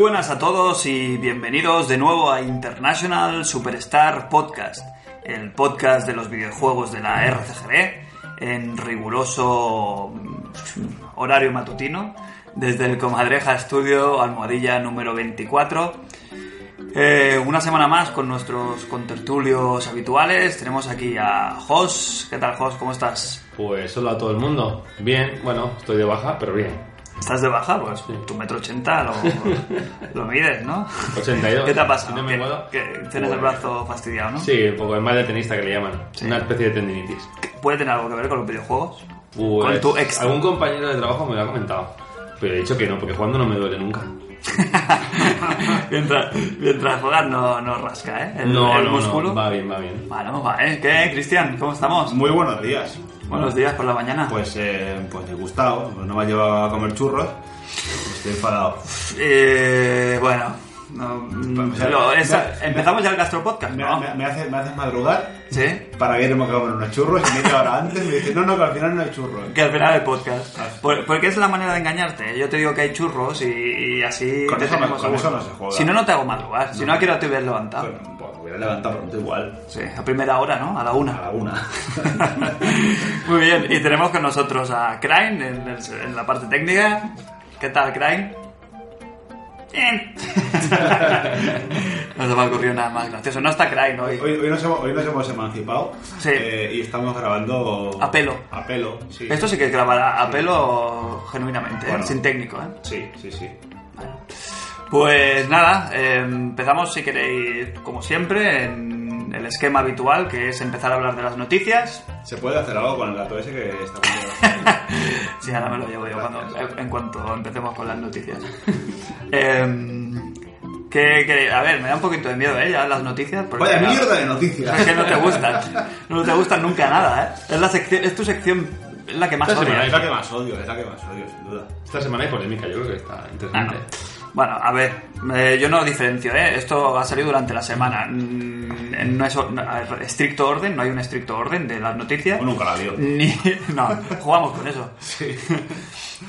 buenas a todos y bienvenidos de nuevo a International Superstar Podcast, el podcast de los videojuegos de la RCGB en riguroso mm, horario matutino desde el Comadreja Studio Almohadilla número 24. Eh, una semana más con nuestros contertulios habituales. Tenemos aquí a Jos. ¿Qué tal, Jos? ¿Cómo estás? Pues hola a todo el mundo. Bien, bueno, estoy de baja, pero bien. ¿Estás de baja? Pues tu metro ochenta lo, lo mides, ¿no? 82. ¿Qué te ha pasado? Si no me ¿Qué- muevo. qué- tienes el Pues- brazo fastidiado, ¿no? Sí, un poco, es más de tenista que le llaman. Sí. Una especie de tendinitis. ¿Puede tener algo que ver con los videojuegos? Pues, Con tu ex. Algún compañero de trabajo me lo ha comentado. Pero he dicho que no, porque jugando no me duele nunca. mientras, mientras juegas no, no rasca, ¿eh? El, no, el no, músculo. no, va bien, va bien. Bueno, va, ¿eh? ¿Qué, Cristian? ¿Cómo estamos? Muy buenos días. Buenos días por la mañana. Pues, eh, pues disgustado, no me ha llevado a comer churros. Estoy enfadado. Eh, bueno, no, O sea, esa- me- empezamos ya el gastropodcast, Me, ¿no? me, me hace, me haces madrugar Sí, para irme a comer unos churros y media hora antes me dice, no, no, que al final no hay churros. que al final el podcast. Por- porque es la manera de engañarte. Yo te digo que hay churros y, y así Con te eso tenemos con eso no se juega. Si no, no te hago madrugar. Si no, ¿a qué hora te hubieras levantado? Bueno, pues me voy a levantar pronto igual. Sí, a primera hora, ¿no? A la una. A la una. Muy bien, y tenemos con nosotros a Crane en, en la parte técnica. ¿Qué tal, Crane? Bien. no se me ha ocurrido nada más gracioso. No está Crane hoy. Hoy, hoy, nos hemos, hoy nos hemos emancipado Sí. eh, y estamos grabando... A pelo. A pelo, sí. Esto sí que es grabar a, a pelo genuinamente, ¿eh? Sin técnico. ¿eh? Sí, sí, sí. Pues nada, eh, empezamos si queréis, como siempre, en el esquema habitual, que es empezar a hablar de las noticias. ¿Se puede hacer algo con el gato ese que está? Sí, ahora me lo llevo yo cuando, en cuanto empecemos con las noticias. Em, que, que- a ver, me da un poquito de miedo, ¿eh? Ya las noticias. porque, Vaya claro, mierda de noticias. Es que no te gustan. No te gustan nunca nada, ¿eh? Es, la sección, es tu sección, es la que más Esta semana Es la que más odio, es la que más odio, sin duda. Esta semana hay polémica, yo creo que está Ah, interesante. no. Bueno, a ver, eh, yo no diferencio, ¿eh? Esto ha salido durante la semana. Mm, No es no, a ver, estricto orden, no hay un estricto orden de las noticias. O nunca la dio. Ni, no, jugamos con eso.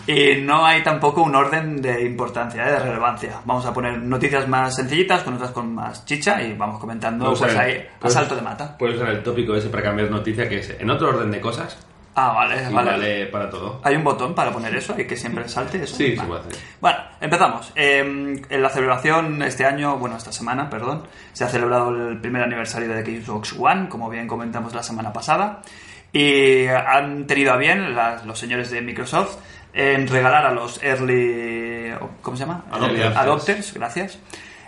Y no hay tampoco un orden de importancia, ¿eh? de relevancia. Vamos a poner noticias más sencillitas, con otras con más chicha y vamos comentando Puedes pues usar ahí el- a puedes- salto de mata. Puedes usar el tópico ese para cambiar noticia, que es en otro orden de cosas. Ah, vale, Y vale. vale para todo. Hay un botón para poner eso y que siempre salte eso. Sí, se Vale. puede hacer. Bueno, empezamos. Eh, en la celebración este año, bueno, esta semana, perdón, se ha celebrado el primer aniversario de Xbox One, como bien comentamos la semana pasada, y han tenido a bien las- los señores de Microsoft en regalar a los early, ¿cómo se llama? Adopters. Adopters, gracias.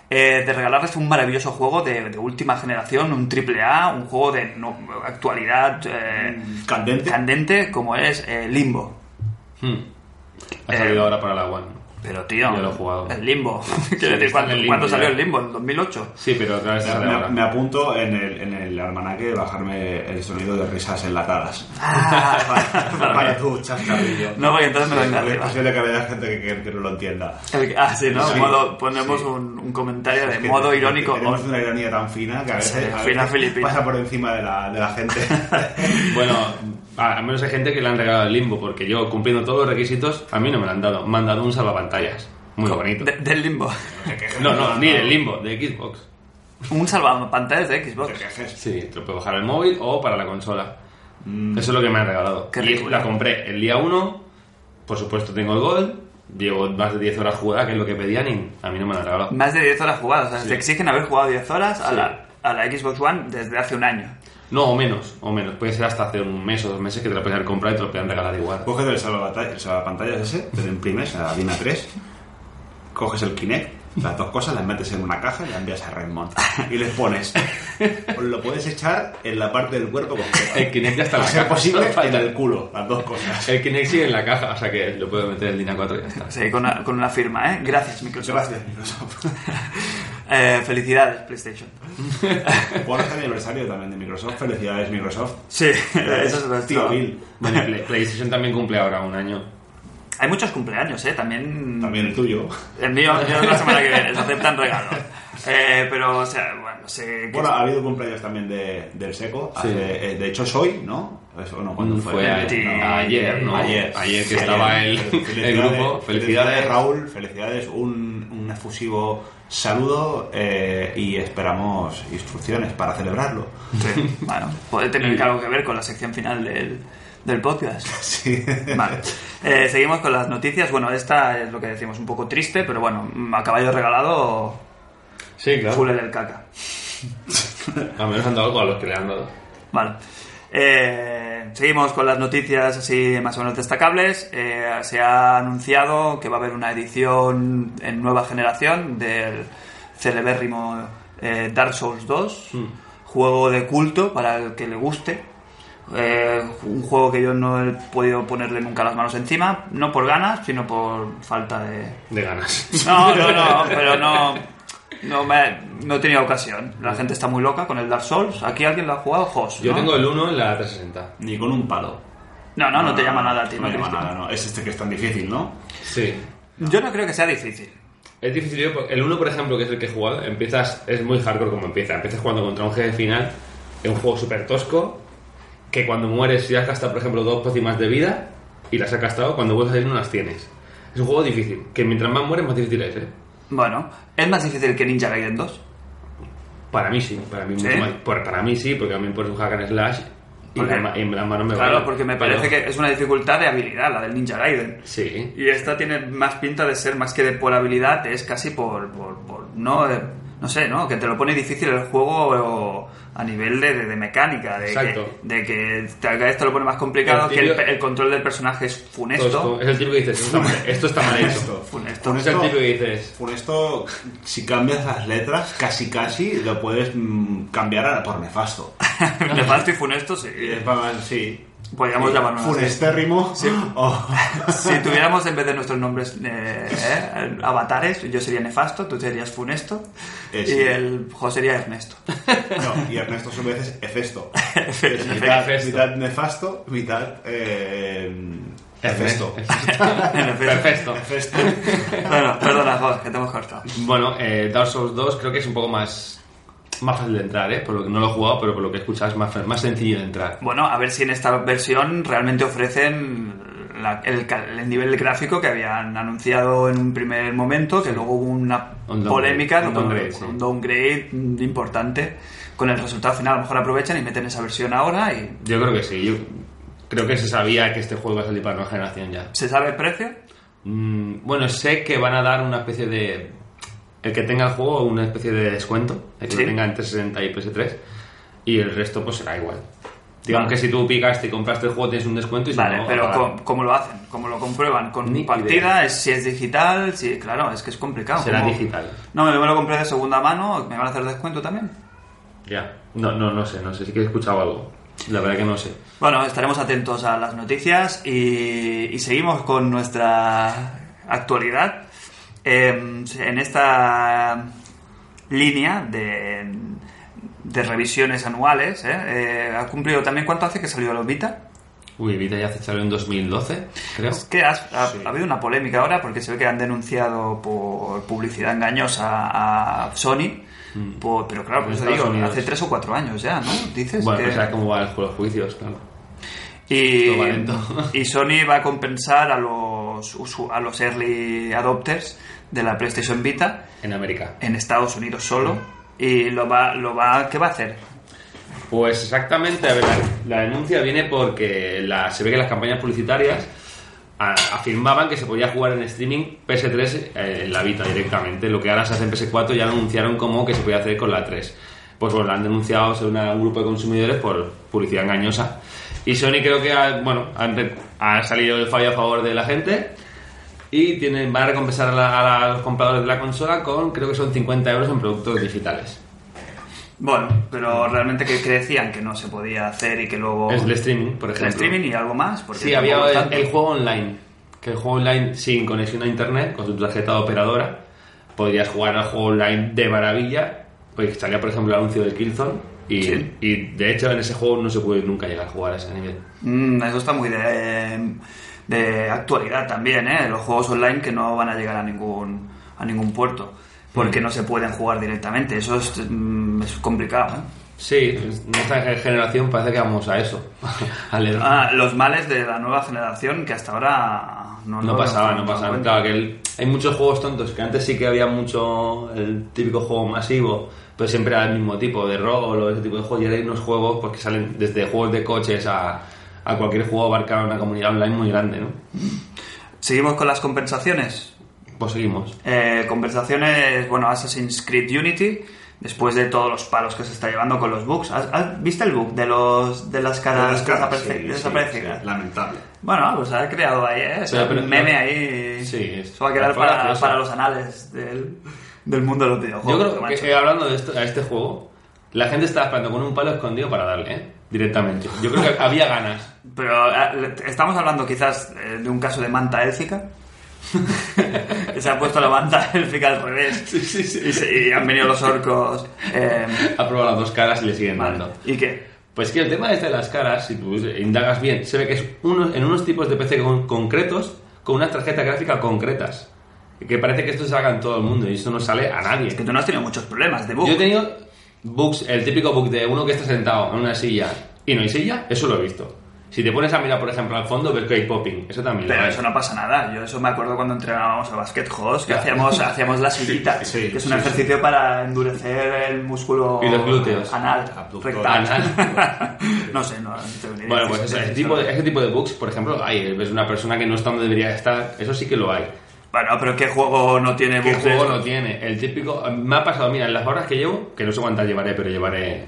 eh, de regalarles un maravilloso juego de, de última generación, un triple A, un juego de no- actualidad eh, Candente. candente como es eh, Limbo. Hmm. Ha salido ahora para la One. Pero tío, Yo lo he jugado. el Limbo. Quiero Sí, decir, ¿cuándo, limbo cuándo salió el Limbo? ¿En 2008? Sí, pero otra vez Me, ahora. me apunto en el, en el almanaque de bajarme el sonido de risas enlatadas. Ah, para, para tu chascarrillo. No, porque entonces me venga porque es posible que haya gente que, que- que no lo entienda. El- ah, sí, ¿no? Sí, Modo- ponemos sí. un, un comentario de Es que modo te- irónico. Tenemos una ironía tan fina que a veces, Sí, a fina veces filipina. pasa por encima de la, de la gente. Bueno, a- al menos hay gente que le han regalado el limbo, porque yo, cumpliendo todos los requisitos, a mí no me lo han dado. Me han dado un salvapantallas. Muy bonito. de- del Limbo. No, no, ni el limbo, de Xbox. Un salvapantallas de Xbox. Sí, te lo puedo bajar al móvil o para la consola. Eso es lo que me han regalado. Qué y rico. la compré el día 1, por supuesto tengo el Gold, llevo más de 10 horas jugada, que es lo que pedían y a mí no me lo han regalado. Más de 10 horas jugadas. O sea, Sí. te exigen haber jugado 10 horas a, Sí. la, a la Xbox One desde hace un año. No, o menos, o menos. Puede ser hasta hace un mes o dos meses que te lo pueden haber comprado y te lo pueden regalar igual. Coges el salvapantallas, ese, te lo imprimes a la DIN A3, coges el Kinect, las dos cosas las metes en una caja y las envías a Redmond. Y les pones. Os lo puedes echar en la parte del cuerpo completa. El Kinect ya está en la caja. posible, en falta- el culo, las dos cosas. El Kinect sigue en la caja, o sea que lo puedo meter en línea 4 y ya está. Sí, con una, con una firma, ¿eh? Gracias, Microsoft. Gracias, Microsoft. Eh, felicidades, PlayStation. Por este aniversario también de Microsoft, felicidades Microsoft. Sí, eso es Bill. Bueno, PlayStation también cumple ahora un año. Hay muchos cumpleaños, ¿eh? También... También el tuyo. El mío, el mío es la semana que viene, se aceptan regalos. Eh, pero, o sea, bueno, sé que... Bueno, ha habido cumpleaños también de, del Seco. Sí. hace- eh, de hecho, es hoy, ¿no? Eso, no, ¿cuándo fue? Ayer, ¿no? Ayer. Ayer que estaba el, el grupo. Felicidades. Raúl. Felicidades. Un, un efusivo saludo eh, y esperamos instrucciones para celebrarlo. Sí, bueno, puede tener algo que ver con la sección final del, del podcast. Sí. Vale. Eh, seguimos con las noticias. Bueno, esta es lo que decimos, un poco triste, pero bueno, a caballo regalado, Sí, claro. Fule del caca. Al menos han dado algo a los que le han dado. Vale. Eh, seguimos con las noticias así más o menos destacables. Eh, se ha anunciado que va a haber una edición en nueva generación del celebérrimo eh, Dark Souls 2, juego de culto para el que le guste. Eh, un juego que yo no he podido ponerle nunca las manos encima, no por ganas, sino por falta de, De ganas. no, no, no, pero no, no, me, no he tenido ocasión. La gente está muy loca con el Dark Souls. ¿Aquí alguien lo ha jugado? Jos, Yo ¿no? tengo el 1 en la 360. Ni con un palo. No, no, no te llama nada a ti. No no me llama nada, no. Es este que es tan difícil, ¿no? Sí. Yo no creo que sea difícil. Es difícil, yo, porque el 1, por ejemplo, que es el que he jugado, empiezas, es muy hardcore como empieza. Empiezas jugando contra un jefe final, es un juego súper tosco, que cuando mueres, si has gastado, por ejemplo, dos pócimas de vida y las has gastado, cuando vuelves a ir no las tienes. Es un juego difícil, que mientras más mueres, más difícil es, ¿eh? Bueno, es más difícil que Ninja Gaiden 2. Para mí sí, para mí, ¿Sí? mucho más- por- para mí sí, porque a mí por un hack and slash y, ¿Por qué? la ma- y las manos me Claro, porque me Pero- parece que es una dificultad de habilidad, la del Ninja Gaiden. Sí. Y esta tiene más pinta de ser más que de por habilidad, es casi por, por, por- no, eh, no sé, ¿no? Que te lo pone difícil el juego o a nivel de, de- de mecánica, de Exacto. que, de que cada vez te lo pone más complicado, El que el, control del personaje es funesto. Es el tipo que dices, esto está mal, esto está mal hecho. Funesto. Funesto. Es el tipo que dices, Funesto, si cambias las letras, casi casi lo puedes mm, cambiar a por nefasto. Nefasto y funesto, sí. Y es para- sí. Podríamos Sí, llamarlo así. Funestérrimo. o- Si tuviéramos en vez de nuestros nombres eh, eh, avatares, yo sería Nefasto, tú serías Funesto Eh, y el Jo sería Ernesto. No, y Ernesto a su vez es Hefesto. Es Hefesto. mitad, mitad nefasto, mitad eh, Hefesto. Perfecto. Bueno, perdona, Jo, que te hemos cortado. Bueno, eh, Dark Souls 2 creo que es un poco más, más fácil de entrar, ¿eh? Por lo que no lo he jugado, pero por lo que he escuchado es más, más sencillo de entrar. Bueno, a ver si en esta versión realmente ofrecen la- el, el nivel gráfico que habían anunciado en un primer momento, que luego hubo una Un polémica, un downgrade, sí. un downgrade importante. Con el resultado final, a lo mejor aprovechan y meten esa versión ahora y Yo creo que sí, yo creo que se sabía que este juego iba a salir para nueva generación ya. ¿se sabe el precio? Mm, bueno, sé que van a dar una especie de... El que tenga el juego, una especie de descuento, el que Sí. lo tenga entre 60 y PS3, y el resto pues será igual. Digamos Vale. que si tú picaste y compraste el juego tienes un descuento y si Vale, no, pero. ¿cómo, cómo lo hacen? ¿Cómo lo comprueban? ¿Con Ni partida? idea. ¿Es, si es digital? Si, claro, es que es complicado. Será ¿Cómo? digital. No, me lo compré de segunda mano, ¿me van a hacer descuento también? Ya, no, no, no sé, no sé, sí que he escuchado algo. La verdad que no sé. Bueno, estaremos atentos a las noticias y, y seguimos con nuestra actualidad. Eh, en esta línea de, de revisiones anuales, ¿eh? Eh, ha cumplido también cuánto hace que salió la Vita. Uy, Vita ya se salió en 2012, creo. Es que has- ha, ha habido una polémica ahora porque se ve que han denunciado por publicidad engañosa a Sony. por- pero claro, por En eso Estados digo, Unidos. hace tres o cuatro años ya, ¿no? Dices Bueno, que... pues cómo van los juicios, claro. Y, y Sony va a compensar a los, a los early adopters de la PlayStation Vita En América. en Estados Unidos solo. Y lo va, lo va, ¿qué va a hacer? Pues exactamente, a ver, la, la denuncia viene porque la- se ve que las campañas publicitarias a- afirmaban que se podía jugar en streaming PS3 eh, en la Vita directamente, lo que ahora se hace en PS4 ya lo anunciaron como que se podía hacer con la 3. Pues bueno, la han denunciado según un grupo de consumidores por publicidad engañosa. Y Sony creo que ha, bueno, ha salido el fallo a favor de la gente y tienen, van a recompensar a, la- a los compradores de la consola con creo que son 50 euros en productos digitales. Bueno, pero realmente que, decían que no se podía hacer y que luego... Es el streaming, por el ejemplo. streaming y algo más. Porque Sí, había el, el juego online. Que el juego online sin conexión a internet, con tu tarjeta de operadora, podrías jugar al juego online de maravilla. Pues salía, por ejemplo, el anuncio de Killzone. Y, Sí. y de hecho, en ese juego no se puede nunca llegar a jugar a ese nivel. Mm, eso está muy de... de actualidad también, ¿eh? Los juegos online que no van a llegar a ningún, a ningún puerto, porque Mm. no se pueden jugar directamente. Eso es, mm, es complicado, ¿eh? Sí, nuestra generación parece que vamos a eso. a. Ah, los males de la nueva generación que hasta ahora no, No lo pasaba, no pasaba. Claro, que el- hay muchos juegos tontos que antes sí que había mucho el típico juego masivo, pero siempre era el mismo tipo de rol o ese tipo de juegos. Y ahora hay unos juegos pues, que salen desde juegos de coches a, a cualquier juego abarcar una comunidad online muy grande, ¿no? Seguimos con las compensaciones. Pues seguimos. Eh, compensaciones, bueno, Assassin's Creed Unity, después de todos los palos que se está llevando con los bugs. ¿Has, has- viste el bug de los de las caras, Las caras, desaparece- sí, sí, desaparecidas? sí, lamentable. Bueno, pues ha creado ahí, ¿eh? O sea, Pero- pero- un meme ahí. Sí, es- Eso va a quedar para, para los anales del, del mundo de los Yo videojuegos. creo que macho. eh, hablando de esto, a este juego, la gente estaba esperando con un palo escondido para darle, ¿eh? Directamente. Yo creo que había ganas. Pero eh, estamos hablando quizás eh, de un caso de manta élfica. se ha puesto la manta élfica al revés. Y, se- y han venido los orcos. eh, Ha probado las dos caras y le siguen vale. dando. ¿Y qué? Pues que el tema este de las caras, si tú indagas bien, se ve que es uno, en unos tipos de PC con- concretos con unas tarjetas gráficas concretas. Que parece que esto se haga en todo el mundo y eso no sale a nadie. Es que tú no has tenido muchos problemas de bug. Yo he tenido bugs, el típico bug de uno que está sentado en una silla y no hay silla, eso lo he visto. Si te pones a mirar, por ejemplo, al fondo, ves que hay popping. Eso también Pero lo eso no pasa nada. Yo eso me acuerdo cuando entrenábamos a Basket Host, que hacíamos, hacíamos la sillita, Sí, que es un sí, ejercicio para endurecer el músculo Y los glúteos. anal, Abductor. rectal. Anal. no sé, no, no tengo ni idea. Bueno, pues ese, ese tipo de, ese tipo de bugs, por ejemplo, hay. Ves una persona que no está donde debería estar, eso sí que lo hay. Bueno, pero ¿qué juego no tiene ¿Qué bugs? juego no tiene? El típico. Me ha pasado, mira, en las horas que llevo, que no sé cuántas llevaré, pero llevaré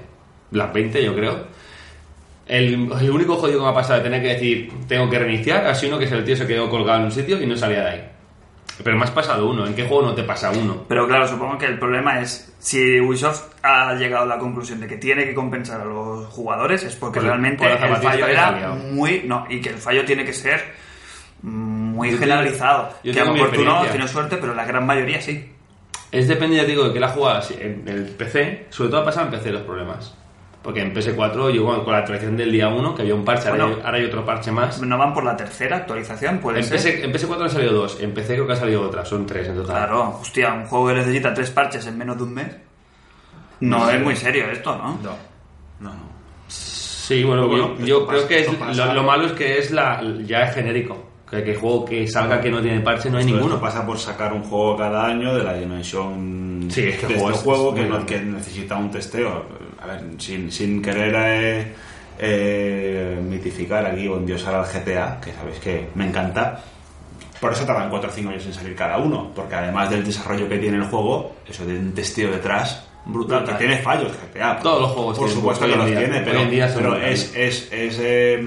las 20, yo creo. El, el único jodido que me ha pasado de tener que decir, tengo que reiniciar, ha sido uno que es el tío se quedó colgado en un sitio y no salía de ahí. Pero me has pasado uno, ¿en qué juego no te pasa uno? Pero claro, supongo que el problema es si Ubisoft ha llegado a la conclusión de que tiene que compensar a los jugadores es porque Por realmente por el fallo era muy no y que el fallo tiene que ser muy Yo generalizado. tengo- yo que a lo tengo mi mejor tú no experiencia. tienes suerte, pero la gran mayoría sí. Es depende, ya digo, de que la juegas en el PC, sobre todo ha pasado en PC los problemas. Porque en PS4 llegó con la actualización del día 1, que había un parche, ahora, Bueno. hay, ahora hay otro parche más. No van por la tercera actualización, puede En, ser. PS, en PS4 han salido dos, en PC creo que ha salido otra, son tres en total. Claro, hostia, un juego que necesita tres parches en menos de un mes. No es muy serio esto, ¿no? No, no, no. Sí, bueno, Bueno, yo, yo pasa- creo que es- lo, lo malo es que es la ya es genérico. Que, que juego que salga que no tiene parche no hay Esto- ninguno. pasa por sacar un juego cada año de la dimensión Sí, de juego este es- juego que, no- que necesita un testeo. A ver, sin, sin querer eh, eh, mitificar aquí o endiosar al GTA, que sabéis que me encanta. Por eso tardan 4 o 5 años en salir cada uno, porque además del desarrollo que tiene el juego, eso de un testeo detrás brutal, que tiene fallos GTA. Todos los juegos por supuesto que los día. tiene, pero, pero es, es, es, eh,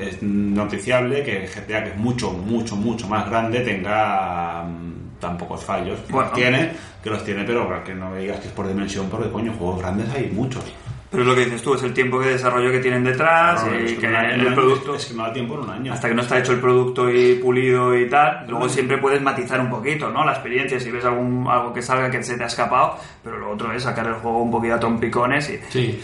es noticiable que GTA, que es mucho, mucho, mucho más grande, tenga mm, tan pocos fallos. Que Bueno. los tiene, que los tiene, pero que no me digas que es por dimensión, porque coño, juegos grandes hay muchos. Pero es lo que dices tú, es el tiempo de desarrollo que tienen detrás Claro, y es que que año- el producto... Es que no da tiempo en un año. hasta que no está hecho el producto y pulido y tal, luego siempre puedes matizar un poquito, ¿no? La experiencia, si ves algún, algo que salga que se te ha escapado, pero lo otro es sacar el juego un poquito a trompicones y... Sí.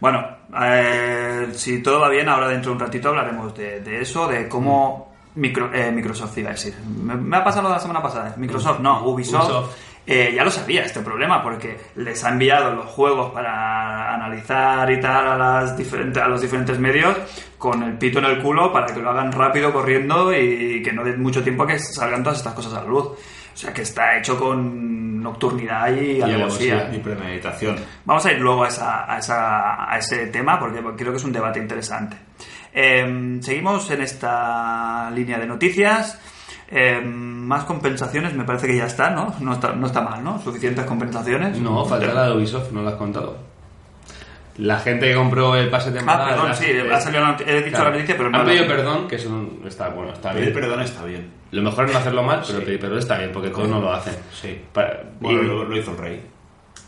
Bueno, eh, si todo va bien, ahora dentro de un ratito hablaremos de, de eso, de cómo micro- eh, Microsoft iba a decir. Me, me ha pasado la semana pasada. Microsoft, no, Ubisoft. Ubisoft. eh, ya lo sabía este problema porque les ha enviado los juegos para analizar y tal a, las diferentes, a los diferentes medios con el pito en el culo para que lo hagan rápido corriendo y que no dé mucho tiempo a que salgan todas estas cosas a la luz. O sea que está hecho con nocturnidad y alevosía. alevosía. Y premeditación. Vamos a ir luego a, esa- a esa- a ese tema porque creo que es un debate interesante. Eh, seguimos en esta línea de noticias. Eh, más compensaciones, me parece que ya está, ¿no? No está, no está mal, ¿no? Suficientes compensaciones. No, falta la de Ubisoft, no la has contado. La gente que compró el pase de Ah, perdón, sí, ha salido he dicho la noticia, pero no Han la- pedido perdón, que eso no- está bueno, está Pedir bien. perdón está bien. Lo mejor es no hacerlo mal, pero Sí. pedir perdón está bien, porque todos no lo hacen. Sí. Para- Bueno, y- lo, lo hizo el rey.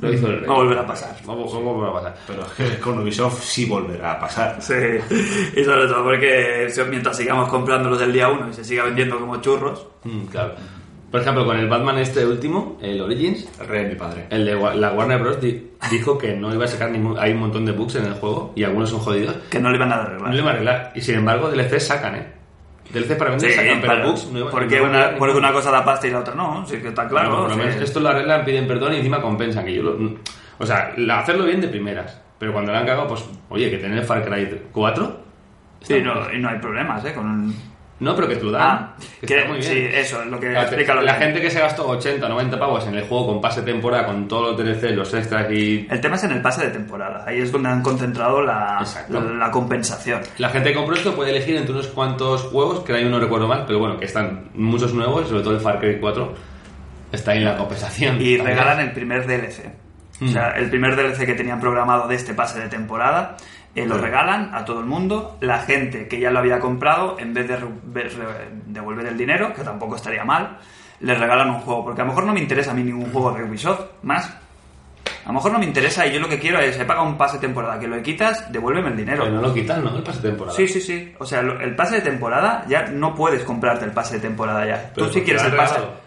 lo hizo el rey. Va a volver a pasar. Vamos, ¿Cómo volverá a pasar? Pero es que con Ubisoft sí volverá a pasar. Sí, y sobre todo porque mientras sigamos comprándolos del día 1 y se siga vendiendo como churros, Mm, claro. Por ejemplo, con el Batman este último, el Origins, El rey es mi padre. el de Wa- la Warner Bros. di- dijo que no iba a sacar ningún... Hay un montón de bugs en el juego y algunos son jodidos. que no le iban a No arreglar. le iban a arreglar. Y sin embargo, DLC sacan, ¿eh? DLC para vender sacan, pero para- bugs porque, no una, porque ningún- una cosa da pasta y la otra no, sí que está claro. Bueno, por lo o sea, menos esto lo arreglan, piden perdón y encima compensan. Que yo lo- o sea, la- hacerlo bien de primeras. Pero cuando la han cagado, pues, oye, que tener Far Cry 4. sí, no, y no hay problemas, ¿eh? Con... No, pero que te lo dan. Ah, que que- muy bien. sí, eso, lo que explica la gente que se gastó 80 90 pavos en el juego con pase de temporada, con todos los DLC, los extras y. El tema es en el pase de temporada. Ahí es donde han concentrado la, la, la compensación. La gente que compró esto puede elegir entre unos cuantos juegos, que ahí no recuerdo mal, pero bueno, que están muchos nuevos, sobre todo el Far Cry 4, está ahí en la compensación. Y También. regalan el primer DLC. O sea, el primer DLC que tenían programado de este pase de temporada, eh, lo Sí. regalan a todo el mundo. La gente que ya lo había comprado, en vez de devolver el dinero, que tampoco estaría mal, les regalan un juego. Porque a lo mejor no me interesa a mí ningún juego de Ubisoft más. A lo mejor no me interesa y yo lo que quiero es, he pagado un pase de temporada, que lo quitas, devuélveme el dinero. Pero no lo quitan, ¿no? El pase de temporada. Sí, sí, sí. O sea, el pase de temporada ya no puedes comprarte el pase de temporada ya. Pero Tú si porque quieres el pase. regalado.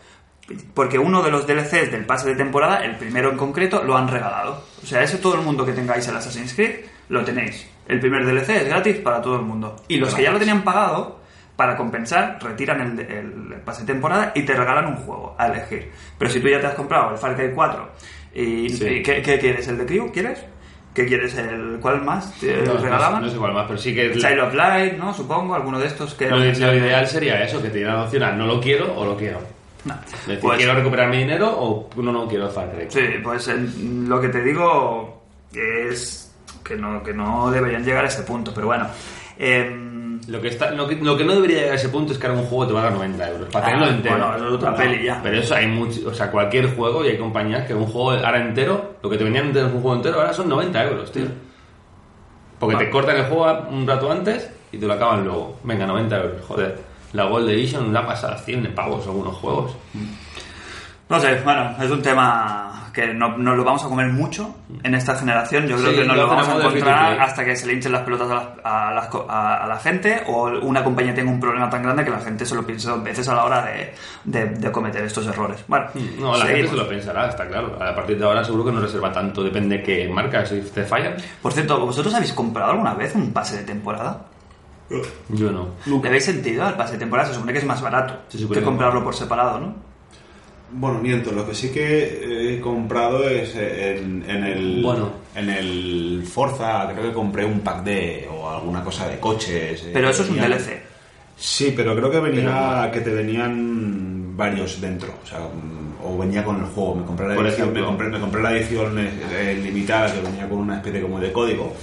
Porque uno de los DLCs del pase de temporada, el primero en concreto, lo han regalado. O sea, ese todo el mundo que tengáis el Assassin's Creed, lo tenéis. El primer DLC es gratis para todo el mundo. Y los que ya lo tenían pagado, para compensar, retiran el, el pase de temporada y te regalan un juego a elegir. Pero si tú ya te has comprado el Far Cry 4 y, Sí. y ¿qué, qué quieres? ¿El de Crew? ¿Quieres? ¿Qué quieres? ¿El cuál más? ¿Te No, no regalaban? No sé cuál más, pero sí que. Child of Light, ¿no? Supongo, alguno de estos que... Lo, lo ideal sería eso, que te dieran a no lo quiero o lo quiero. No. Es decir, Pues- quiero recuperar mi dinero o no, no quiero el Far Cry. Sí, pues el- lo que te digo es que no, que no deberían llegar a ese punto, pero bueno. em, Lo que, está, lo, que, lo que no debería llegar a ese punto es que ahora un juego te valga 90 euros. Para Ah, tenerlo entero. bueno, eso es otra No, peli ya. Pero eso hay mucho. O sea, cualquier juego y hay compañías que un juego ahora entero, lo que te venían antes de un juego entero, ahora son 90 euros, tío. Porque Vale. te cortan el juego un rato antes y te lo acaban luego. Venga, 90 euros, joder. La Gold Edition la pasa a 100 de pavos algunos juegos. no sé, bueno, es un tema que no, nos lo vamos a comer mucho en esta generación. Yo creo Sí, que no lo lo vamos a encontrar hasta que se le hinchen las pelotas a, las- a las co- a- a la gente o una compañía tenga un problema tan grande que la gente se lo piense dos veces a la hora de, de- de cometer estos errores. Bueno, No, la gente se lo pensará, está claro. A partir de ahora seguro que no reserva tanto, depende de qué marca, si te fallan. Por cierto, ¿vosotros habéis comprado alguna vez un pase de temporada? Yo no. ¿Le habéis sentido al pase de temporada? Se supone que es más barato que- comprarlo por separado, ¿no? Bueno, miento, lo que sí que he comprado es en, en el Bueno. en el Forza, creo que compré un pack de o alguna cosa de coches. eh, Pero eso es un DLC. Sí, pero creo que venía que te venían varios dentro, o sea, mm, o venía con el juego. Me compré la edición, me compré, me compré la edición eh, eh, limitada que venía con una especie como de código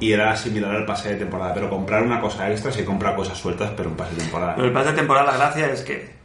y era similar al pase de temporada, pero comprar una cosa extra sí comprar cosas sueltas, pero un pase de temporada. Pero el pase de temporada, la gracia es que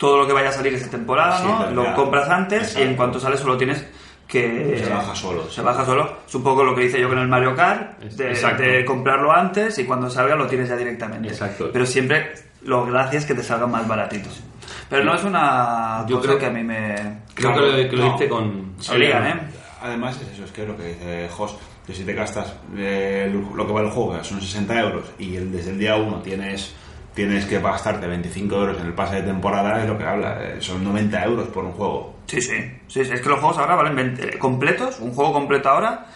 todo lo que vaya a salir esta temporada, Sí, ¿no? Lo compras antes y Exacto. en cuanto sale solo tienes que... Se baja solo, Se sí. baja solo. Es un poco lo que hice yo con el Mario Kart, de, de comprarlo antes y cuando salga lo tienes ya directamente. Exacto. Pero siempre lo gracia es que te salgan más baratitos. Pero no es una Yo cosa creo- que a mí me... Creo Claro, que lo, que lo no. hice con. Obligan, ¿eh? Además es eso, es que es lo que dice Jos, que si te gastas eh, lo que vale el juego, son 60 euros, y el- desde el día 1 tienes tienes que gastarte 25 euros en el pase de temporada, es lo que habla, eh, son 90 euros por un juego. Sí, sí, sí, sí, es que los juegos ahora valen 20 completos, un juego completo ahora,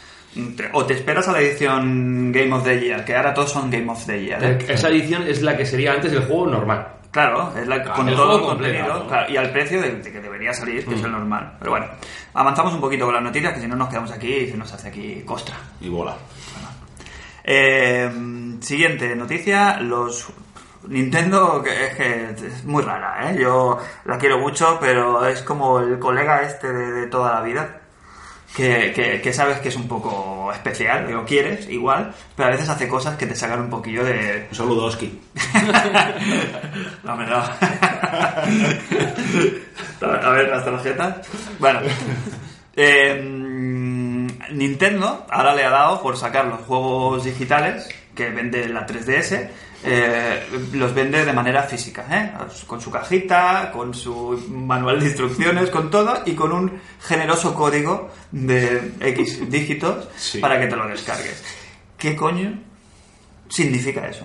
te- o te esperas a la edición Game of the Year, que ahora todos son Game of the Year. ¿eh? Esa edición es la que sería antes del juego normal. Claro, es la, con el todo el contenido ¿no? claro, y al precio de, de que debería salir, que es el normal. Pero bueno, avanzamos un poquito con las noticias, que si no nos quedamos aquí y se nos hace aquí costra. Y bola. Eh, siguiente noticia, los Nintendo que es que es muy rara, ¿eh? Yo la quiero mucho, pero es como el colega este de, de toda la vida. Que, que- que sabes que es un poco especial, lo quieres igual, pero a veces hace cosas que te sacan un poquillo de... Un saludo, Oski. No, hombre, no. A ver, las tarjetas. Bueno. Eh, mm, Nintendo ahora le ha dado por sacar los juegos digitales que vende la 3DS. eh, los vende de manera física, ¿eh? con su cajita, con su manual de instrucciones, con todo y con un generoso código de X dígitos Sí. para que te lo descargues. ¿Qué coño significa eso?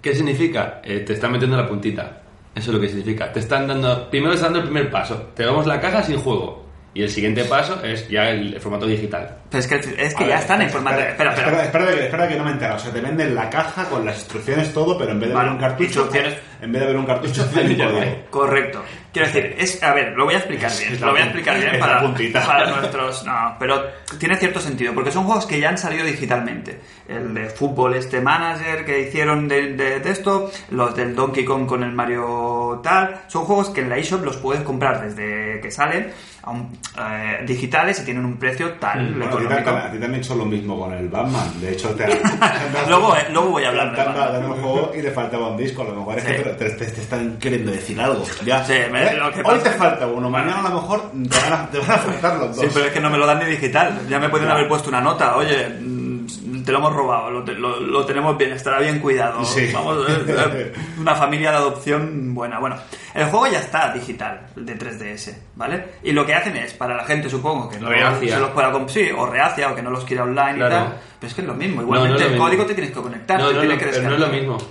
¿Qué significa? Eh, te están metiendo la puntita. Eso es lo que significa. Te están dando. Primero estás dando el primer paso. Te damos la caja sin juego. Y el siguiente paso es ya el, el formato digital. Pero es que, es que ya están en formato... Espera, espera. Espera, espera que, espera que no me he enterado. O sea, te venden la caja con las instrucciones, todo, pero en vez de Vale, ver un cartucho. instrucciones. en vez de ver un cartucho, hay un código. Correcto. Quiero decir, es, a ver, lo voy a explicar bien. Es Lo voy a explicar bien es para, para nuestros. No, pero tiene cierto sentido, porque son juegos que ya han salido digitalmente. El de fútbol, este manager que hicieron de, de, de esto, los del Donkey Kong con el Mario tal. Son juegos que en la eShop los puedes comprar desde que salen, a un- eh, digitales y tienen un precio tal. Ti, económico. a ti han hecho lo mismo con el Batman. De hecho, te Luego, eh, luego voy a hablar Te de han dado Batman. el juego y le faltaba un disco. A lo mejor es Sí. que te, te- te están queriendo decir algo. Ya. Sí, me- ¿Eh? lo que Hoy te falta uno, mañana a lo mejor te van a, te van a faltar los dos. Sí, pero es que no me lo dan ni digital. Ya me pueden haber puesto una nota. Oye, te lo hemos robado, lo, lo- lo tenemos bien, estará bien cuidado. Sí. Vamos, eh, eh, una familia de adopción buena. Bueno, el juego ya está digital, el de 3DS, ¿vale? Y lo que hacen es, para la gente, supongo que no Reacia. se los pueda sí, o reacia, o que no los quiera online Claro. y tal. Pero es que es lo mismo. No, Igualmente no lo el mismo. código te tienes que conectar, No, te no, tiene no, que pero no es lo descargar. mismo.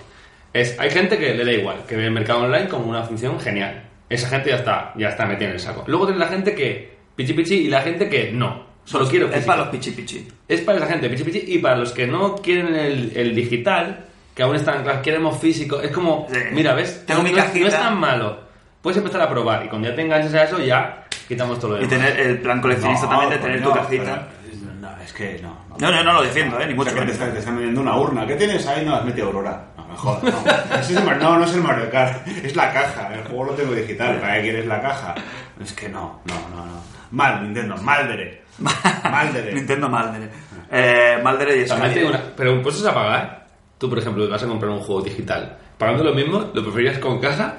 Es, hay gente que le da igual, que ve el mercado online como una función genial. Esa gente ya está, ya está metida en el saco. Luego tienes la gente que pichi pichi y la gente que no. Solo quiero Es físico. para los pichi pichi. Es para esa gente, pichi pichi, y para los que no quieren el, el digital, que aún están, claro, queremos físico, es como, Sí. mira, ¿ves? Tengo no, mi no es- cajita. no es tan malo. Puedes empezar a probar, y cuando ya te enganches a eso, ya quitamos todo lo Y demás. tener el plan coleccionista No, también de tener tu cajita. pero- No, es que no. No, no, no lo defiendo, ¿eh? Ni O mucho sea, que te menos. están, te están vendiendo una urna. ¿Qué tienes ahí? No, has metido Aurora. No, me jodas, no. Ese es el Mar- no, no es el Mario Kart. Es la caja. El juego lo tengo digital. ¿Para qué quieres la caja? Es que no, no, no, no. Mal, Nintendo. Maldere. Maldere. Nintendo Maldere. Eh, Maldere y una- pero impuestos a pagar, tú, por ejemplo, vas a comprar un juego digital, pagando lo mismo, ¿lo preferirías con caja?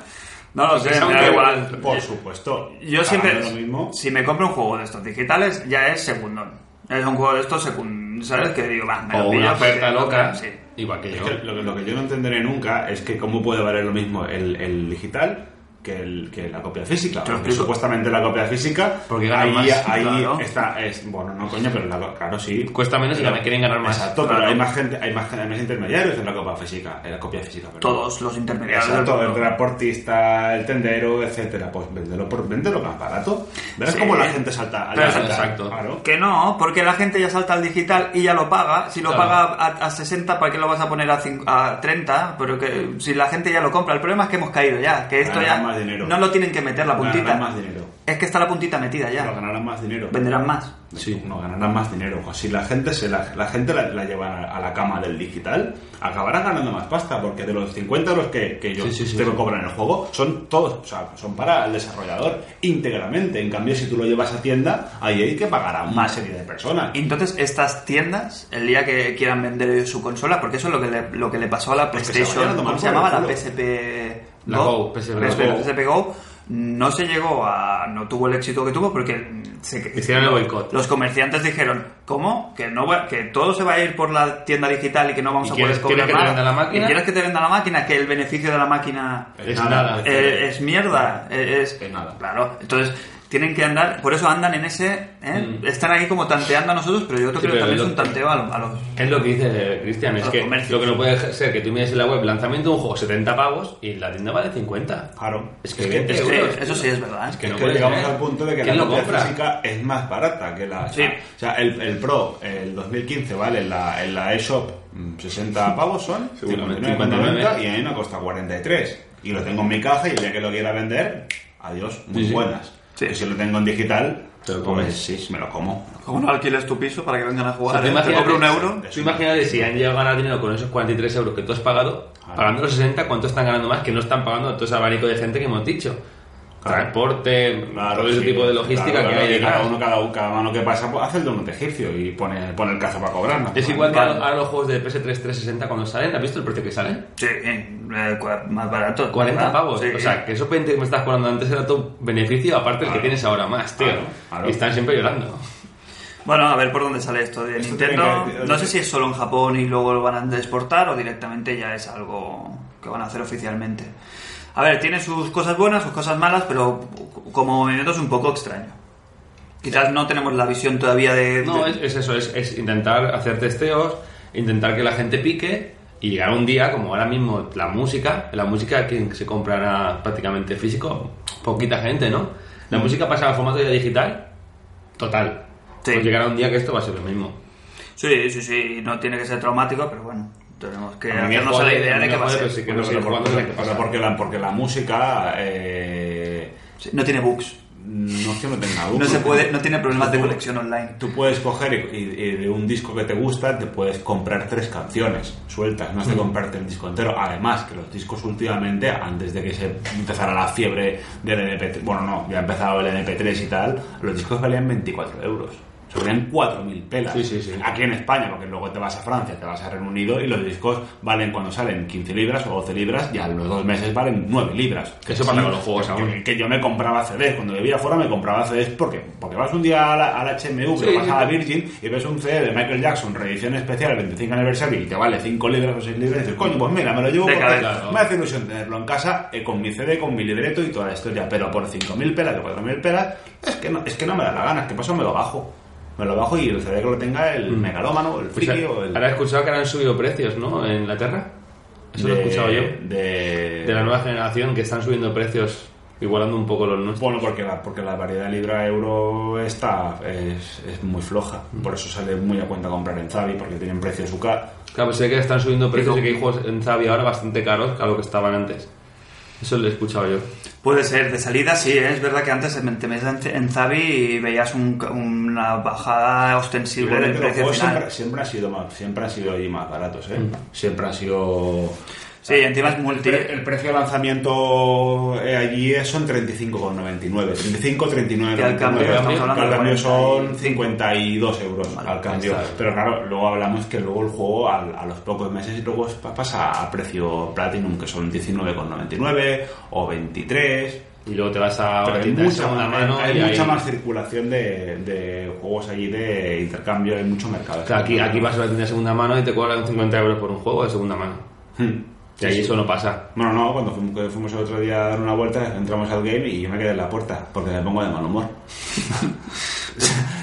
No lo sé, me da igual. Por supuesto. Yo siempre, lo mismo. si me compro un juego de estos digitales, ya es segundón. Es un juego de estos secund... ¿Sabes? Que digo, va, me lo O pillo una oferta loca, Sí. igual que Es yo. que lo, que- lo que yo no entenderé nunca es que cómo puede valer lo mismo el, el digital que, el, que la copia física. Supuestamente la copia física, Porque ganan ahí, más, ahí claro. está, es, bueno, no coño, pero la, claro, sí. Cuesta menos y ganan- quieren ganar más. Exacto, Claro. pero hay más gente, hay más, hay más intermediarios en la copia física, en la copia física. perdón. Todos los intermediarios. Exacto, el transportista, el tendero, etcétera. Pues véndelo, por, véndelo más barato. ¿Ves Sí. cómo la gente salta? Pero- salta? exacto. Claro. Que no, porque la gente ya salta al digital y ya lo paga. Si lo Claro. paga a, a 60, ¿para qué lo vas a poner a, cin- a 30? Pero que si la gente ya lo compra. El problema es que hemos caído ya. Que esto Ganarán ya más dinero. no lo tienen que meter la puntita. Ganarán más dinero. Es que está la puntita metida Pero ya. ganarán más dinero. Venderán más. Sí, no ganarán más dinero. Pues si la gente se la, la gente la, la lleva a la cama del digital, acabarán ganando más pasta, porque de los 50 euros que, que yo Sí, sí, sí, te sí. cobran en el juego, son todos, o sea, son para el desarrollador íntegramente. En cambio, si tú lo llevas a tienda, ahí hay que pagar a una serie de personas. Entonces, estas tiendas, el día que quieran vender ellos su consola, porque eso es lo que le, lo que le pasó a la que se PlayStation, ¿cómo se llamaba? La. PSP La Go, PSP PSP, Go. PSP Go, no se llegó a. no tuvo el éxito que tuvo porque se, Hicieron el boicot. Los comerciantes dijeron, ¿cómo? Que no va- que todo se va a ir por la tienda digital y que no vamos ¿Y a poder quieres que te nada. venda la máquina? ¿Y quieres que te venda la máquina? Que el beneficio de la máquina Es nada. es mierda. Es, Es nada. Claro, entonces tienen que andar, por eso andan en ese, ¿eh? Mm. están ahí como tanteando a nosotros, pero yo creo Sí, que pero también es un tanteo a, lo- a los... Es lo que dice Cristian, es que comercios. lo que no puede ser que tú mires en la web lanzamiento de un juego 70 pavos y la tienda vale 50. Claro. Es que, Es que- 20 Es que euros, eso sí es verdad. ¿eh? que no que llegamos al punto de que ¿Quién la lo copia compra? física es más barata que la. Sí. O sea, el, el Pro, el 2015, ¿vale? En la, en la eShop, mm, 60 pavos son, Seguramente, 59,90 y a mí me cuesta 43. Y lo tengo en mi caja y el día que lo quiera vender, adiós, muy Sí, sí. buenas. Sí. Si lo tengo en digital, Te lo pues comes. sí, me lo como. Como no alquiles tu piso para que vengan a O jugar, sea, ¿eh? te imagínate- compro un euro. Tú imagínate si han llegado a ganar dinero con esos 43 euros que tú has pagado, pagando los 60, ¿cuánto están ganando más que no están pagando todo ese abanico de gente que hemos dicho? Claro. Transporte, todo ese sí, tipo de logística claro, que claro, hay cada uno, cada, uno- cada mano que pasa, pues hace el donut egipcio y pone, pone el cazo para cobrar. ¿no? Es igual que ahora los juegos de PS3 360 cuando salen, ¿has visto el precio que salen? Sí, eh, más barato. 40 ¿verdad? pavos. Sí. O sea, que esos 20 que me estás cobrando antes era tu beneficio, aparte el que Claro. tienes ahora más, tío. Claro, claro. Y están siempre llorando. Bueno, a ver por dónde sale esto de Esto Nintendo. que- No sé si es solo en Japón y luego lo van a exportar o directamente ya es algo que van a hacer oficialmente. A ver, tiene sus cosas buenas, sus cosas malas, pero como movimiento es un poco extraño. Quizás no tenemos la visión todavía de... No, de- es, es eso, es, es intentar hacer testeos, intentar que la gente pique y llegar un día, como ahora mismo la música, la música que se comprará prácticamente físico, poquita gente, ¿no? La música pasa al formato ya digital, total. Sí. Pues llegará un día que esto va a ser lo mismo. Sí, sí, sí, no tiene que ser traumático, pero bueno. Tenemos que hacernos a la idea de que va a ser. sí que no cuándo porque, porque la, porque la música eh, Sí, No tiene bugs. no es que no tenga No bugs. se puede, no tiene problemas de conexión online. Tú puedes coger y, y- de un disco que te gusta, te puedes comprar tres canciones sueltas, no has de comprarte el disco entero. Además, que los discos últimamente, antes de que se empezara la fiebre del MP3, bueno, no, ya ha empezado el MP3 y tal, los discos valían 24 euros. Se valían 4.000 pelas. Sí, sí, sí. Aquí en España, porque luego te vas a Francia, te vas a Reino Unido y los discos valen cuando salen 15 libras o 12 libras y a los dos meses valen 9 libras. Eso pasa con los juegos que, que yo me compraba CDs. Cuando vivía fuera me compraba CDs porque, porque vas un día a la, a la HMV vas a la. Virgin y ves un CD de Michael Jackson, reedición especial, 25 aniversario y te vale 5 libras o 6 libras y dices, coño, pues mira, me lo llevo porque cabeza, me hace ilusión tenerlo en casa eh, con mi CD, con mi libreto y toda la historia. Pero por 5.000 pelas o 4.000 pelas, es que, no, es que no me da la gana. Es que paso me lo bajo. Me lo bajo y el CD que lo tenga el megalómano, el friki o el... Ahora he escuchado que ahora han subido precios, ¿no? En Inglaterra. Eso lo he escuchado yo. De, De la nueva generación que están subiendo precios, igualando un poco los nuestros. Bueno, porque la, porque la variedad libra-euro está es, es muy floja. Por eso sale muy a cuenta comprar en Zavi, porque tienen precio su car. Claro, pues sé que están subiendo precios y que hay juegos en Zavi ahora bastante caros a lo que estaban antes. Eso lo he escuchado yo. Puede ser, de salida sí, ¿eh? es verdad que antes te metías en, en Zavi y veías un- una bajada ostensible del precio final. siempre, siempre han sido más, siempre han sido ahí más baratos, ¿eh? Siempre han sido. Sí, encima es El, multi. pre- el precio de lanzamiento eh, allí es- son 35,99. 35, 39. Que al cambio, al cambio son 45. 52 euros Vale, al cambio. ahí está. Pero claro, luego hablamos que luego el juego al- a, los pocos meses y luego pa- pasa a precio Platinum, que son 19,99 o 23. Y luego te vas a Pero hay mucha, segunda mano hay y mucha más circulación de, de juegos allí de intercambio, hay mucho mercado. O sea, aquí, aquí vas a una tienda de segunda mano y te cobran 50 euros por un juego de segunda mano. Hmm. Y ahí eso no pasa. Bueno, no, cuando fuimos, que fuimos el otro día a dar una vuelta, entramos al game y yo me quedé en la puerta porque me pongo de mal humor.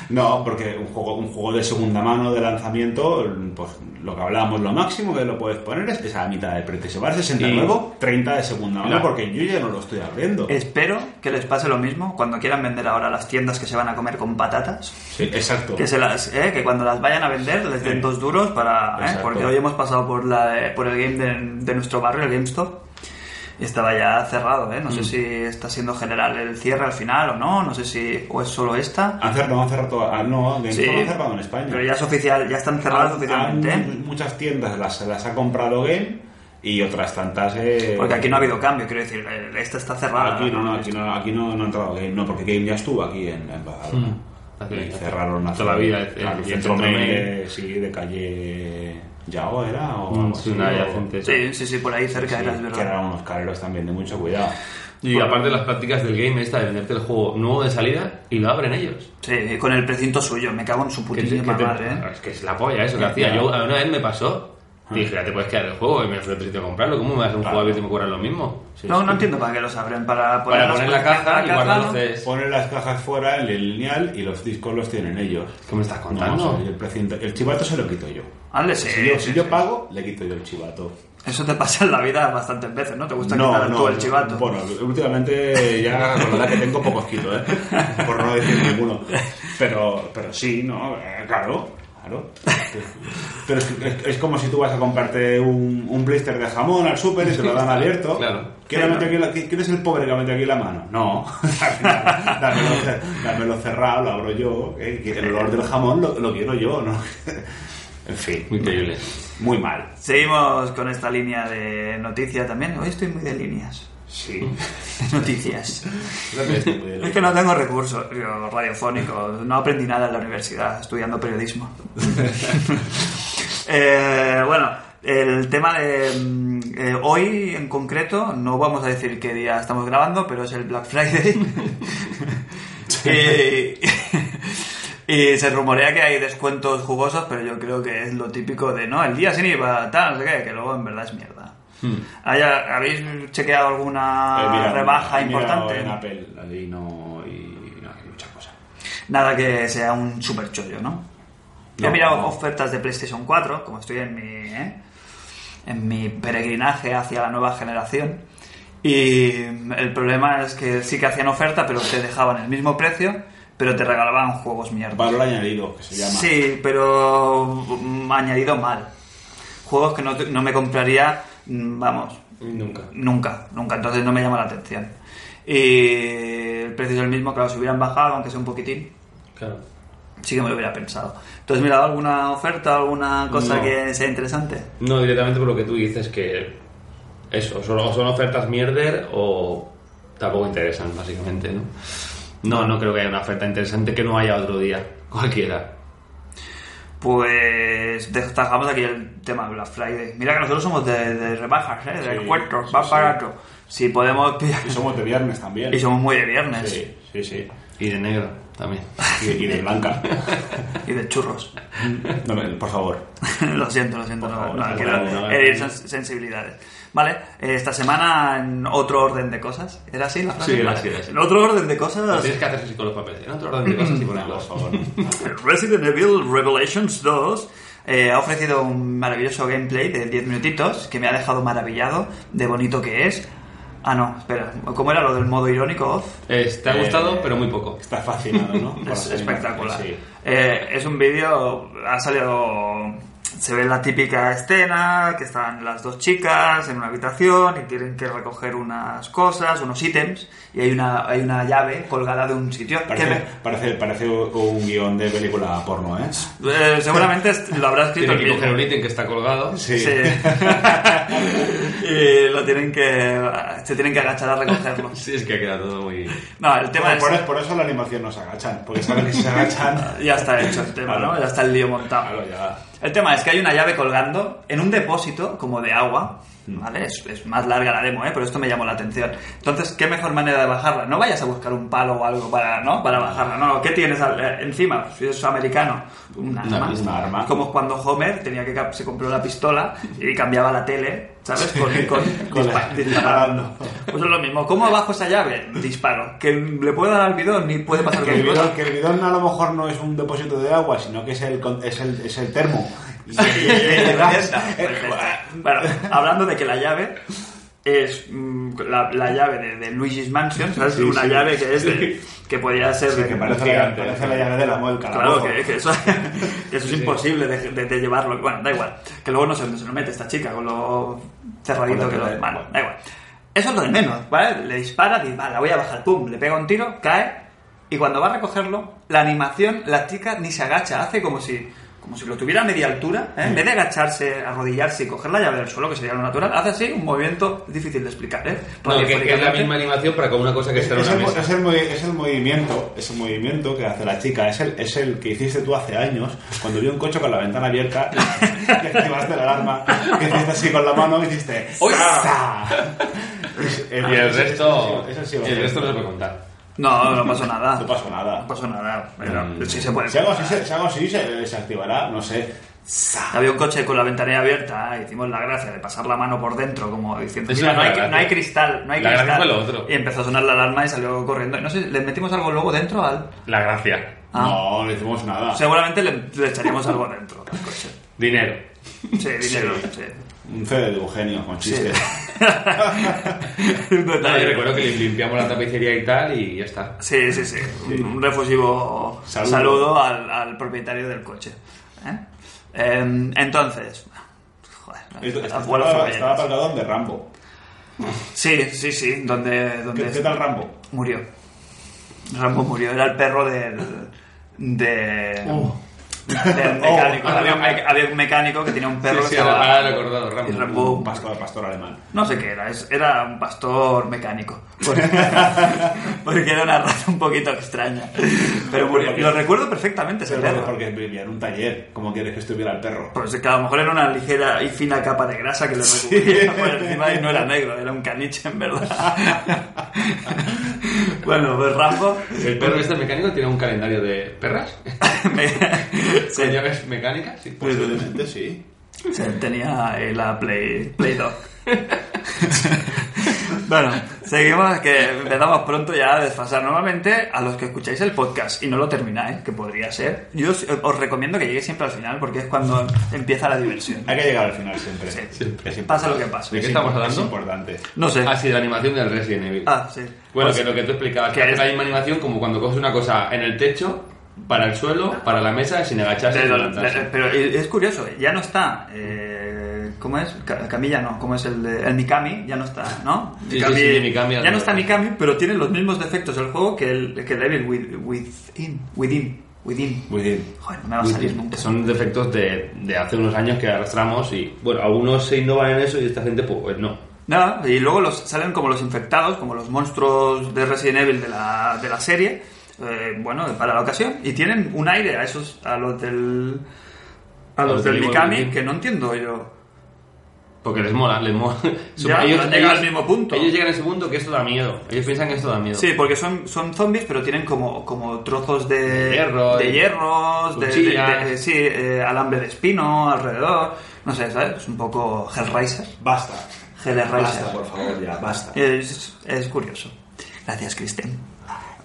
no, porque un juego, un juego de segunda mano de lanzamiento, pues lo que hablábamos, lo máximo que lo puedes poner es, es a la mitad de precio. Si va a 60 Y- nuevo, 30 de segunda mano Claro. porque yo ya no lo estoy abriendo. Espero que les pase lo mismo cuando quieran vender ahora las tiendas que se van a comer con patatas. Sí, exacto. Que, se las, eh, que cuando las vayan a vender les den Sí. dos duros para... eh, porque hoy hemos pasado por, la, por el game de, de nuestro barrio, el GameStop, y estaba ya cerrado. ¿eh? No Mm. sé si está siendo general el cierre al final o no, no sé si o es solo esta. Han cerrado, han cerrado todo- ah, no, GameStop Sí, han cerrado en España. Pero ya es oficial, ya están cerradas Han- oficialmente. han- ¿eh? muchas tiendas las, las ha comprado Game y otras tantas. eh, Porque aquí no ha habido cambio, quiero decir, eh, esta está cerrada. Aquí no, no, aquí no, aquí no, no ha entrado Game, no, porque Game ya estuvo aquí en, en Badalona. Hace- Y cerraron hace- toda la vida, claro, el el centro centro mail. de, sí, de calle Yao era o Mm, algo sí, así, una o- adyacente. Sí, sí, sí, por ahí cerca sí, era, es que verdad. eran unos carreros también de mucho cuidado. Y aparte las prácticas del game esta de venderte el juego nuevo de salida y lo abren ellos. Sí, con el precinto suyo, me cago en su Que putísima que madre, ¿eh? Es que es la polla eso que hacía. Yo una vez me pasó. Dije, ya te puedes quedar el juego y me a comprarlo. ¿Cómo me vas a un Claro. juego abierto y me cobran lo mismo? Sí, No, sí. no entiendo para qué los abren, para poner, Para poner la caja y guardar ¿no? los CDs. Ponen las cajas fuera en el lineal y los discos los tienen ellos. ¿Qué me estás No, contando? el, chivato se lo quito yo. Hazle, sí, si yo, sí, si sí. yo pago, le quito yo el chivato. Eso te pasa en la vida bastantes veces, ¿no? Te gusta quitar tú el chivato. Bueno, últimamente ya con la edad que tengo pocos quito, ¿eh? Por no decir ninguno. Pero, pero sí, ¿no? Eh, claro, claro. Pero es, que- es- es como si tú vas a comprarte un, un blister de jamón al súper y te lo dan abierto. Claro. ¿Quién, la- ¿Quién es el pobre que ha metido aquí la mano? No. dámelo, cer- dámelo cerrado, lo abro yo. eh, El olor del jamón lo, lo quiero yo, ¿no? En fin, Muy increíble. muy mal. Seguimos con esta línea de noticias también. Hoy estoy muy de líneas. Sí. De noticias. Es que no tengo recursos yo, radiofónicos. No aprendí nada en la universidad estudiando periodismo. Eh, bueno, el tema de mm, eh, hoy en concreto, no vamos a decir qué día estamos grabando, pero es el Black Friday. y, y se rumorea que hay descuentos jugosos, pero yo creo que es lo típico de, no, el día sin IVA, tal, no sé qué, que luego en verdad es mierda. Haya- ¿Habéis chequeado alguna Eh, mira, rebaja he mirado importante? En Apple, no, y no hay mucha cosa. Nada que sea un super chollo, ¿no? Yo he No, mirado no. ofertas de PlayStation 4, como estoy en mi, ¿eh? en mi peregrinaje hacia la nueva generación. Y el problema es que sí que hacían oferta, pero te dejaban el mismo precio, pero te regalaban juegos mierda. Valor añadido, que se llama. Sí, pero mm, añadido mal. juegos que no, no me compraría, vamos, Nunca. nunca, nunca, entonces no me llama la atención. Y el precio es el mismo, claro, si hubieran bajado, aunque sea un poquitín, Claro. sí que me lo hubiera pensado. ¿Tú has mirado alguna oferta, alguna cosa No. que sea interesante? No, directamente por lo que tú dices que eso, solo son ofertas mierder o tampoco interesan, básicamente, ¿no? No, no creo que haya una oferta interesante que no haya otro día, cualquiera. Pues destacamos aquí el tema de Black Friday. Mira que nosotros somos de, de rebajas, ¿eh? de Sí, descuentos, sí, más sí. barato. Si podemos pillar... Y somos de viernes también. Y somos muy de viernes. Sí, sí, sí. Y de negro también. Y, y de blanca. Y de churros. No, por favor. lo siento, lo siento. Por No, favor, no, no, no, sensibilidades. Vale, eh, esta semana en otro orden de cosas. ¿Era así la frase? Sí, era así, era así. En otro orden de cosas... tienes que hacer así con los papeles. En otro orden de cosas y Por ponerlos. favor. Resident Evil Revelations 2 eh, ha ofrecido un maravilloso gameplay de 10 minutitos que me ha dejado maravillado de bonito que es. Ah, no, espera. ¿Cómo era lo del modo irónico off? Eh, te ha gustado, Eh, pero muy poco. Está fascinado, ¿no? Por Es espectacular. animaciones, Eh, es un vídeo, ha salido, se ve la típica escena, que están las dos chicas en una habitación y tienen que recoger unas cosas, unos ítems, y hay una, hay una llave colgada de un sitio. Parece, me- parece, parece un guion de película porno, ¿eh? eh, seguramente lo habrá escrito Tiene el que coger un ítem que está colgado. Sí. Sí. y lo tienen que, se tienen que agachar a recogerlo. Sí, es que ha quedado todo muy... No, el tema Por, es... por, por eso la animación no se agachan, porque saben que si se agachan... Ya está hecho el tema. ¿no? Ya está el lío montado. Claro, ya. El tema es que hay una llave colgando en un depósito como de agua, ¿vale? Es, es más larga la demo, ¿eh? Pero esto me llamó la atención. Entonces, ¿qué mejor manera de bajarla? No vayas a buscar un palo o algo para, ¿no? Para bajarla. No, ¿qué tienes eh, encima? Si es americano, un Una arma. misma arma. Como cuando Homer tenía que se compró la pistola y cambiaba la tele, ¿sabes? Con, con, disparando. Pues es lo mismo. ¿Cómo bajo esa llave? Disparo. Que le puedo dar al bidón ni puede pasar Que el, bidón, que el bidón a lo mejor no es un depósito de agua, sino que es el, es el, es el termo. Y- Perfecta, perfecta. Bueno, hablando de que la llave es mm, la, la llave de, de Luigi's Mansion, ¿sabes? Sí, Una sí. llave que es de, que podría ser Sí, de que parece, la, gigante. parece la llave de la muelca. Claro, que, que eso, que eso es imposible de, de- llevarlo. Bueno, da igual. Que luego no sé dónde se lo mete esta chica con lo cerradito que lo Bueno, bueno. da igual. Eso es lo de menos, ¿vale? Le dispara, dice, vale, la voy a bajar, pum, le pega un tiro, cae, y cuando va a recogerlo, la animación, la chica ni se agacha, hace como si. Como si lo tuviera a media altura, ¿eh? en vez de agacharse, arrodillarse y coger la llave del suelo, que sería lo natural, hace así un movimiento difícil de explicar, ¿eh? No, que, que es la misma animación para con una cosa que Es, está en es una el, mesa. es el es el movimiento es el movimiento que hace la chica es el, es el que hiciste tú hace años cuando vio un coche con la ventana abierta que activaste la alarma que hiciste así con la mano y hiciste. ¡Sa! Y el resto, eso sí lo el sé. resto no se puede contar. No, no pasó nada. no pasó nada No pasó nada. Pero Mm. sí se puede. si hago así, se, si así se, se activará no sé Había un coche con la ventanilla abierta, hicimos la gracia de pasar la mano por dentro, como diciendo, "Mira, no, hay, no gracia. hay cristal, no hay La gracia cristal. lo otro. Y empezó a sonar la alarma y salió corriendo. No sé, ¿le metimos algo luego dentro al...? La gracia. Ah. no no hicimos nada Seguramente le, le echaríamos algo dentro al coche. Dinero. Sí, dinero, sí. Un CD de Eugenio con chistes No, yo recuerdo que le limpiamos la tapicería y tal y ya está. Sí, sí, sí. Un, un refusivo saludo, Saludo. al, al propietario del coche. ¿eh? Em, entonces... Joder, Esto- estaba, estaba aparcado donde Rambo Sí, sí, sí, donde... donde ¿Qué, qué tal Rambo? Murió. Rambo murió. Era el perro del. De, Del mecánico. Oh. había, un me- había un mecánico que tenía un perro Sí, sí, ahora recordado, Rambo. un pastor, pastor alemán No sé qué era. es- era un pastor mecánico. Porque, porque era una raza un poquito extraña. Pero murió. Lo recuerdo perfectamente ese Pero perro. porque vivía en un taller como quieres que estuviera el perro Pues que a lo mejor era una ligera y fina capa de grasa que le recubría por encima y no era negro, era un caniche en verdad. bueno, pues Rambo El perro este mecánico tiene un calendario de perras. Me- ¿Con se, llaves mecánicas? Sí. posiblemente sí se tenía ahí la Play, Play Dog. bueno, seguimos que empezamos pronto ya a desfasar. Normalmente a los que escucháis el podcast y no lo termináis, que podría ser, yo os, os recomiendo que lleguéis siempre al final porque es cuando empieza la diversión. hay que llegar al final siempre Sí. Siempre. Es Pasa lo que pasa. ¿De qué es estamos hablando? es importante No sé. Ah, sí, de la animación del Resident Evil. Ah, sí. Bueno, Pues- que lo que tú explicabas, que que es- la misma animación como cuando coges una cosa en el techo, para el suelo, para la mesa, sin agacharse. Pero, sin levantarse. pero es curioso, ya no está eh, ¿Cómo es? Ca- Camilla no, ¿cómo es el de. El Mikami? Ya no está, ¿no? Sí, sí, sí, Mikami, ya no está Mikami, pero tiene los mismos defectos el juego que el, que el Devil with- Within. Within. Within. Bien. Joder, no me va a salir nunca. Son defectos de, de hace unos años que arrastramos y, bueno, algunos se innovan en eso y esta gente, pues no. Nada, y luego los, salen como los infectados, como los monstruos de Resident Evil de la, de la serie, eh, bueno, para la ocasión, y tienen un aire a esos, a los del, a los los del Mikami, que no entiendo yo. Porque les mola, les mola. Ya, han llegado al mismo punto. Ellos llegan a ese punto que esto da miedo. Ellos piensan que esto da miedo. Sí, porque son, son zombies, pero tienen como, como trozos de, De hierro, de hierros, de, de- cuchillas. de- sí, eh, alambre de espino alrededor, no sé, ¿sabes? Es un poco Hellraiser. Basta. Hellraiser. Basta, por favor, ya, basta. Es, es curioso. Gracias, Cristian.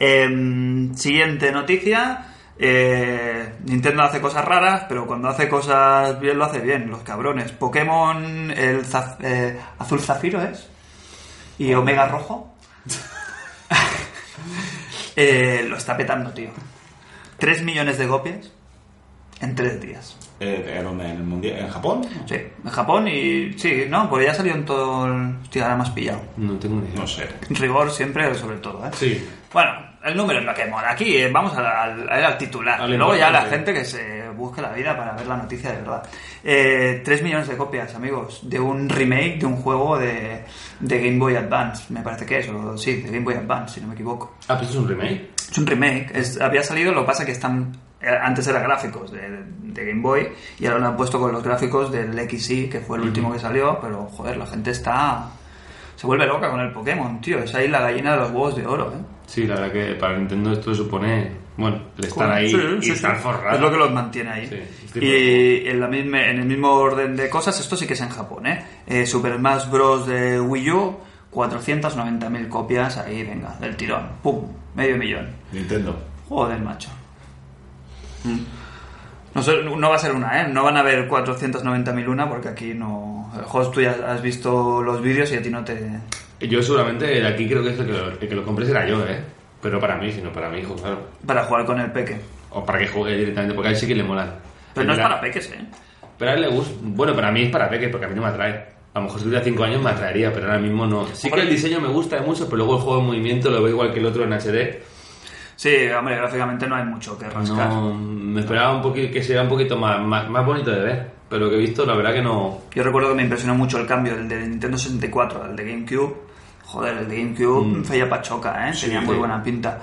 Em, siguiente noticia. Eh, Nintendo hace cosas raras, pero cuando hace cosas bien lo hace bien, los cabrones. Pokémon, el zaf- eh, azul zafiro es. Y Omega rojo. Eh, lo está petando, tío. 3 millones de copias en 3 días. Eh, ¿En el mundial? ¿En Japón? Sí, en Japón y. Sí, no, porque ya salió en todo el. Hostia, ahora me has pillado. No tengo ni idea. No sé. Rigor siempre, sobre todo, ¿eh? Sí. Bueno, el número es lo que mola. Aquí eh, vamos al, al- al titular. A lo Luego ya la gente que se busque la vida para ver la noticia de verdad. Eh, 3 millones de copias, amigos, de un remake de un juego de, de Game Boy Advance. Me parece que es, o sí, de Game Boy Advance, si no me equivoco. Ah, pues es un remake. Es un remake. Es- había salido, lo que pasa que están. eh, Antes eran gráficos de, de Game Boy y ahora lo han puesto con los gráficos del XY, que fue el último que salió. Pero joder, la gente está. Se vuelve loca con el Pokémon, tío. Es ahí la gallina de los huevos de oro, ¿eh? Sí, la verdad que para Nintendo esto supone, bueno, el estar ahí Sí, y sí, estar sí. forrado. Es lo que los mantiene ahí. Y en, la misma, en el mismo orden de cosas, esto sí que es en Japón, ¿eh? Eh, Super Smash Bros. de Wii U, 490.000 copias, ahí, venga, del tirón. ¡Pum! Medio millón. Nintendo. Joder, macho. No, sé, no va a ser una, ¿eh? No van a haber 490.000 una porque aquí no... Jos, tú ya has visto los vídeos y a ti no te... Yo seguramente de aquí creo que es el que lo, el que lo compre será yo, ¿eh? Pero para mí, sino para mi hijo, claro. Para jugar con el peque. O para que juegue directamente, porque a él sí que le molan. Pero no es para peques, ¿eh? Pero a él le gusta. Bueno, para mí es para peque, porque a mí no me atrae. A lo mejor si tuviera 5 años me atraería, pero ahora mismo no. Sí que el diseño me gusta mucho, pero luego el juego en movimiento lo veo igual que el otro en HD. Sí, hombre, gráficamente no hay mucho que rascar. No, me esperaba un poquito que sea un poquito más, más, más bonito de ver. Pero lo que he visto, la verdad que no. Yo recuerdo que me impresionó mucho el cambio del de Nintendo 64 al de GameCube. Joder, el GameCube Mm. feía pachoca, ¿eh? Sí, Tenía muy buena pinta.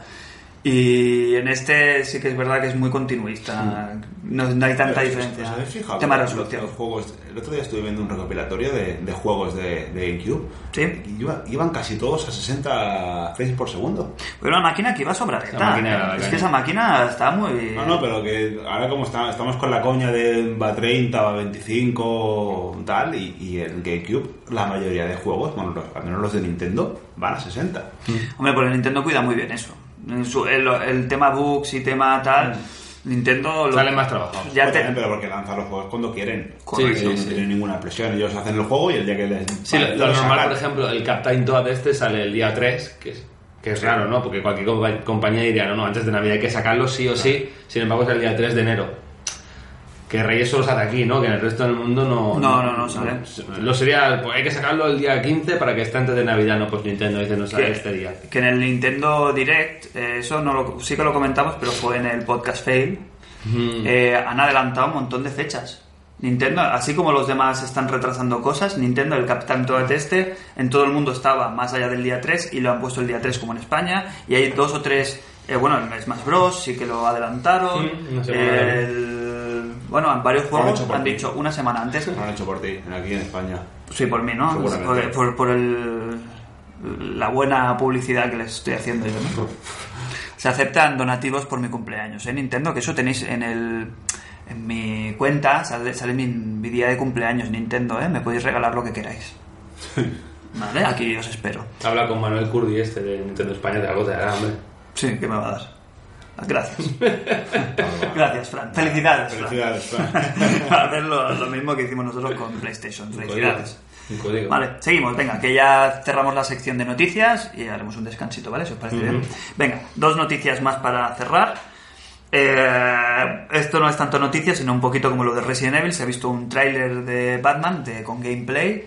Y en este sí que es verdad que es muy continuista. No, no hay tanta ¿Os- diferencia. ¿Os habéis fijado? Tema de Los- resolución. los juegos, el otro día estuve viendo un recopilatorio de, de juegos de, de GameCube. Sí. Y iba- iban casi todos a 60 frames por segundo. Pero una máquina que iba. La máquina ¿eh? la Es caña. que esa máquina está muy... No, no, pero que ahora como está- estamos con la coña de va 30, va 25, tal, y, y en GameCube la mayoría de juegos, bueno, los- al menos los de Nintendo, van a 60. Hombre, pues el Nintendo cuida muy bien eso. En su- el, el tema bugs y tema tal... Nintendo... lo- Salen más trabajados. Ya Pues te- pero porque lanzan los juegos cuando quieren. Correcto. Ellos Sí, no sí. tienen ninguna presión. Ellos hacen el juego y el día que les. Sí, vale, lo lo normal, sacan. por ejemplo, el Captain Toad este sale el día 3, que es, que es raro, ¿no? Porque cualquier compa- compañía diría, no, no, antes de Navidad hay que sacarlo sí o sí, sin embargo es el día 3 de enero. Que Reyes solo sale aquí, ¿no? Que en el resto del mundo no... No, no, no sale. Lo sería, pues hay que sacarlo el día 15 para que esté antes de Navidad, no, pues Nintendo dice, no sale que, este día. que en el Nintendo Direct, eh, eso no lo- sí que lo comentamos, pero fue en el podcast Fail, Mm. eh, han adelantado un montón de fechas. Nintendo, así como los demás están retrasando cosas, Nintendo, el Capitán Toad este, en todo el mundo estaba más allá del día 3 y lo han puesto el día 3 como en España. Y hay dos o tres, eh, bueno, el Smash Bros. sí que lo adelantaron. Mm, una semana El- bueno, en varios han juegos han dicho una semana antes. Lo han hecho por ti, aquí en España. Sí, por mí, ¿no? Seguramente. Por, por- por el, la buena publicidad que les estoy haciendo yo, ¿no? Se aceptan donativos por mi cumpleaños, ¿eh? Nintendo, que eso tenéis en el... En mi cuenta sale, sale mi, mi día de cumpleaños, Nintendo, ¿eh? Me podéis regalar lo que queráis. Vale, aquí os espero. Habla con Manuel Curdi este de Nintendo España, de algo te hará, hombre. Sí, ¿qué me va a dar? Gracias. Gracias, Fran. Felicidades, Fran. Felicidades, Fran. Hacer lo, lo mismo que hicimos nosotros con PlayStation. Felicidades. Un código. Vale, seguimos, venga, que ya cerramos la sección de noticias y haremos un descansito, ¿vale? Si os parece bien. Venga, dos noticias más para cerrar. Eh, esto no es tanto noticia, sino un poquito como lo de Resident Evil. Se ha visto un tráiler de Batman de, con gameplay.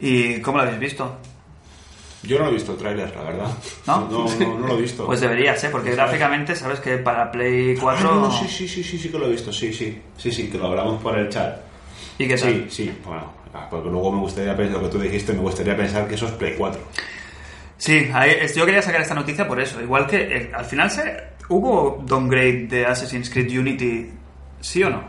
¿Y cómo lo habéis visto? Yo no he visto el tráiler, la verdad. ¿No? No, no, no lo he visto. Pues deberías, ¿eh? Porque ¿Sabes? gráficamente sabes que para Play 4... Ah, no, no, sí, sí, sí, sí, sí que lo he visto, sí, sí. Sí, sí, que lo hablamos por el chat. ¿Y qué tal? Sí, sí, bueno, ah, porque luego me gustaría pensar, lo que tú dijiste, me gustaría pensar que eso es Play 4. Sí, yo quería sacar esta noticia por eso. Igual que eh, al final se hubo downgrade de Assassin's Creed Unity, ¿sí o no?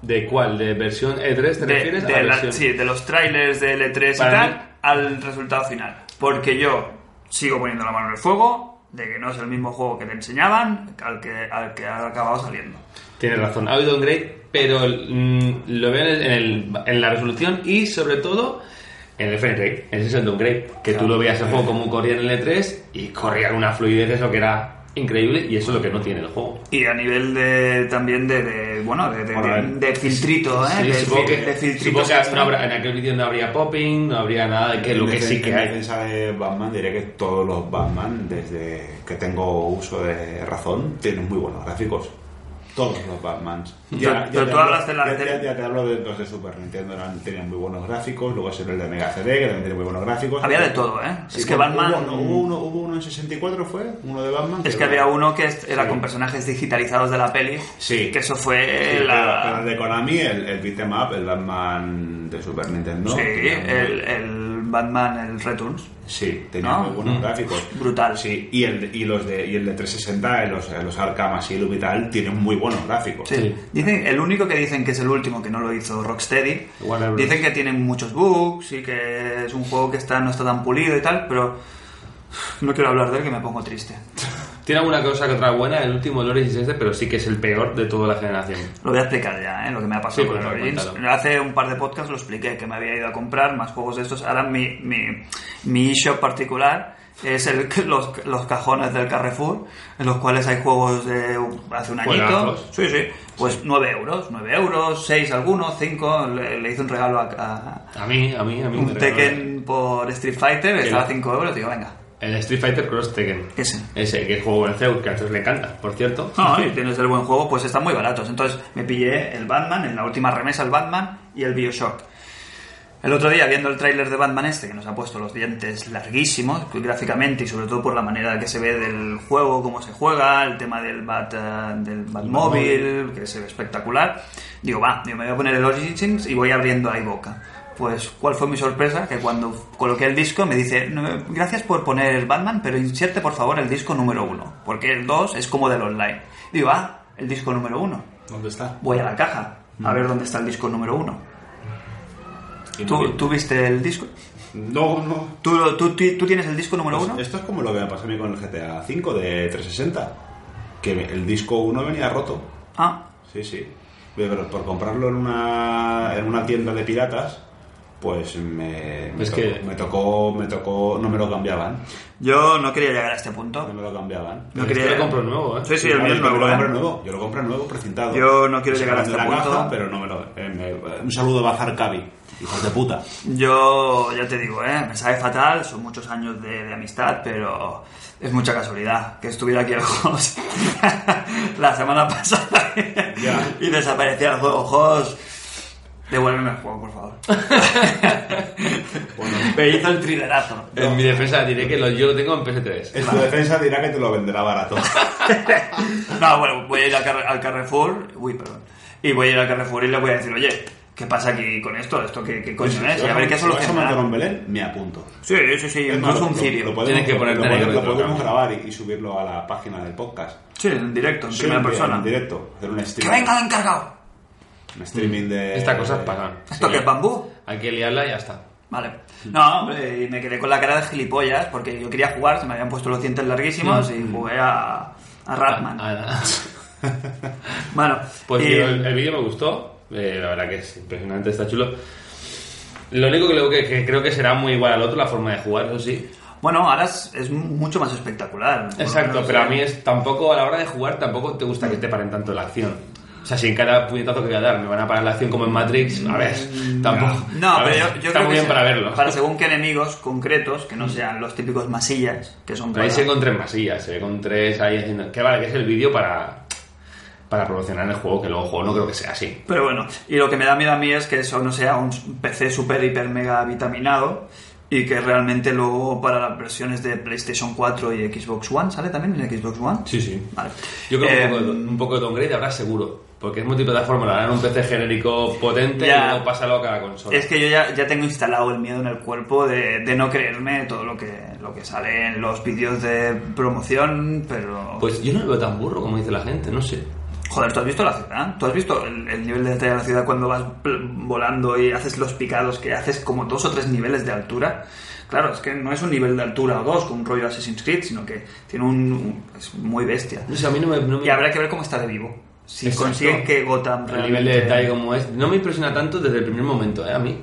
¿De cuál? ¿De versión E3 te De, refieres? de a la- versión? sí, de los trailers de L3 y tal mí- al resultado final. Porque yo sigo poniendo la mano en el fuego de que no es el mismo juego que te enseñaban al que, al que ha acabado saliendo. Tienes razón, ha habido un grade, pero mm, lo veo en, el- en el- en la resolución y sobre todo en el frame rate. Ese es el downgrade. Que tú lo veías el juego como corría en el E3 y corría con una fluidez, eso que era increíble y eso es lo que no tiene el juego. Y a nivel de también de, de, bueno, de, de- Bueno, de- de filtrito, ¿eh? Sí, supongo que, supongo no habrá- en aquel vídeo no habría popping, no habría nada de que lo En que sí que en hay. defensa de Batman diré que todos los Batman, desde que tengo uso de razón, tienen muy buenos gráficos. Todos los Batmans. Pero- pero te tú hablas de la- ya, ya- ya te hablo de los de Super Nintendo, eran- tenían muy buenos gráficos. Luego salió el de Mega CD, que también tiene muy buenos gráficos. Había de todo, ¿eh? Sí, es que Batman... Hubo, hubo uno, hubo uno en 64, ¿fue? Uno de Batman. Es que había uno que era Sí. con personajes digitalizados de la peli. Sí. Que eso fue Sí, la... pero, pero el de Konami, el, el beat'em up, el Batman de Super Nintendo. sí, tenía el, el Batman, el Returns. Sí, tenía ¿No? muy buenos Mm. gráficos. Brutal. Sí, y el, de- y los de, y el de 360, los, los Arkham Asylum y tal, tienen muy buenos gráficos. Sí. Sí. Dicen, el único que dicen que es el último que no lo hizo Rocksteady, Warner Bros. dicen que tienen muchos bugs y que es un juego que está, no está tan pulido y tal, pero no quiero hablar de él que me pongo triste. Tiene alguna cosa que otra buena, el último el Origins este, pero sí que es el peor de toda la generación. Lo voy a explicar ya, ¿eh? lo que me ha pasado Sí, con el Origins. Hace un par de podcasts lo expliqué, que me había ido a comprar más juegos de estos. Ahora mi, mi, mi eShop particular es el, los, los cajones del Carrefour, en los cuales hay juegos de hace un añito. Sí, sí. Pues 9 euros, 9 euros, 6 algunos, 5. Le, le hice un regalo a, a- A mí, a mí, a mí. un Tekken por Street Fighter, estaba a lo- 5 euros, digo, venga. El Street Fighter Cross Tekken. Ese. Ese, que juego en Zeus, que a todos le encanta, por cierto. No, y tienes el buen juego, pues están muy baratos. Entonces me pillé el Batman, en la última remesa el Batman y el Bioshock. El otro día, viendo el tráiler de Batman este, que nos ha puesto los dientes larguísimos, gráficamente y sobre todo por la manera que se ve del juego, cómo se juega, el tema del Bat, eh, del Batmóvil, que se ve espectacular, digo, va, digo, me voy a poner el Origins y voy abriendo ahí boca. Pues, ¿cuál fue mi sorpresa? Que cuando coloqué el disco me dice, "No, gracias por poner el Batman, pero inserte por favor el disco número uno, porque el 2 es como del online. Digo, ah, el disco número uno. ¿Dónde está? Voy a la caja a ver dónde está el disco número uno. ¿Tú, tú viste el disco? No, no. ¿Tú, tú, tú- tú tienes el disco número Pues uno? esto es como lo que me pasó a mí con el GTA V de 360. Que el disco 1 venía roto. Ah, Sí, sí. Pero por comprarlo en una, en una tienda de piratas, pues me, me, Es tocó, que- me tocó, me tocó, no me lo cambiaban. yo no quería llegar a este No punto. me lo cambiaban. No quería... lo compro nuevo, ¿eh? Sí, sí, el Yo mío es me lo nuevo. compré ¿eh? nuevo. Yo lo compré nuevo, precintado. Yo no quiero llegar a este punto. caja, pero no me lo... eh, me- un saludo a Bazar Cavi, hijos de puta. Yo, ya te digo, ¿eh? me sabe fatal, son muchos años de, de amistad, pero es mucha casualidad que estuviera aquí el Jos la semana pasada Ya. y desaparecía el juego. Jos, devuélveme el juego, por favor. Bueno, me hizo el thrillerazo. En mi defensa diré que lo- yo lo tengo en PS3. en tu defensa dirá que te lo venderá barato. No, bueno, voy a ir al, Carre- al Carrefour. Uy, perdón. Y voy a ir al Carrefour y le voy a decir, oye, ¿qué pasa aquí con esto? ¿Esto qué, qué coño es? Y a ver qué Si solucionar. Belén, me apunto. Sí, sí, sí, Es más, un lo- cirio. Lo, podemos, Tienes que lo ponerte podemos- lo grabar y, y subirlo a la página del podcast. Sí, en directo, en Sí, primera en- persona. En directo. Hacer un ¡Que streaming. venga el encargado! Un streaming de... Estas cosas pagan. ¿Esto Sí. qué es bambú? Hay que liarla y ya está. Vale. No, hombre, y me quedé con la cara de gilipollas porque yo quería jugar, se me habían puesto los dientes larguísimos y jugué a, a Ratman. Ah, ah. Bueno, Pues el, el vídeo me gustó. eh, la verdad que es impresionante, está chulo. Lo único que, creo que, que creo que será muy igual al otro, la forma de jugar, eso sí. bueno, ahora es, es mucho más espectacular. Exacto, menos, pero a mí es tampoco a la hora de jugar tampoco te gusta que te paren tanto la acción. O sea, si en cada puñetazo que voy a dar me van a parar la acción como en Matrix, a ver, tampoco. No, a pero yo, yo está creo muy que bien para verlo. Para según qué enemigos concretos, que no sean los típicos masillas, que son Pero ahí se con tres masillas, se ve con tres ahí haciendo. Que vale, que es el vídeo para. para promocionar el juego, que luego el juego no creo que sea así. Pero bueno, y lo que me da miedo a mí es que eso no sea un PC super, hiper, mega vitaminado y que realmente luego para las versiones de PlayStation 4 y Xbox One, ¿sale también en Xbox One? Sí, sí. Vale. Yo creo que Eh, un, poco de, un poco de downgrade habrá seguro. Porque es multiplataforma, la harán un PC genérico potente Ya. y luego pásalo a cada consola. Es que yo ya, ya tengo instalado el miedo en el cuerpo de, de no creerme todo lo que, lo que sale en los vídeos de promoción, pero... Pues yo no lo veo tan burro como dice la gente, no sé. Joder, ¿tú has visto la ciudad? ¿Tú has visto el, el nivel de detalle de la ciudad cuando vas volando y haces los picados que haces como dos o tres niveles de altura? Claro, es que no es un nivel de altura o dos, con un rollo Assassin's Creed, sino que tiene un... un- es muy bestia. No sé, a mí no me... no me- Y habrá que ver cómo está de vivo. Si Exacto. consiguen que Gotham El nivel de realmente- detalle como es. No me impresiona tanto desde el primer momento, ¿eh? A mí.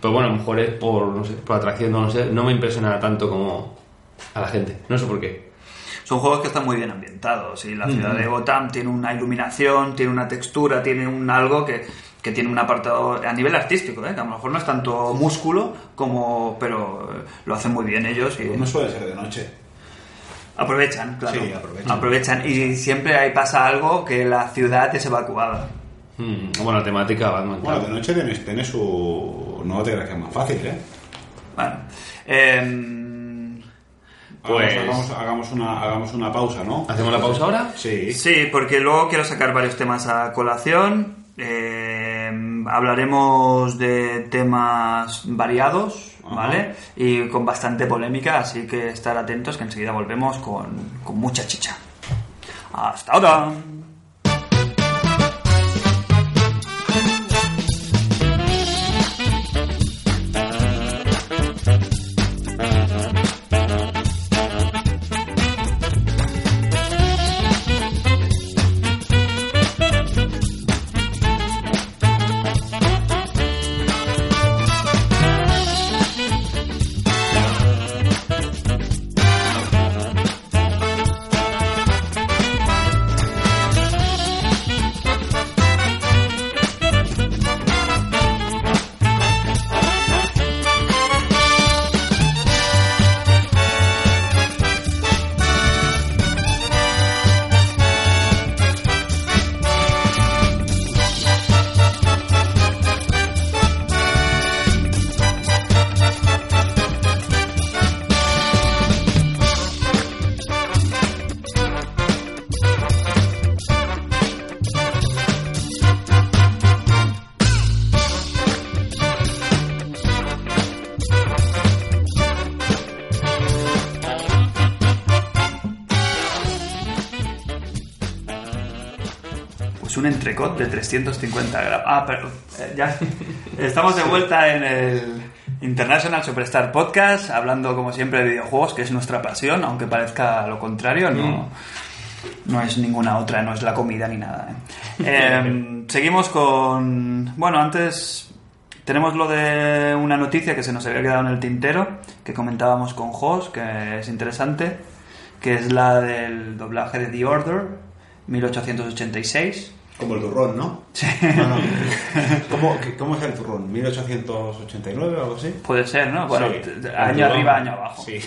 Pero bueno, a lo mejor es por, no sé, por atracción, no lo sé. No me impresiona tanto como a la gente. No sé por qué. Son juegos que están muy bien ambientados y la Mm. ciudad de Gotham tiene una iluminación, tiene una textura, tiene un algo que, que tiene un apartado a nivel artístico, ¿eh? que a lo mejor no es tanto músculo como pero lo hacen muy bien ellos y No suele ser de noche. Aprovechan, claro. Sí, aprovechan. Aprovechan y siempre ahí pasa algo que la ciudad es evacuada. Hmm, Bueno, la temática Batman. Bueno, de noche tiene, tiene su... No te creas que es más fácil, ¿eh? Bueno, em, Pues- Hagamos, hagamos, hagamos una, hagamos una pausa, ¿no? ¿Hacemos la pausa ahora? Sí. Sí, porque luego quiero sacar varios temas a colación. Eh, hablaremos de temas variados. ¿vale? Y con bastante polémica, así que estar atentos que enseguida volvemos con, con mucha chicha. Hasta ahora. Entrecot de 350 gramos. Ah, pero eh, ya estamos de vuelta en el International Superstar Podcast, hablando como siempre de videojuegos, que es nuestra pasión, aunque parezca lo contrario, no, no es ninguna otra, no es la comida ni nada. ¿eh? Eh, seguimos con... Bueno, antes tenemos lo de una noticia que se nos había quedado en el tintero, que comentábamos con Jos, que es interesante, que es la del doblaje de The Order, 1886. Como el turrón, ¿no? Sí. No, no. ¿Cómo, qué- ¿Cómo es el turrón? ¿1889 o algo así? Puede ser, ¿no? Bueno, Sí. año arriba, año abajo. Sí.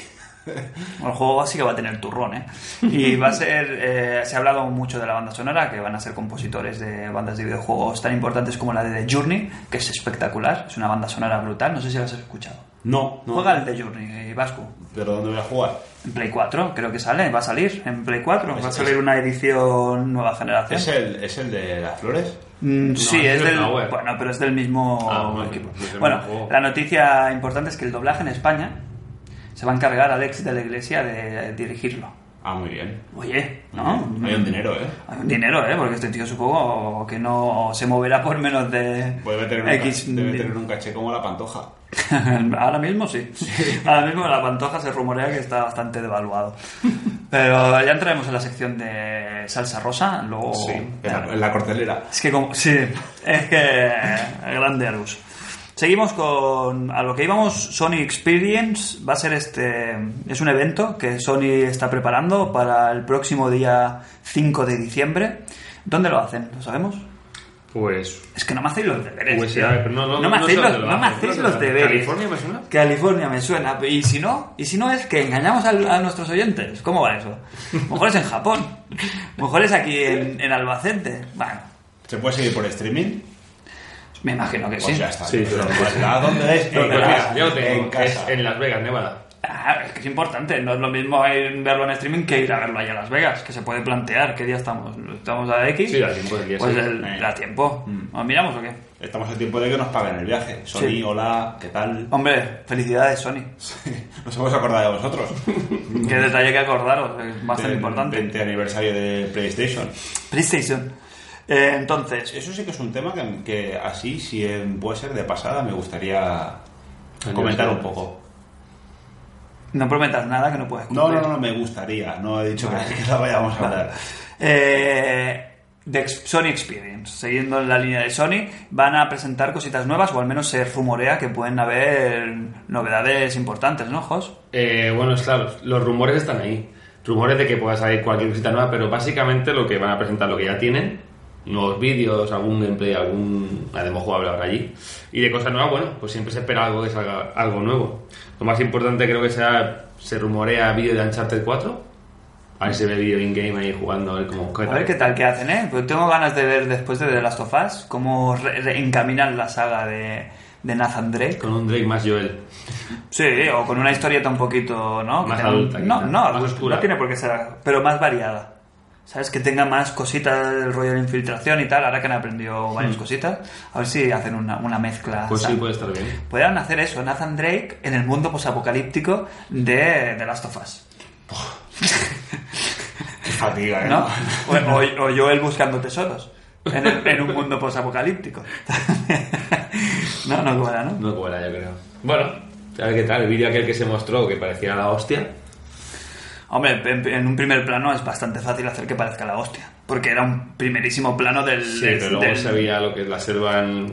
Bueno, el juego sí que va a tener turrón, ¿eh? Y va a ser... eh, se ha hablado mucho de la banda sonora, que van a ser compositores de bandas de videojuegos tan importantes como la de The Journey, que es espectacular, es una banda sonora brutal, no sé si la has escuchado. No, no. Juega el The Journey, Vasco. ¿Pero dónde voy a jugar? En Play 4, creo que sale, va a salir en Play 4, Es- va a salir una edición nueva generación. ¿Es el, ¿Es el de las flores? Mm, sí, es es del, Flower. bueno, pero es del mismo Ah, bueno, equipo. es del Bueno, juego. la noticia importante es que el doblaje en España se va a encargar Alex de la Iglesia de dirigirlo. Ah, muy bien. Oye, ¿no? Hay un dinero, ¿eh? Hay un dinero, ¿eh? Porque este tío supongo que no se moverá por menos de Puede tener un, X. ca- debe tener un caché como la pantoja. Ahora mismo sí. Ahora mismo la pantoja se rumorea que está bastante devaluado. Pero ya entraremos en la sección de salsa rosa, luego... Sí, en la, en la cortelera. Es que como... Sí, es que... Grande Arus. Seguimos con... A lo que íbamos, Sony Experience va a ser este... Es un evento que Sony está preparando para el próximo día 5 de diciembre. ¿Dónde lo hacen? ¿Lo sabemos? Pues. Es que no me hacéis los deberes. Pues, tío. a ver, pero no- no- me hacéis los, dónde lo no me haces, hacéis ¿no? los deberes. ¿California me suena? California me suena. Y si no, y si no es que engañamos al- a, nuestros oyentes. ¿Cómo va eso? Mejor es en Japón. Mejor es aquí en, en Albacete. Bueno, ¿Se puede seguir por streaming? Me imagino que Pues sí. ya está. Sí, Pero, sí. pues, ¿a ¿Dónde es? Pues En mira, casa, yo tengo. En Es casa. en Las Vegas, Nevada. Ah, es que es importante, no es lo mismo ir- verlo en streaming que ir a verlo allá a Las Vegas, que se puede plantear qué día estamos. ¿Estamos a X? Sí, da tiempo del día, Pues sí. el- Eh. da tiempo. ¿Nos miramos o qué? Estamos a tiempo de que nos paguen el viaje. Sony, Sí. hola, ¿qué tal? Hombre, felicidades Sony. Nos hemos acordado de vosotros. Qué detalle que acordaros, es bastante Del importante. 20 aniversario de PlayStation. PlayStation. Eh, entonces, Eso sí que es un tema que, que así, si puede ser de pasada, me gustaría comentar un poco. no prometas nada que no puedes No, cumplir. no, no, me gustaría. No he dicho que, que la vayamos a hablar. Eh, de Sony Experience, siguiendo en la línea de Sony, van a presentar cositas nuevas, o al menos se rumorea que pueden haber novedades importantes, ¿no, Jos? Eh, bueno, es claro, los rumores están ahí. Rumores de que pueda salir cualquier cosita nueva, pero básicamente lo que van a presentar, lo que ya tienen, nuevos vídeos, algún gameplay, algún una demo jugable ahora allí. Y de cosas nuevas, bueno, pues siempre se espera algo que salga algo nuevo. Lo más importante creo que sea, se rumorea vídeo de Uncharted 4. A ver si se ve vídeo in-game ahí jugando, a ver cómo... A ver qué tal que hacen, ¿eh? Pues tengo ganas de ver después de The Last of Us cómo re- re- encaminan la saga de, de Nathan Drake. Con un Drake más Joel. Sí, o con una historieta un poquito, ¿no? Más Que adulta, No, no, Más pues oscura. no tiene por qué ser, pero más variada. ¿Sabes? Que tenga más cositas del rollo de infiltración y tal, ahora que han aprendido varias cositas. A ver si hacen una, una mezcla. Hmm. Pues sí, ¿sabes? puede estar bien. Podrían hacer eso, Nathan Drake en el mundo posapocalíptico de The Last of Us. Qué fatiga, ¿eh? ¿No? O, o, o Joel buscando tesoros en, el- en un mundo posapocalíptico. no, no cuadra, ¿no? No cuela, yo creo. Bueno, a ver qué tal. El vídeo aquel que se mostró que parecía la hostia. Hombre, en, en un primer plano es bastante fácil hacer que parezca la hostia. Porque era un primerísimo plano del. Sí, pero luego del- se veía lo que es la selva en...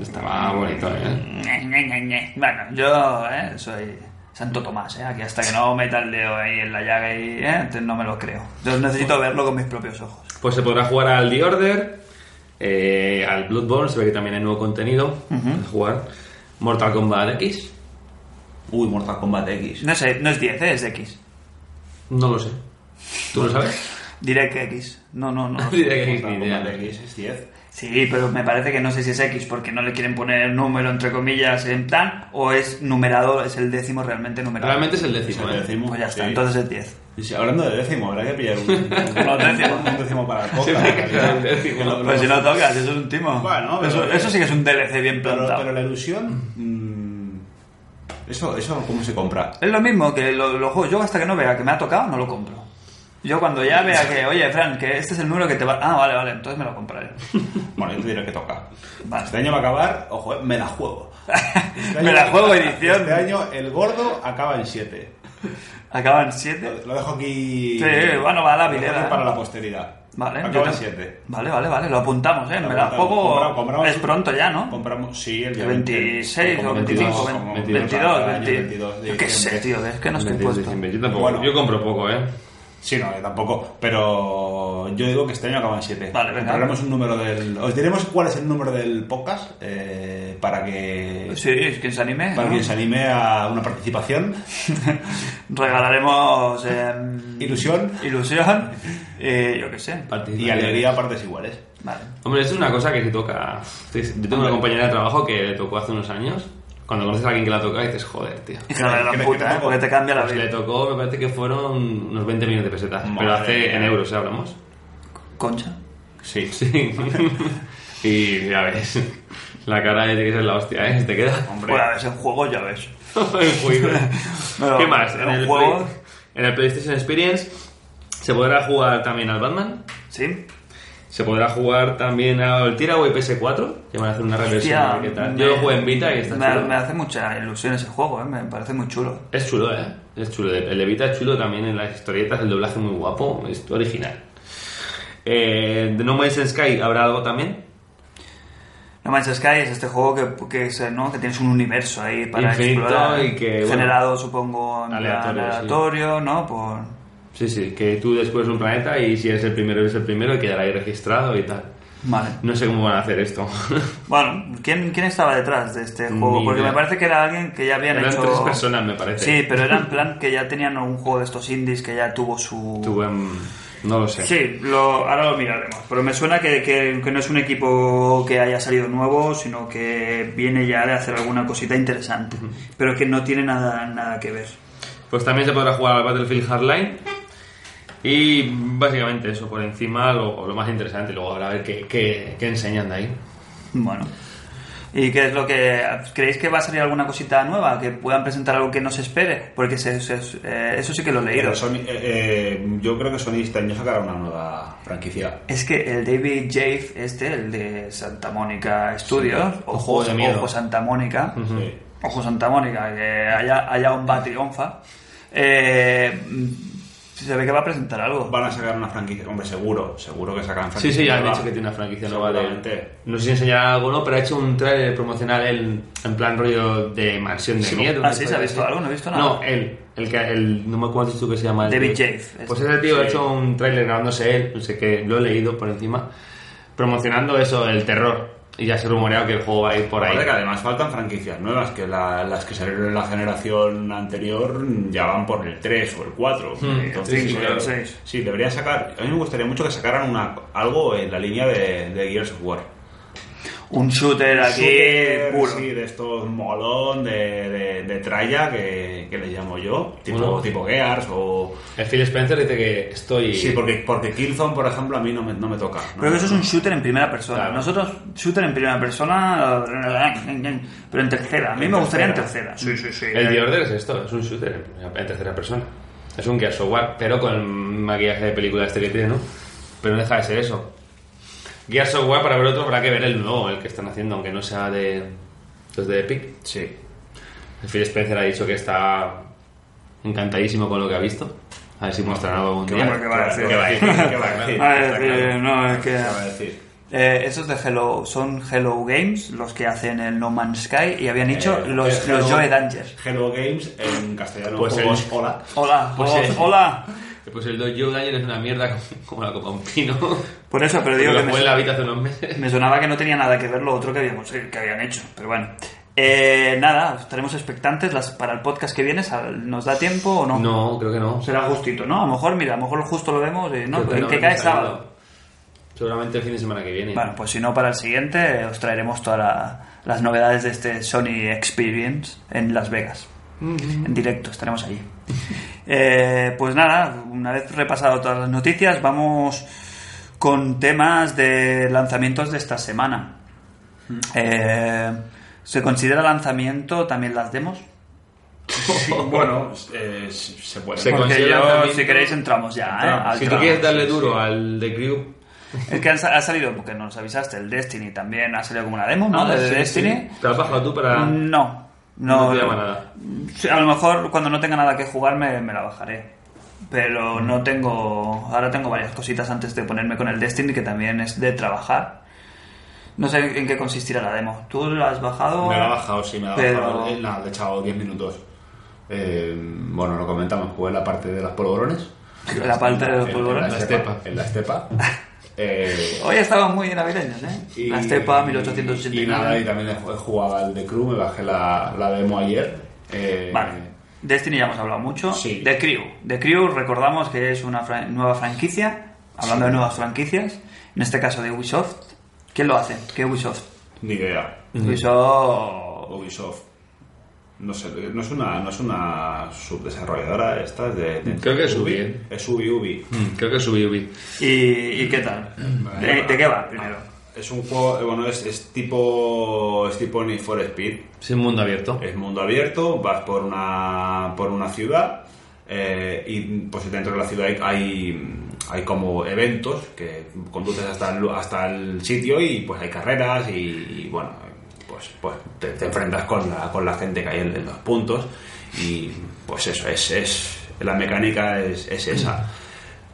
Estaba bonito, ¿eh? Bueno, yo eh, soy Santo Tomás, ¿eh? Aquí hasta que no meta el dedo ahí en la llaga y eh, entonces no me lo creo. Yo necesito verlo con mis propios ojos. Pues se podrá jugar al The Order, eh, al Bloodborne, se ve que también hay nuevo contenido. para jugar. Mortal Kombat X, Uy, Mortal Kombat X. No sé, no es 10, ¿eh? es X. no lo sé. ¿Tú lo sabes? Diré que X. No, no, no. Diré que Mortal ni idea. Kombat X es 10. Sí, pero me parece que no sé si es X porque no le quieren poner número entre comillas en plan o es numerado, es el décimo realmente numerado. Realmente es el Es décimo, el ¿eh? décimo. Pues ya está, sí. entonces es 10. Y si- hablando de décimo, habrá que pillar un, un, Unos décimos. un décimo para el podcast. Un décimo. Que lo- Pues si no tocas, eso es un timo. Bueno, eso, pero- eso sí que es un DLC bien pero, plantado. pero la ilusión. Eso, eso, ¿cómo se compra? Es lo mismo que lo- los juegos. Yo hasta que no vea que me ha tocado, no lo compro. Yo cuando ya vea que, oye, Fran, que este es el número que te va... Ah, vale, vale, entonces me lo compraré. Bueno, yo te diré que toca. Vale. Este año va a acabar, ojo, eh, me la juego. Este Me la juego edición. Este año el gordo acaba en 7. Acaban 7. Lo dejo aquí. Sí, bueno, va a la lo aquí Para la posteridad. Vale, yo Acaba en te- 7. Vale, vale, vale, lo apuntamos, ¿eh? Lo Me la apuntamos. juego... Compramos- compramos- es pronto ya, ¿no? Compramos, sí, el día El 26 como o 25, 22, 22, como 22, 22, 20. 22 de Yo qué sé, tío, es que no estoy 26 de puesto. diciembre. Yo, tampoco- Bueno. yo compro poco, ¿eh? Sí, no, yo tampoco. Pero yo digo que este año acaba en 7. Vale, venga. Compraremos un número del. Os diremos cuál es el número del podcast eh, para que. Sí, es quien se anime. Para ¿no? quien se anime a una participación. Regalaremos em, Ilusión. ilusión y yo qué sé. Y alegría a partes iguales. Vale. Hombre, esto es una cosa que si toca... Yo tengo una compañera de trabajo que le tocó hace unos años. Cuando conoces a alguien que la toca dices, joder, tío. Hija de la ¿Qué- qué- qué puta, ¿eh? Porque te cambia la Pues le vida. tocó, me parece que fueron unos 20 millones de pesetas. Madre pero hace mía. en euros, ¿eh? Hablamos. Concha. Sí. Sí. y ya ves. La cara tiene que ser la hostia, ¿eh? ¿Te queda? Hombre. A ver, en juego ya ves. En juego. Pero ¿Qué más? en En el, juegos- Play- en el PlayStation Experience se podrá jugar también al Batman. ¿Sí? Se podrá jugar también al Tiraway PS4, que van a hacer una reversión. Hostia, qué tal. me- Yo lo juego en Vita y está me, chulo. me hace mucha ilusión ese juego, ¿eh? Me parece muy chulo. Es chulo, ¿eh? Es chulo. El de Vita es chulo también en las historietas, el doblaje muy guapo, es original. Eh, de No Man's Sky habrá algo también. No Man's Sky es este juego que, que, es, ¿no? que tienes un universo ahí para Infinito explorar. y que, bueno, generado, supongo, en plan aleatorio, sí. aleatorio, ¿no? Por... Sí, sí, que tú descubres un planeta y si eres el primero, eres el primero y quedará ahí registrado y tal. Vale. No sé cómo van a hacer esto. Bueno, ¿quién, quién estaba detrás de este juego? Ni Porque idea. me parece que era alguien que ya habían Eran hecho... tres personas, me parece. Sí, pero era en plan que ya tenían un juego de estos indies que ya tuvo su... Tuve, mm, no lo sé. Sí, lo, ahora lo miraremos. Pero me suena que, que- que no es un equipo que haya salido nuevo, sino que viene ya de hacer alguna cosita interesante. Pero que no tiene nada, nada que ver. Pues también se podrá jugar al Battlefield Hardline. Y básicamente eso, por encima lo, lo más interesante. Luego habrá a ver qué, qué, qué enseñan de ahí. Bueno. ¿Y qué es lo que... ¿Creéis que va a salir alguna cosita nueva? ¿Que puedan presentar algo que no se espere? Porque se- se- eh, eso sí que lo he leído. Sony, eh, eh, yo creo que Sony este año sacará una nueva franquicia. Es que el David Jaffe, este, el de Santa Mónica Studios, Sí. Ojo, Ojo de miedo. Ojo Santa Mónica, Sí. Ojo Santa Mónica, que haya, haya un bat triunfa, eh, se ve que va a presentar algo. Van a sacar una franquicia, hombre, seguro, seguro que sacan Sí, franquicia. sí, ya han dicho que tiene una franquicia nueva de... No sé si enseñará algo o no, pero ha hecho un trailer promocional en, en plan rollo de mansión de Sí, miedo. ah, sí, ¿se ha visto algo? No he visto nada. No, él. El que, el, no me acuerdo tú que se llama. el David. Jaffe, Pues ese tío ha Sí. hecho un trailer grabándose él, no sé qué, lo he leído por encima, promocionando eso, el terror. Y ya se ha rumoreado que el juego va a ir por ahí. Que además faltan franquicias nuevas, que la- las que salieron en la generación anterior ya van por el 3 o el 4. Hmm, Entonces, sí, el seis. sí, deberían sacar. A mí me gustaría mucho que sacaran una, algo en la línea de, de Gears of War. Un shooter aquí Shooter, puro. Sí, de estos molón, de, de, de tralla, que, que le llamo yo, tipo, Bueno. tipo Gears o... El Phil Spencer dice que estoy. Sí, porque, porque Killzone, por ejemplo, a mí no me, no me toca. ¿no? Pero eso es un shooter en primera persona. Claro. Nosotros, shooter en primera persona, pero en tercera. A mí En me gustaría en tercera. tercera. Sí, sí, sí. El The Order es esto, es un shooter en, en tercera persona. Es un Gears of War, pero con el maquillaje de película este que tiene, ¿no? Pero no deja de ser eso. Gears of War, para ver otro, habrá que ver el nuevo, el que están haciendo, aunque no sea de. Los de Epic. Sí. El Phil Spencer ha dicho que está encantadísimo con lo que ha visto. A ver si muestran algo algún día. Hombre, ¿qué va a decir? ¿Qué va a decir? ¿Qué va a decir? A ver, Está claro. no, es que- ¿Qué va a decir? Eh, esos de Hello son Hello Games, los que hacen el No Man's Sky, y habían dicho Eh, los, los Joe Danger. Hello Games en castellano. Pues el- hola. Hola, Pues hola. Pues el Joe Daniel es una mierda como- como la copa un pino. Por eso, pero digo que me, la vida hace unos meses. me sonaba que no tenía nada que ver lo otro que, habíamos, eh, que habían hecho, pero bueno. Eh, nada, estaremos expectantes las, para el podcast que viene. ¿sal- ¿Nos da tiempo o no? No, creo que no. Será justito, ¿no? A lo mejor, mira, a lo mejor justo lo vemos y no, que ¿en no, qué no cae sábado? Seguramente el fin de semana que viene. Bueno, pues si no, para el siguiente eh, os traeremos todas la- las novedades de este Sony Experience en Las Vegas. En directo, estaremos allí. Eh, pues nada, una vez repasado todas las noticias, vamos con temas de lanzamientos de esta semana. Eh, ¿Se considera lanzamiento también las demos? Sí, bueno, eh, se puede. Se Porque yo, si queréis, entramos ya. ¿eh? Entramos. Al si tú quieres darle duro sí. al The Crew, Es que ha ha salido, porque nos avisaste, el Destiny también ha salido como una demo, ¿no? Ah, de sí, Destiny. sí. ¿Te has bajado tú para.? No, no. No te llama nada. A lo mejor cuando no tenga nada que jugar me, me la bajaré. Pero no tengo. Ahora tengo varias cositas antes de ponerme con el Destiny que también es de trabajar. No sé en qué consistirá la demo. ¿Tú la has bajado? Me la he bajado, sí, me la he Pero- bajado. Eh, Nada, le he echado 10 minutos. Eh, bueno, lo comentamos, jugué la parte de las polvorones. La parte de los polvorones. En la estepa. En la estepa. Eh, Hoy estaban muy navideños, ¿eh? y- la Estepa Y 1889. nada, y también jugado al de Crew, me bajé la, la demo ayer. Eh, Vale. Destiny ya hemos hablado mucho. Sí. The Crew. The Crew, recordamos que es una fra- nueva franquicia. Hablando de nuevas franquicias. En este caso de Ubisoft. ¿Quién lo hace? ¿Qué Ubisoft? Ni idea. Ubisoft. Ubisoft. No sé, no es una, no es una subdesarrolladora esta es de, de- Creo que es Ubi. Ubi. Es Ubi Ubi. Mm, creo que subí, Ubi. ¿Y, y qué tal? ¿De, de qué va primero? Es un juego, eh, bueno, es, es tipo es tipo Need for Speed. Es un mundo abierto. Es mundo abierto, vas por una por una ciudad eh, y pues dentro de la ciudad hay, hay hay como eventos que conduces hasta el, hasta el sitio y pues hay carreras y, y, bueno pues pues te, enfrentas con la, con la gente que hay en, en los puntos y pues eso es, es la mecánica es, es esa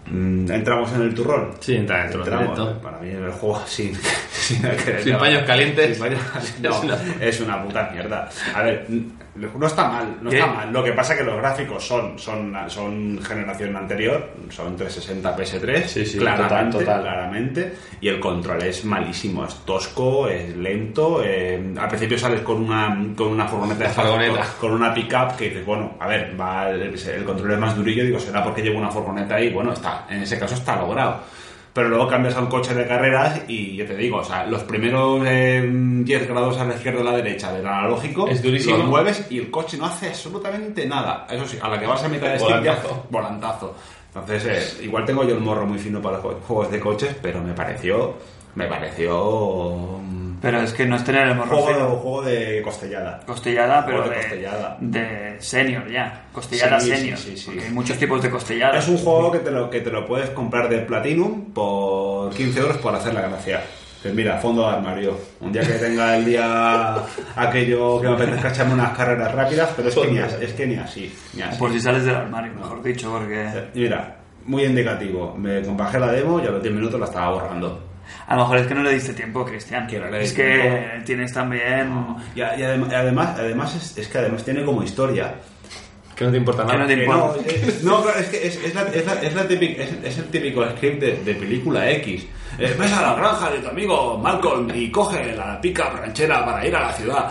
Entramos en el turrón. Sí, entra del Entramos, directo. para mí el juego sin, sin, paños calientes. Sin paños calientes. No, Es una- es una puta mierda. A ver, no está mal, no ¿Qué? está mal. Lo que pasa es que los gráficos son, son, son generación anterior, son 360 PS3, Sí, sí, claramente, total, total. claramente, y el control es malísimo, es tosco, es lento. eh, al principio sales con una, con una furgoneta de furgoneta. con, con una pickup que dices, bueno, a ver, va, el, el control es más durillo, digo, será porque llevo una furgoneta ahí, bueno, está, en ese caso está logrado. Pero luego cambias a un coche de carreras y yo te digo, o sea, los primeros eh, 10 grados a la izquierda o a la derecha del analógico, Es durísimo. los mueves y el coche no hace absolutamente nada. Eso sí, a la que vas a mitad de stick ya, Volantazo. volantazo. Entonces, eh, igual tengo yo el morro muy fino para los jue- juegos de coches, pero me pareció, me pareció Pero es que no es tener el morro juego, fino. juego de costellada. Costellada, pero de de, costellada. de senior ya. Costellada Sí, senior. sí, sí. Porque hay muchos tipos de costellada. Es un juego que te lo, que te lo puedes comprar de Platinum por 15 euros por hacer la gracia. Pues mira, fondo de armario. Un día que tenga el día aquello que me apetezca echarme unas carreras rápidas, pero es que ni así. Es que ni así, ni así. Por si sales del armario, mejor dicho, porque Mira, muy indicativo. Me bajé la demo y a los 10 minutos la estaba borrando. A lo mejor es que no le diste tiempo, Cristian. Que no le es que tiempo. tienes también... Y, a- y adem- además, además es, es que además tiene como historia. Que no te importa Que nada. no te importa. no, es, no, claro, es que es, es la, es, la, es, la típica- es- es el típico script de, de película X. Eh, ves a la granja de tu amigo Malcolm y coge la pica ranchera para ir a la ciudad.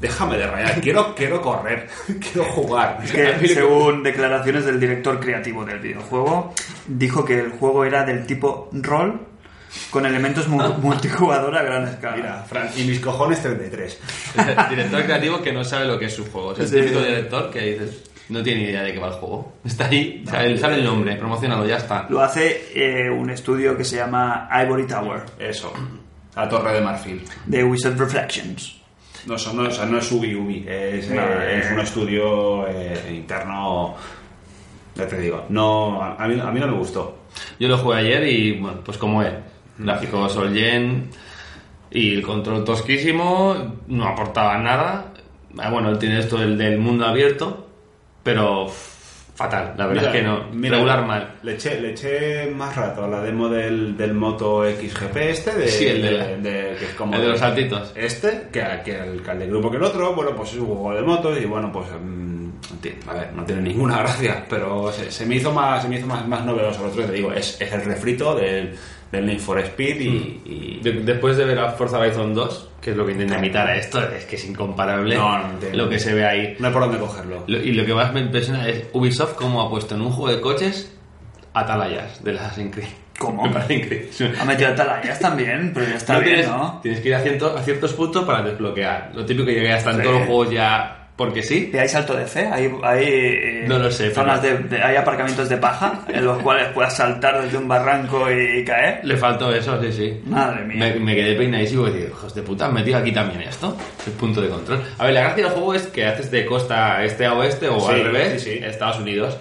Déjame de rayar, quiero, quiero correr, quiero jugar. Es que, según declaraciones del director creativo del videojuego, dijo que el juego era del tipo rol con elementos mu- multijugador a gran escala. Mira, Fran, y mis cojones 33. Es el director creativo que no sabe lo que es su juego. Es el típico director que dices, no tiene ni idea de qué va el juego. Está ahí, sabe, sabe el nombre, promocionado, ya está. Lo hace eh, un estudio que se llama Ivory Tower, Eso, la torre de marfil. de Wizard Reflections. No, eso no, o sea, no es Ubi Ubi, es, No, eh, eh. es un estudio eh, interno. Ya te digo, no, a, mí, a mí no me gustó. Yo lo jugué ayer y, bueno, pues como es. Gráfico Solgen y el control tosquísimo, no aportaba nada. Ah, Bueno, él tiene esto del, del mundo abierto, pero fatal, la verdad Mira, es que no. mira, regular mal. Le eché, le eché más rato a la demo del, del Moto XGP este, de, Sí, el de la- de- que es como el de los saltitos. Este, que, que el, que de grupo que el otro, bueno, pues es un juego de motos y bueno, pues mm, a ver, no tiene ninguna gracia, pero se, se me hizo más, se me hizo más, más novedoso. El otro te digo, es, es el refrito del, del Need for Speed y, y- De- después de ver a Forza Horizon 2, que es lo que intenta imitar a esto, es que es incomparable No, no entiendo. lo que se ve ahí. no hay por dónde cogerlo. Lo- y lo que más me impresiona es Ubisoft cómo ha puesto en un juego de coches atalayas del Assassin's Creed. ¿Cómo? Me parece increíble. Ha metido atalayas también, pero ya está No bien, tienes, ¿no? tienes que ir a, ciento- a ciertos puntos para desbloquear. Lo típico que ya está en Sí. todos los juegos ya porque sí. ¿Y hay salto de fe? ¿Hay, hay eh, No lo sé, zonas pero- de, de- hay aparcamientos de paja en los cuales puedas saltar desde un barranco y caer? Le faltó eso, sí, sí. Madre mía. Me, me quedé peinadísimo y digo, hijos de puta, han metido aquí también esto. El punto de control. A ver, la gracia del juego es que haces de costa este a oeste o Sí, al revés, sí, sí. Estados Unidos.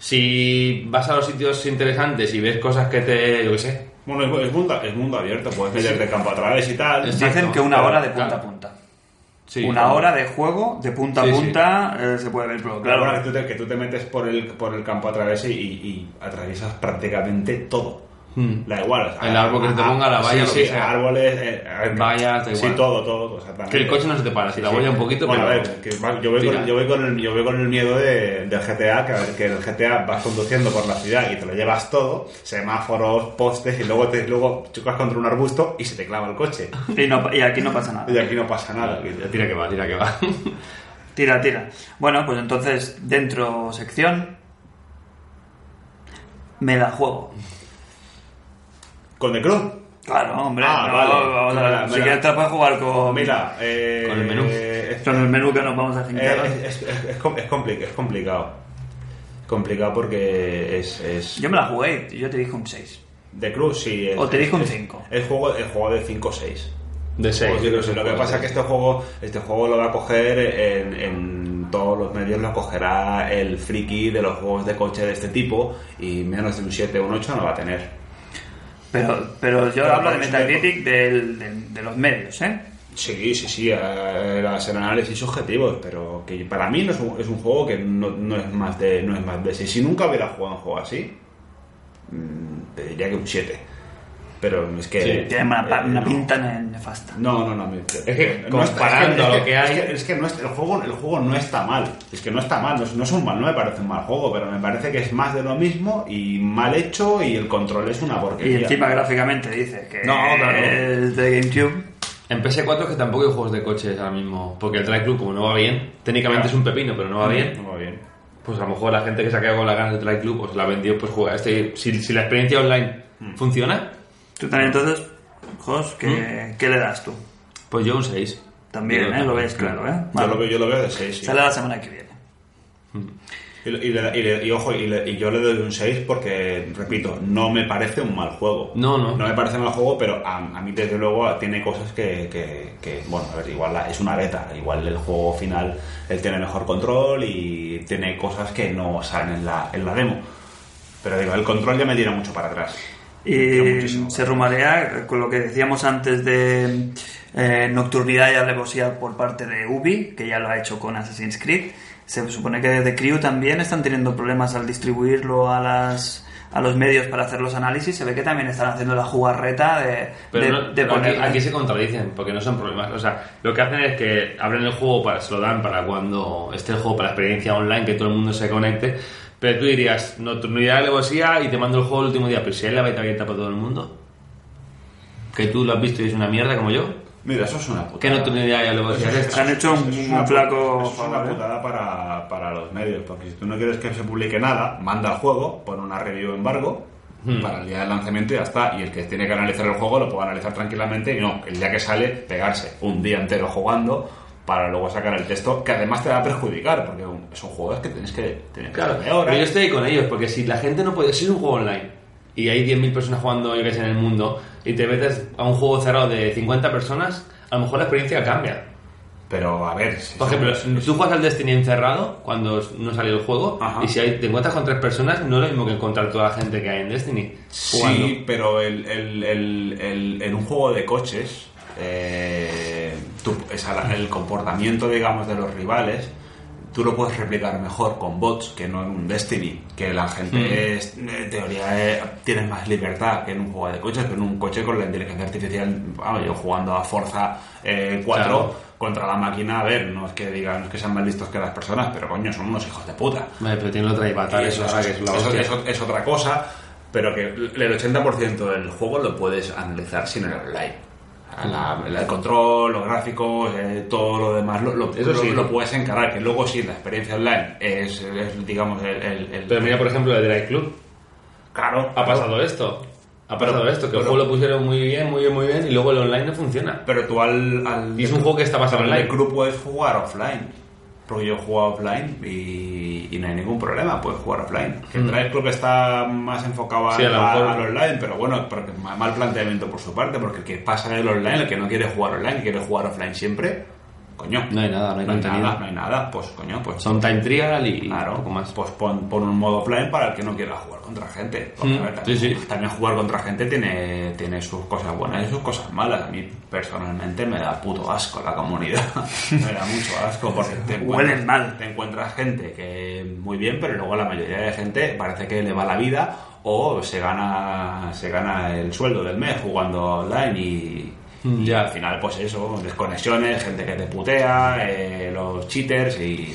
Si vas a los sitios interesantes y ves cosas que te, yo qué sé, Bueno, es, es mundo, es mundo abierto, puedes meterte campo a través y tal. Dicen que una hora de punta claro. a punta. Sí, una hora de juego de punta a sí. punta eh, se puede ver, pero Claro, claro, que, tú te, que tú te metes por el, por el campo a través y, y atraviesas prácticamente todo. Hmm. Da igual. o sea, El árbol que se te ponga, la valla, sí, lo sí, sea. árboles, eh, eh, Vallas, da Sí, igual. todo, todo, exactamente. Que el coche no se te para, si la boya un poquito, bueno, pero- a ver, que va- yo, voy Tira. con, yo, voy con el, yo voy con el miedo de, del GTA, que, a ver, que el GTA vas conduciendo por la ciudad y te lo llevas todo, semáforos, postes, y luego, te, luego chocas contra un arbusto y se te clava el coche. y, no- y aquí no pasa nada. Y aquí no pasa nada. Tira que va, tira que va. Tira, tira. Bueno, pues entonces, dentro sección, me la juego. ¿Con The Crew? Claro, hombre. Ah, no, vale. vamos a ver. Mira, si mira. quieres te puedes jugar con, Mira, eh, Con el menú. es- con el menú que nos vamos a Eh, fincar. es, es, es, com- es compli- es complicado. Complicado porque es. es Yo me la jugué y yo te dije un 6. de Cruz, sí. es- O te dije un es- cinco. El juego, el juego de 5-6. De 6. Pues yo creo que sí. Lo que pasa es que este juego, este juego lo va a coger en, en todos los medios, lo cogerá el friki de los juegos de coche de este tipo y menos de un 7 o un 8 no va a tener. Pero, pero yo Pero hablo de Metacritic del- del- de los medios, ¿eh? Sí, sí, sí, eh, era ser análisis subjetivos, pero que para mí no es un, es un juego que no, no es más de no es más de 6. Si nunca hubiera jugado un juego así, mm, te diría que un 7. Pero es que... Sí, Tiene una, eh, una no. pinta ne- nefasta. No, no, no. me- Es que no comparando es que- lo que hay- Es que, es que no es- el, juego, el juego no está mal. Es que no está mal. No es, no es un mal, no me parece un mal juego, pero me parece que es más de lo mismo y mal hecho y el control es una Y porquería. encima gráficamente dice que No, claro. es de GameCube. En PS4 es que tampoco hay juegos de coches ahora mismo, porque el Drive Club como no va bien, técnicamente Claro. es un pepino, pero no va bien, No va bien. pues a lo mejor la gente que se ha quedado con las ganas del Drive Club, pues la ha vendido, pues juega este. Si, si la experiencia online funciona, Tú también, entonces, Jos, ¿qué, ¿qué le das tú? pues yo un 6. También, Yo ¿eh? Lo ves claro, ¿eh? Yo, lo veo, yo lo veo de 6. Sale la semana que viene. Y, y le- y le- y ojo, y, le- y yo le doy un 6 porque, repito, no me parece un mal juego. No, no. No me parece un mal juego, pero a, a mí desde luego tiene cosas que, que- que, bueno, a ver, igual la- es una beta, igual el juego final él tiene mejor control y tiene cosas que no salen en la, en la demo. Pero digo, el control ya me tira mucho para atrás. Y muchísimo se rumorea, con lo que decíamos antes de eh, nocturnidad y alevosía por parte de Ubi, que ya lo ha hecho con Assassin's Creed, se supone que desde Crew también están teniendo problemas al distribuirlo a las a los medios para hacer los análisis. Se ve que también están haciendo la jugarreta de, Pero, de, no- de pero aquí, ponerle- aquí se contradicen, porque no son problemas. O sea, lo que hacen es que abren el juego, para, se lo dan para cuando esté el juego para la experiencia online, que todo el mundo se conecte. Pero tú dirías, nocturnidad, alevosía y te mando el juego el último día. Pero si hay la beta abierta para todo el mundo, que tú lo has visto y es una mierda como yo, Mira, eso es una putada. ¿qué nocturnidad y alevosía es esta? Han hecho un, es un una flaco putada- eso es una putada para, para los medios, porque si tú no quieres que se publique nada, manda el juego, pone una review embargo Hmm. para el día del lanzamiento y ya está. Y el que tiene que analizar el juego lo puede analizar tranquilamente y no, el día que sale, pegarse un día entero jugando para luego sacar el texto, que además te va a perjudicar, porque son juegos que tienes que tener Claro, horas. pero yo estoy con ellos, porque si la gente no puede, si es un juego online y hay 10.000 personas jugando, yo que sé, en el mundo, y te metes a un juego cerrado de 50 personas, a lo mejor la experiencia cambia. Pero a ver, si Por son- ejemplo, tú juegas al Destiny encerrado cuando no salió el juego, Ajá. y si hay- te encuentras con tres personas, no es lo mismo que encontrar toda la gente que hay en Destiny. jugando. Sí, pero el, el- el- el- en un juego de coches, eh, tú- esa- el comportamiento, digamos, de los rivales, tú lo puedes replicar mejor con bots que no en un Destiny, que la gente, Mm. es, en teoría, eh, tiene más libertad que en un juego de coches, que en un coche con la inteligencia artificial, vamos, yo jugando a Forza eh, 4 Claro. contra la máquina, a ver, no es que digan no es que sean más listos que las personas, pero coño, son unos hijos de puta. Vale, pero tiene otra Ivatar, Y eso, eso, ahora es, que es la eso- hostia. eso es otra cosa, pero que el 80% del juego lo puedes analizar sin el online. La- el control, los gráficos, eh, todo lo demás lo, lo, Eso lo- sí. lo puedes encarar. Que luego sí, la experiencia online es, es, digamos, el, el- el- Pero mira, por ejemplo, el Drive Club. Claro, Ha pasado esto. Ha pasado esto, que el pero- juego lo pusieron muy bien, muy bien, muy bien, y luego el online no funciona. Pero tú al. al Y es un juego que está basado online. de club puedes jugar offline. Porque yo he jugado offline y, y no hay ningún problema, puedes jugar offline. Que el Mm. Drive Club está más enfocado Sí, al, al online, pero bueno, porque ma- mal planteamiento por su parte, porque el que pasa del online, el que no quiere jugar online, que quiere jugar offline siempre, coño. No hay nada, no hay contenido. nada, no hay nada, pues coño, pues Son time trial y Claro, poco más. pues pon, pon un modo offline para el que no quiera jugar contra gente. Porque, Mm, a ver, también, sí, sí. también jugar contra gente tiene, tiene sus cosas buenas y sus cosas malas. A mí personalmente me da puto asco la comunidad. me da mucho asco porque te encuentras, Huelen mal. te encuentras gente que muy bien, pero luego la mayoría de gente parece que le va la vida o se gana, se gana el sueldo del mes jugando online y... Mm, y ya. al final, pues eso, desconexiones, gente que te putea, eh, los cheaters y...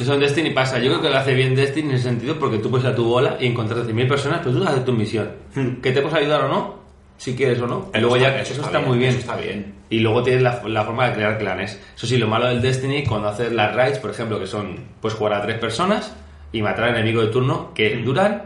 Eso en Destiny pasa. Yo creo que lo hace bien Destiny en ese sentido porque tú puedes ir a tu bola y encontrar 100.000 personas, pero tú haces tu misión. Hmm. Que te puedes ayudar o no, si quieres o no. Y luego ya, eso, está, muy bien. Eso está bien. Y luego tienes la, la forma de crear clanes. Eso sí, lo malo del Destiny, cuando haces las raids, por ejemplo, que son, pues jugar a tres personas y matar al enemigo de turno, que Hmm. duran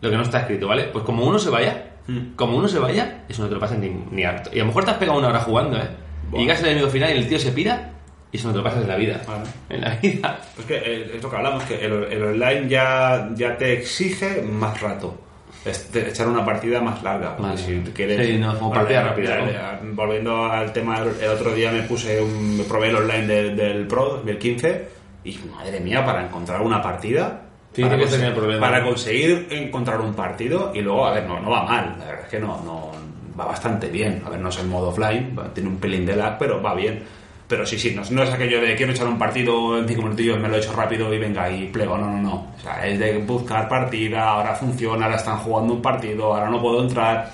lo que no está escrito, ¿vale? Pues como uno se vaya, Mm. como uno se vaya, eso no te lo pasas ni, ni harto. Y a lo mejor te has pegado una hora jugando, ¿eh? Buah. Y llegas al enemigo final y el tío se pira y eso no te lo pasas en la vida. En la vida. Es que eh, es lo que hablamos, que el, el online ya, ya te exige más rato. Es de echar una partida más larga. Vale. Si quieres, Sí, no, como partida rápida, ¿no? eh, Volviendo al tema, el otro día me puse un, me probé el online de- del Pro, del 15, y madre mía, para encontrar una partida. Sí, para, tiene que tener problema. para conseguir encontrar un partido y luego, a ver, no, no va mal, la verdad es que no, no va bastante bien. A ver, no es el modo offline, tiene un pelín de lag, pero va bien. Pero sí, sí, no, no es aquello de quiero echar un partido en cinco minutillos, me lo he hecho rápido y venga y plego. No, no, no. O sea, es de buscar partida, ahora funciona, ahora están jugando un partido, ahora no puedo entrar.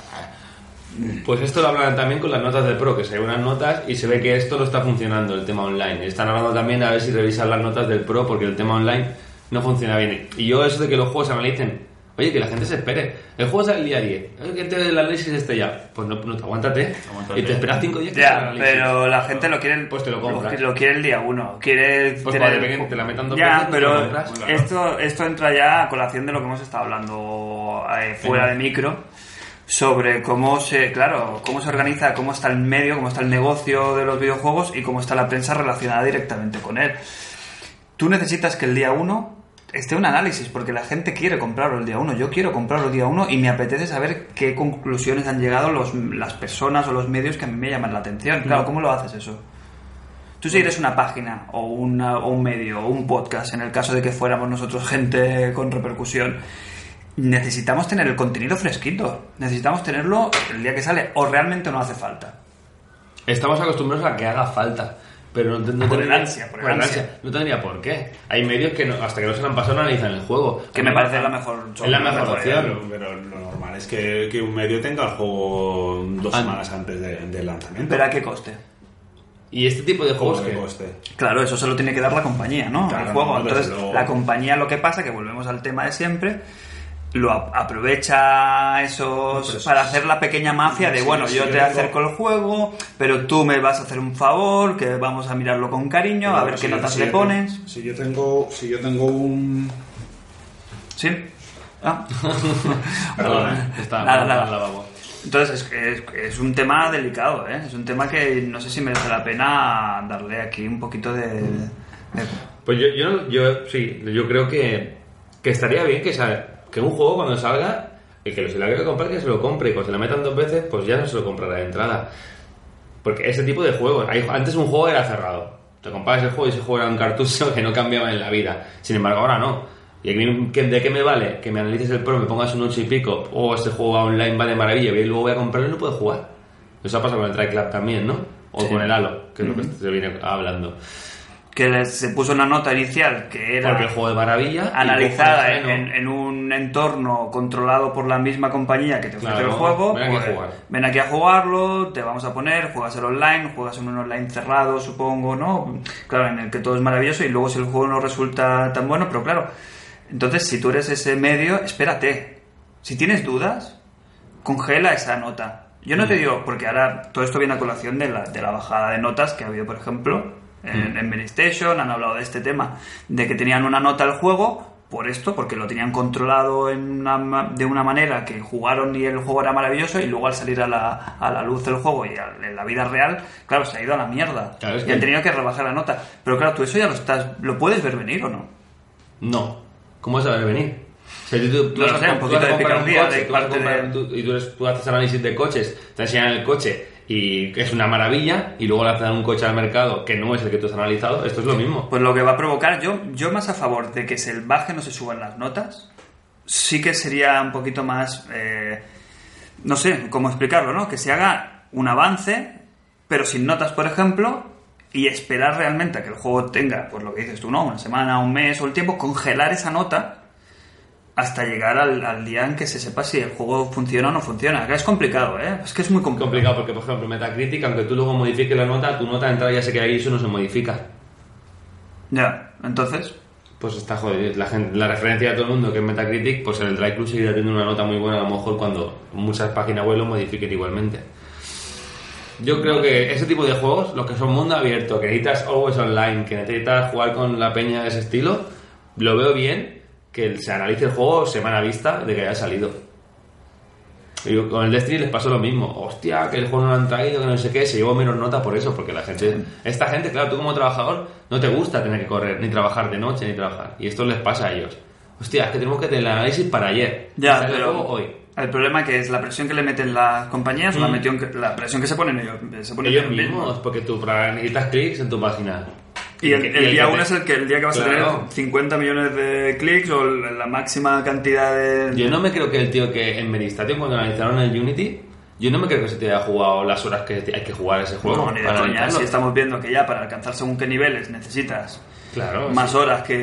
Pues esto lo hablan también con las notas del Pro, que se ven unas notas y se ve que esto no está funcionando, el tema online. Están hablando también a ver si revisan las notas del Pro, porque el tema online no funciona bien. Y yo eso de que los juegos se analicen, oye, que la gente se espere. El juego sale el día 10, oye, que te- el análisis esté ya. Pues no, no aguántate. Aguántate. Y te esperas 5 días que el Ya, análisis. pero la gente lo quiere, Pues te lo compras. lo quiere el día uno. Quiere Pues tener- vale, que te la metan dos Ya, te pero esto, esto entra ya a colación de lo que hemos estado hablando eh, fuera de micro sobre cómo se, claro, cómo se organiza, cómo está el medio, cómo está el negocio de los videojuegos y cómo está la prensa relacionada directamente con él. Tú necesitas que el día 1 esté un análisis, porque la gente quiere comprarlo el día 1. Yo quiero comprarlo el día 1 y me apetece saber qué conclusiones han llegado los, las personas o los medios que a mí me llaman la atención. Claro, ¿cómo lo haces eso? Tú si eres una página o, una- o un medio o un podcast, en el caso de que fuéramos nosotros gente con repercusión, necesitamos tener el contenido fresquito. Necesitamos tenerlo el día que sale o realmente no hace falta. Estamos acostumbrados a que haga falta. Pero no, no Por tendría- ansia, por ansia. No tendría por qué. Hay medios que no- hasta que no se lo han pasado analizan el juego. Que me parece la mejor Es la mejor opción. Pero, pero lo normal es que, que un medio tenga el juego dos Ah. semanas antes de- del lanzamiento. Pero a qué coste. Y este tipo de juegos ¿Cómo de que... coste? Claro, eso se lo tiene que dar la compañía, ¿no? Claro, el juego. no, Entonces, la compañía lo que pasa, que volvemos al tema de siempre, lo aprovecha esos para hacer la pequeña mafia de, Sí, bueno, sí, yo yo te digo- acerco el juego, pero tú me vas a hacer un favor, que vamos a mirarlo con cariño, a ver Si qué yo- notas si le pones. tengo- Si yo tengo, si yo tengo un, ¿Sí? Ah. Perdona, está Nada, lavabo. Entonces, es, que es, es un tema delicado, ¿eh? Es un tema que no sé si merece la pena darle aquí un poquito de... de- Pues yo, yo, yo sí, yo creo que, que estaría bien que, sa- que un juego cuando salga, el que lo- se lo quiera comprar, que se lo compre. Y cuando se lo metan dos veces, pues ya no se lo comprará de entrada. Porque ese tipo de juegos, hay- antes un juego era cerrado. Te comprabas el juego y ese juego era un cartucho que no cambiaba en la vida. Sin embargo, ahora no. ¿Y de qué me vale? Que me analices el pro, me pongas un 8 y pico, o este juego online va de maravilla, y luego voy a comprarlo y no puedo jugar. Eso ha pasado con el Try Club también, ¿no? O Sí. con el Halo, que es lo que se viene hablando. Que se puso una nota inicial que era Porque el juego de maravilla. analizada en, un entorno controlado por la misma compañía que te ofrece Claro, el juego. ven aquí a pues, jugar. ven aquí a jugarlo, te vamos a poner, juegas el online, juegas en un online cerrado, supongo, ¿no? Claro, en el que todo es maravilloso y luego si el juego no resulta tan bueno, pero claro, entonces si tú eres ese medio, espérate. Si tienes dudas, congela esa nota. Yo Mm. no te digo, porque ahora todo esto viene a colación de la, de la bajada de notas que ha habido, por ejemplo, Mm. En, en PlayStation, han hablado de este tema, de que tenían una nota al juego por esto, porque lo tenían controlado en una de una manera que jugaron y el juego era maravilloso y luego al salir a la, a la luz del juego y a- en la vida real, claro, se ha ido a la mierda. Claro, es y que- han tenido que rebajar la nota. Pero claro, tú eso ya lo estás, lo puedes ver venir o no. No. ¿Cómo vas a ver venir? O sea, tú, tú No vas sé, un tú poquito de picardía coche, de tú parte de- tú- y tú, eres- tú haces análisis de coches, te enseñan el coche y es una maravilla y luego hacen un coche al mercado que no es el que tú has analizado, esto es lo mismo. Pues lo que va a provocar, yo, yo más a favor de que se baje no se suban las notas, sí que sería un poquito más, eh, no sé cómo explicarlo, ¿no? Que se haga un avance, pero sin notas, por ejemplo, y esperar realmente a que el juego tenga, pues lo que dices tú, ¿no? Una semana, un mes o el tiempo, congelar esa nota hasta llegar al, al día en que se sepa si el juego funciona o no funciona. Que es complicado, ¿eh? Es que es muy complicado. complicado porque, por ejemplo, Metacritic, aunque tú luego modifiques la nota, tu nota de entrada ya se queda ahí y eso no se modifica. Ya, entonces, Pues está jodido. La, gente- la referencia de todo el mundo que es Metacritic, pues el Drive Club seguirá teniendo una nota muy buena a lo mejor cuando muchas páginas web lo modifiquen igualmente. Yo creo que ese tipo de juegos, los que son mundo abierto, que necesitas always online, que necesitas jugar con la peña de ese estilo, lo veo bien que se analice el juego semana vista de que haya salido. Y con el Destiny les pasó lo mismo. Hostia, que el juego no lo han traído, que no sé qué, se llevó menos nota por eso, porque la gente... Esta gente, claro, tú como trabajador no te gusta tener que correr, ni trabajar de noche, ni trabajar. Y esto les pasa a ellos. Hostia, es que tenemos que tener el análisis para ayer. Ya, Sale el pero juego hoy. el problema que es la presión que le meten las compañías la, Mm. metión que- la presión que se ponen ellos. Se ponen Ellos mismos, porque tú necesitas clics en tu página. Y el, el día que uno te- es el que el día que vas a tener 50 millones de clics o la máxima cantidad de... Yo no me creo que el tío que en Medistation cuando analizaron el Unity Yo no me creo que se te haya jugado las horas que hay que jugar ese juego. No, ni de coña. Si estamos viendo que ya para alcanzar según qué niveles necesitas Claro. más sí. horas que,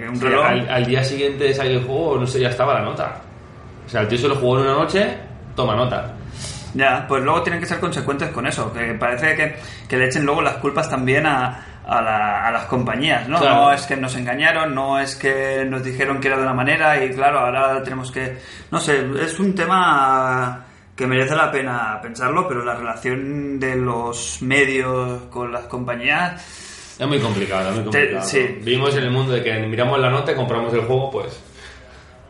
que un Sí, reloj. al, al día siguiente de salir el juego, no sé, ya estaba la nota. O sea, el tío se lo jugó en una noche, toma nota. Ya, pues luego tienen que ser consecuentes con eso, que parece que, que le echen luego las culpas también a, a, la- a las compañías, ¿no? Claro. No es que nos engañaron, no es que nos dijeron que era de una manera y claro, ahora tenemos que... No sé, es un tema que merece la pena pensarlo, pero la relación de los medios con las compañías... Es muy complicado, es muy complicado. sí. Vivimos en el mundo de que miramos la nota y compramos el juego, pues.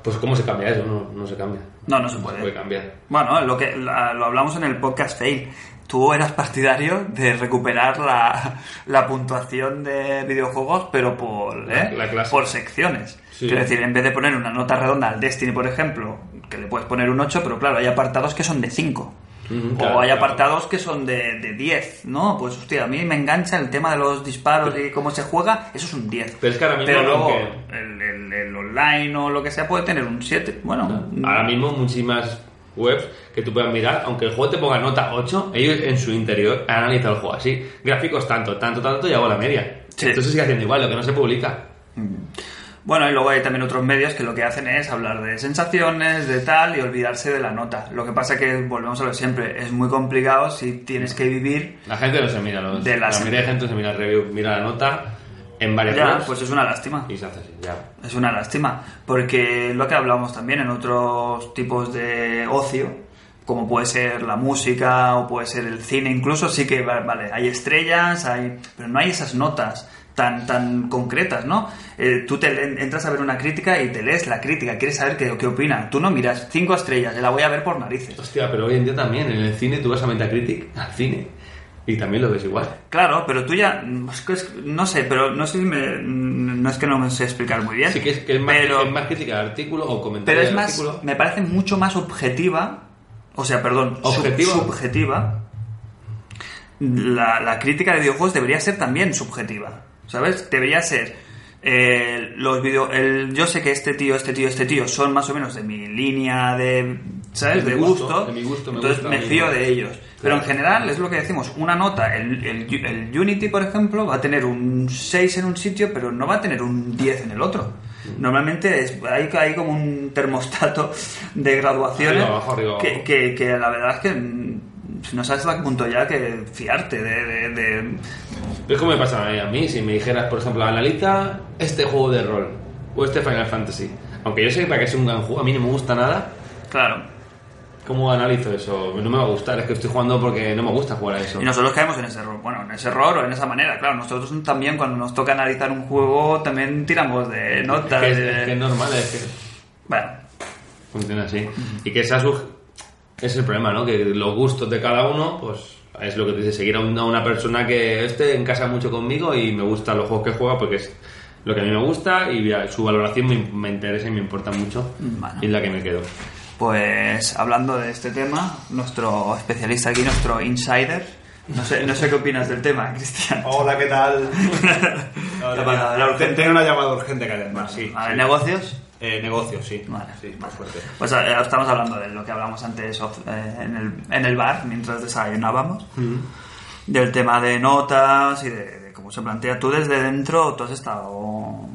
Pues, ¿cómo se cambia eso? No, no se cambia. No, no se No puede. se puede cambiar. Bueno, lo que lo hablamos en el podcast Fail. Tú eras partidario de recuperar la, la puntuación de videojuegos, pero por, ¿eh? La clase. por secciones. Sí. Quiero decir, en vez de poner una nota redonda al Destiny, por ejemplo, que le puedes poner un 8, pero claro, hay apartados que son de 5. Ujú, o claro, hay claro. apartados que son de, de 10, ¿no? Pues hostia, a mí me engancha el tema de los disparos y cómo se juega, eso es un 10. Pero es que ahora mismo, Pero luego el, el- el online o lo que sea puede tener un 7. Bueno, Ahora mismo, muchísimas webs que tú puedas mirar, aunque el juego te ponga nota 8, ellos en su interior han analizado el juego así. Gráficos tanto, tanto, tanto, y hago la media. Sí. Entonces sigue haciendo igual, lo que no se publica. Bueno, y luego hay también otros medios que lo que hacen es hablar de sensaciones, de tal, y olvidarse de la nota. Lo que pasa que, volvemos a lo siempre, es muy complicado si tienes que vivir... La gente no se mira los. De la las- mayoría de gente se mira el review, mira la nota en varias Ya, pues es una lástima. y se hace así, ya. Es una lástima, porque lo que hablamos también en otros tipos de ocio, como puede ser la música o puede ser el cine, incluso sí que, va- vale, hay estrellas, hay, pero no hay esas notas tan, tan concretas, ¿no? Eh, tú te entras a ver una crítica y te lees la crítica, quieres saber qué, qué opina. Tú no miras cinco estrellas, yo la voy a ver por narices. Hostia, pero hoy en día también, en el cine tú vas a Metacritic, al cine, y también lo ves igual. Claro, pero tú ya, no sé, pero no sé si me, no es que no me sé explicar muy bien. Así que es, que es más, pero, es más crítica al artículo o comentario Pero es más, artículo. me parece mucho más objetiva, o sea, perdón, subjetiva. La, la crítica de videojuegos debería ser también subjetiva, ¿sabes? Debería ser eh, los video, el, yo sé que este tío, este tío, este tío son más o menos de mi línea de, ¿sabes? De De, gusto, gusto, de mi gusto, me entonces gusta me fío de ellos. Pero en general es lo que decimos, una nota, el, el, el Unity, por ejemplo, va a tener un 6 en un sitio, pero no va a tener un 10 en el otro. Normalmente es, hay, hay como un termostato de graduaciones Arriba, abajo, arriba, que, abajo. que, que la verdad es que mm, no sabes a qué punto ya que fiarte de... de- de- Es como me pasa a mí, a mí, si me dijeras, por ejemplo, analiza este juego de rol o este Final Fantasy. Aunque yo sepa que es un gran juego, a mí no me gusta nada. Claro. ¿Cómo analizo eso? No me va a gustar, es que estoy jugando porque no me gusta jugar a eso. Y nosotros caemos en ese error, bueno, en ese error o en esa manera, claro, nosotros también cuando nos toca analizar un juego también tiramos de notas. que es, que es normal, es que Bueno, funciona así. Y que esa es el problema, ¿no? Que los gustos de cada uno, pues es lo que te dice, seguir a una, persona que esté en casa mucho conmigo y me gustan los juegos que juega porque es lo que a mí me gusta y su valoración me, me interesa y me importa mucho Bueno. y es la que me quedo. Pues hablando de este tema, nuestro especialista aquí, nuestro insider, no sé, no sé qué opinas del tema, Cristian. Hola, ¿qué tal? ¿Qué pasa? ¿Era urgente? Tengo una llamada urgente que además, sí. Negocios. Eh, negocio, sí. Vale. Sí, más fuerte. Pues eh, estamos hablando de lo que hablamos antes eh, en, el, en el bar, mientras desayunábamos, del tema de notas y de, de cómo se plantea. Tú desde dentro, tú has estado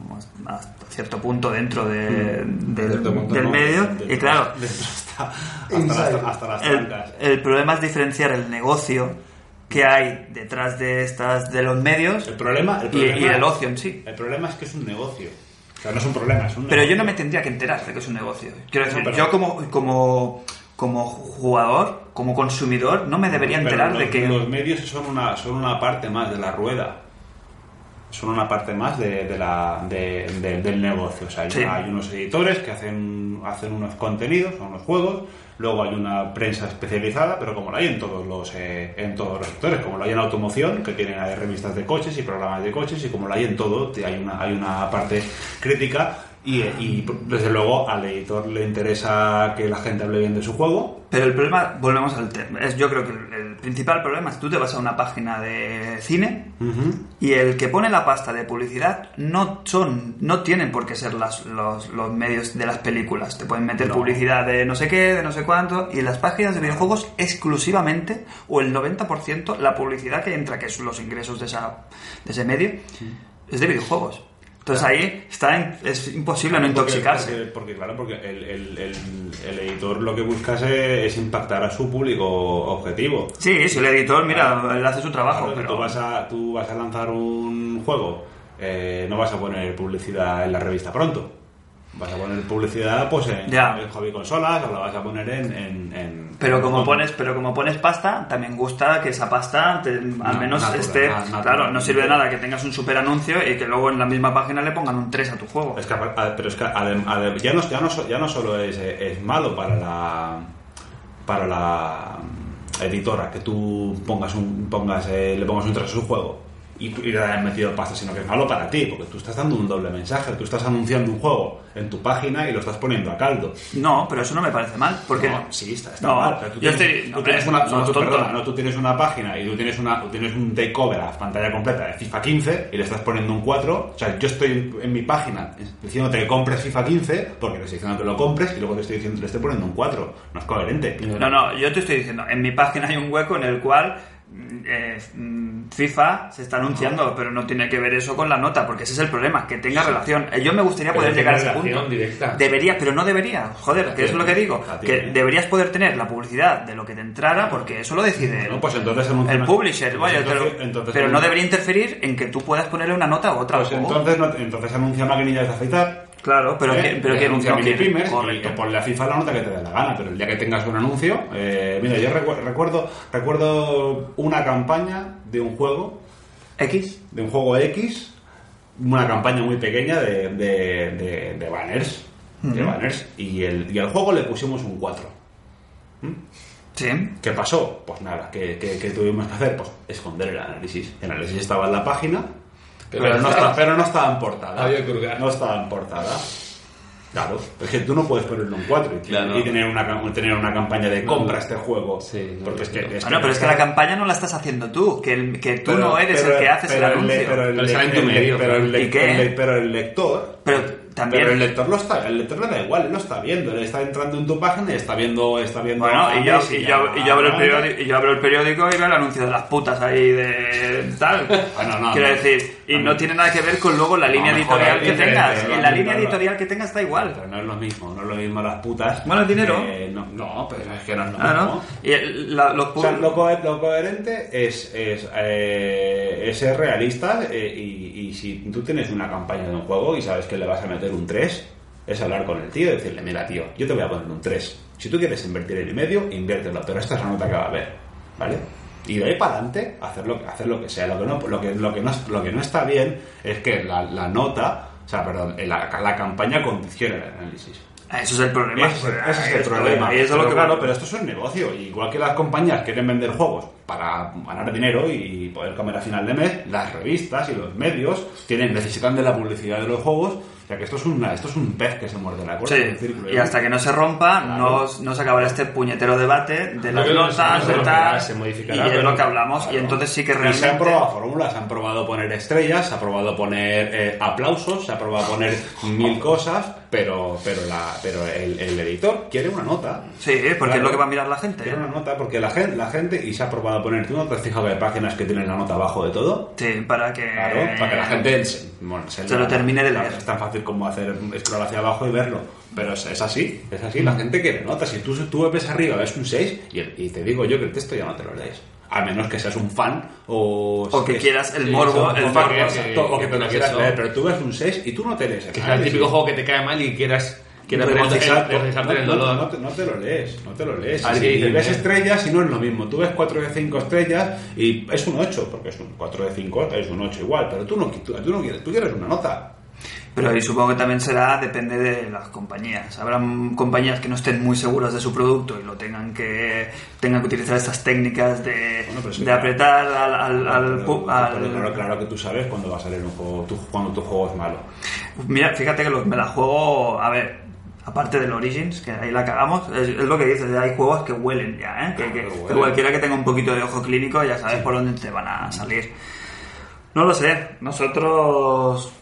hasta cierto punto dentro de- del, Cierto punto, del no, medio dentro- y claro, dentro hasta, hasta, las, hasta las el, trancas. el problema es diferenciar el negocio que hay detrás de estas de los medios El problema, el y, problema y el ocio en sí. El problema es que es un negocio. O sea, no es un problema, es un Pero yo no me tendría que enterar de que es un negocio. Quiero decir, No, pero- yo como, como, como jugador, como consumidor, no me debería enterar los, de que... los medios son una, son una parte más de la rueda. Son una parte más de, de la, de- de- del negocio. O sea, hay, Sí. hay unos editores que hacen, hacen unos contenidos, son unos juegos. Luego hay una prensa especializada, pero como lo hay en todos los eh, en todos los sectores, como lo hay en automoción, que tienen hay revistas de coches y programas de coches, y como lo hay en todo, hay una, hay una parte crítica Y, y, desde luego al editor le interesa que la gente hable bien de su juego. Pero el problema, volvemos al tema, es, yo creo que el, el principal problema es que tú te vas a una página de cine y el que pone la pasta de publicidad no son, no tienen por qué ser las- los, los medios de las películas. Te pueden meter No. publicidad de no sé qué, de no sé cuánto, y en las páginas de videojuegos exclusivamente, o el 90%, la publicidad que entra, que son los ingresos de, esa, de ese medio, es de videojuegos. Entonces ahí está en- es imposible no intoxicarse. Porque, porque, claro, porque el, el- el- el editor lo que busca es, impactar a su público objetivo. Sí, si el editor, mira, él hace su trabajo, Claro, pero... tú, vas a, tú vas a lanzar un juego, eh, no vas a poner publicidad en la revista pronto. Vas a poner publicidad pues en, Ya. hobby consolas o la vas a poner en... en- en- Pero como en- pones, pero como pones pasta, también gusta que esa pasta te- al menos natural, esté. natural. claro, no sirve de nada que tengas un super anuncio y que luego en la misma página le pongan un 3 a tu juego. Es que, pero es que ya, no, ya, no, so- ya no solo es, es malo para la para la editora que tú pongas un pongas eh, le pongas un trazo a su juego y, le hayas metido pasta, sino que es malo para ti, porque tú estás dando un doble mensaje, tú estás anunciando un juego en tu página y lo estás poniendo a caldo. No, pero eso no me parece mal. Porque No, sí, está, está No, mal. pero tú yo tienes, estoy- tú no, tienes una, no, tú, tonto. perdona, no, tú tienes una página y tú tienes, una, tú tienes un takeover a pantalla completa de FIFA 15 y le estás poniendo un 4. O sea, yo estoy en, en mi página diciéndote que compres FIFA 15 porque te estoy diciendo que lo compres y luego te estoy diciendo le estoy poniendo un 4. No es coherente. No, no, yo te estoy diciendo, en mi página hay un hueco en el cual eh, FIFA se está anunciando, pero no tiene que ver eso con la nota, porque ese es el problema, que tenga relación. Eh, Yo me gustaría Pero poder llegar a ese punto. directa. Debería, pero no debería. Joder, que es lo que digo, que tiene. deberías poder tener la publicidad de lo que te entrara, porque eso lo decide No, pues entonces el publisher. pues vaya, pero, entonces pero no debería interferir en que tú puedas ponerle una nota u otra. Pues entonces, no- entonces anuncia maquinillas de afeitar. Claro, pero, ¿eh? que, pero Eh, que quiere. primers y que ponle a FIFA la nota que te dé la gana, pero el día que tengas un anuncio, eh, mira, yo recu- recuerdo, recuerdo una campaña de un juego, X. de un juego X, una campaña muy pequeña de, de, de- de banners, de banners, y el, y al juego le pusimos un 4. Sí. ¿Qué pasó? Pues nada, ¿qué, qué- qué tuvimos que hacer? Pues esconder el análisis. El análisis estaba en la página, Pero pero, no no, estaba- estaba, pero no estaba en portada. Había que. No estaba en portada. Claro, es que tú no puedes ponerle un 4 y, Claro. y tener, una, tener una campaña de compra este juego. Sí, no, porque es que, no. es Bueno, pero es que la campaña no la estás haciendo tú, que, el- que tú pero- no eres pero- el que haces el anuncio. Pero el, en lector Pero también... Pero el lector lo está, el lector le da igual, él lo está viendo, él está entrando en tu página y está viendo, está viendo. Bueno, y yo, y, yo, y yo abro el periódico, y yo abro el periódico y veo el anuncio de las putas ahí de tal. Bueno, no, Quiero no. decir, y No, tiene nada que ver con luego la línea No, editorial que tengas. En la línea editorial que tengas da igual. Pero no es lo mismo, no es lo mismo las putas. Bueno, el dinero. Eh, no, no, pero es que no es lo Ah, mismo. ¿no? Y el- la- los O sea, lo, co- lo coherente es, es, eh, es ser realista eh, y, y si tú tienes una campaña de un juego y sabes que le vas a meter un 3, es hablar con el tío y decirle, mira tío, yo te voy a poner un 3. Si tú quieres invertir en y medio, inviértelo, pero esta es la nota que va a haber, ¿vale? Y de ahí para adelante, hacer lo, hacer lo que sea. Lo que, no, lo, que, lo, que no, es- lo que no está bien es que la, la nota, o sea, perdón, la, la campaña condicione el análisis. Ah, Eso es el problema. Ese, es el- ese es el está, problema. ahí eso es lo Pero que claro, pero esto es un negocio. Igual que las compañías quieren vender juegos para ganar dinero y poder comer a final de mes, las revistas y los medios tienen necesitan de la publicidad de los juegos. O sea que esto es, una, esto es un pez que se muerde la cola. Sí, círculo. y hasta que no se rompa, Claro. no, no se acabará este puñetero debate de las notas, se de tal. se Y modificará, es pero- lo que hablamos, y entonces sí que Y se han realmente. probado fórmulas, se han probado poner estrellas, se ha probado poner eh, aplausos, se ha probado poner mil cosas, pero pero la pero el, el editor quiere una nota. Sí, porque es lo que va a mirar la gente. Quiere una nota porque la gente, la gente y se ha probado poner, ¿tú no te has fijado que hay páginas que tienen la nota abajo de todo? Sí, para que. Claro, para que la gente se, bueno, Se lo termine de claro, leer. Es tan fácil como hacer scroll hacia abajo y verlo. Pero es, es así, es así. La gente quiere notas. Si tú, tú ves arriba, ves un 6 y, y te digo yo que el texto ya no te lo lees. A menos que seas un fan o... O que es- quieras el sí, morbo, el morbo. que- o que te que lo no quieras eso. leer. Pero tú ves un 6 y tú no te lees. Que sea el típico juego que te cae mal y quieras, quieras regresarte en el No, dolor. No, te, no te lo lees, no te lo lees. Así dicen, y ves estrellas y no es lo mismo. Tú ves 4 de 5 estrellas y es un 8, porque es un 4 de 5 es un 8 igual, pero tú no, tú, tú no quieres, tú quieres una nota. Pero y supongo que también será, depende de las compañías. Habrá mm, compañías que no estén muy seguras de su producto y lo tengan que tengan que utilizar estas técnicas de, Bueno, de claro. apretar al, al, al Pero- pu- pero al- claro, claro que tú sabes cuándo va a salir un juego, cuando tu juego es malo. Mira, fíjate que los, me la juego, a ver, aparte del Origins, que ahí la cagamos, es, es lo que dices, hay juegos que huelen ya, ¿eh? Que, cualquiera que tenga un poquito de ojo clínico ya sabes por dónde te van a salir. No lo sé, nosotros...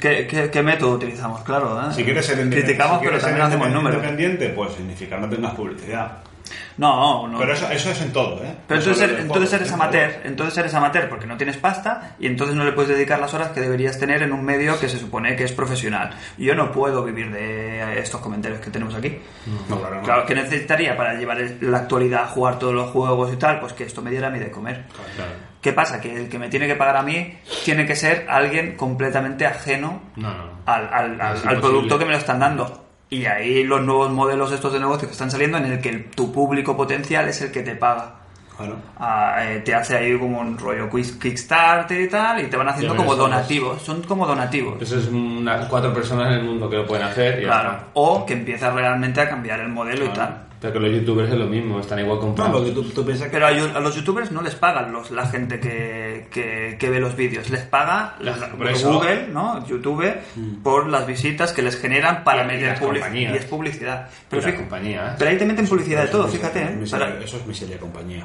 ¿Qué, qué, qué método utilizamos? Claro, ¿eh? Si quieres ser independiente, Criticamos, si pero también hacemos números. independiente, pues significa no tengas publicidad. No, no. Pero eso, eso es en todo, ¿eh? Pero entonces, eres- en entonces eres amateur, entonces eres amateur porque no tienes pasta y entonces no le puedes dedicar las horas que deberías tener en un medio que se supone que es profesional. Yo no puedo vivir de estos comentarios que tenemos aquí. No, claro, no. Claro, que necesitaría para llevar la actualidad, jugar todos los juegos y tal? Pues que esto me diera a mí de comer. Claro. ¿Qué pasa? Que el que me tiene que pagar a mí tiene que ser alguien completamente ajeno No, no. al, al- al- producto que me lo están dando. Y ahí los nuevos modelos estos de negocio que están saliendo en el que el- tu público potencial es el que te paga. Claro. Ah, eh, te hace ahí como un rollo quiz- Kickstarter y tal, y te van haciendo como donativos. Son como donativos. Eso es unas cuatro personas en el mundo que lo pueden hacer y Claro. O que empieza realmente a cambiar el modelo y tal. Pero que los youtubers es lo mismo, están igual No, comprados. porque tú, tú piensas que... Pero a, a los youtubers no les pagan los, la gente que, que, que ve los vídeos, les paga la- Google, ¿no? YouTube, por las visitas que les generan para Y- meter publicidad. Y es publicidad. Pero, compañías. pero ahí te meten publicidad de todo, Eso fíjate, ¿eh? miseria- Eso es miseria compañía.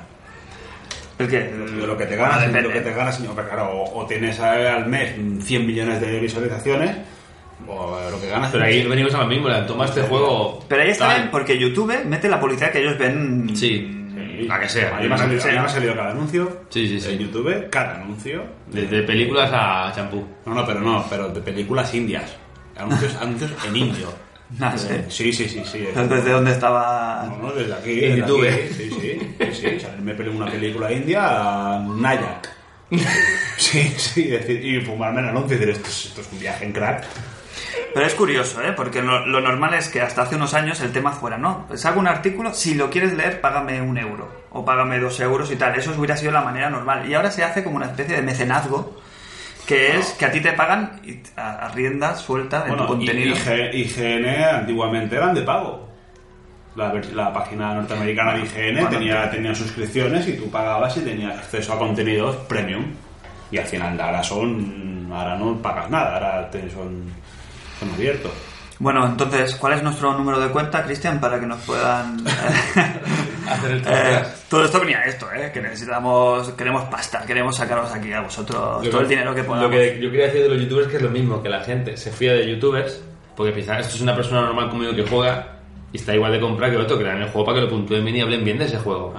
¿El qué? De lo que te ganas, Ah, lo que te ganas, hombre, claro, o, o tienes a- al mes 100 millones de visualizaciones, o lo que ganas... Pero ahí venimos a lo mismo, toma este juego. Pero ahí está bien, porque YouTube mete la publicidad que ellos ven. Sí, la que sea. A me ha salido, a ha Sí. salido cada anuncio Sí, sí, sí. en YouTube, cada anuncio. Desde películas a champú. No, no, pero no, pero de películas indias. Anuncios, anuncios en indio. No sé. Sí, sí, sí, sí. ¿Desde dónde estaba? No, no, desde aquí. En YouTube. aquí, Sí, sí, sí, sí. O sea, me peleé una película india, Nayak. Sí, sí, decir, y fumarme el anuncio y decir, esto es, esto es un viaje en crack. Pero es curioso, ¿eh? Porque lo, lo normal es que hasta hace unos años el tema fuera, ¿no? Pues hago un artículo, si lo quieres leer, págame un euro. O págame dos euros y tal. Eso hubiera sido la manera normal. Y ahora se hace como una especie de mecenazgo, que es que a ti te pagan y a, rienda suelta de tu Bueno, y, contenido. IGN antiguamente eran de pago. La, la página norteamericana de IGN Bueno, tenía, tenía suscripciones y tú pagabas y tenías acceso a contenidos premium. Y al final ahora son. Ahora no pagas nada, ahora te- son, abiertos. Bueno, entonces, ¿cuál es nuestro número de cuenta, Cristian, para que nos puedan... Hacer el Eh, todo esto venía a esto, ¿eh? Que necesitamos, queremos pasta, queremos sacaros aquí a vosotros Yo todo el dinero que podamos. Lo que yo quería decir de los youtubers que es lo mismo, que la gente se fía de youtubers, porque piensa, esto es una persona normal conmigo que juega y está igual de comprar que el otro, que le dan el juego para que lo puntúen bien y hablen bien de ese juego.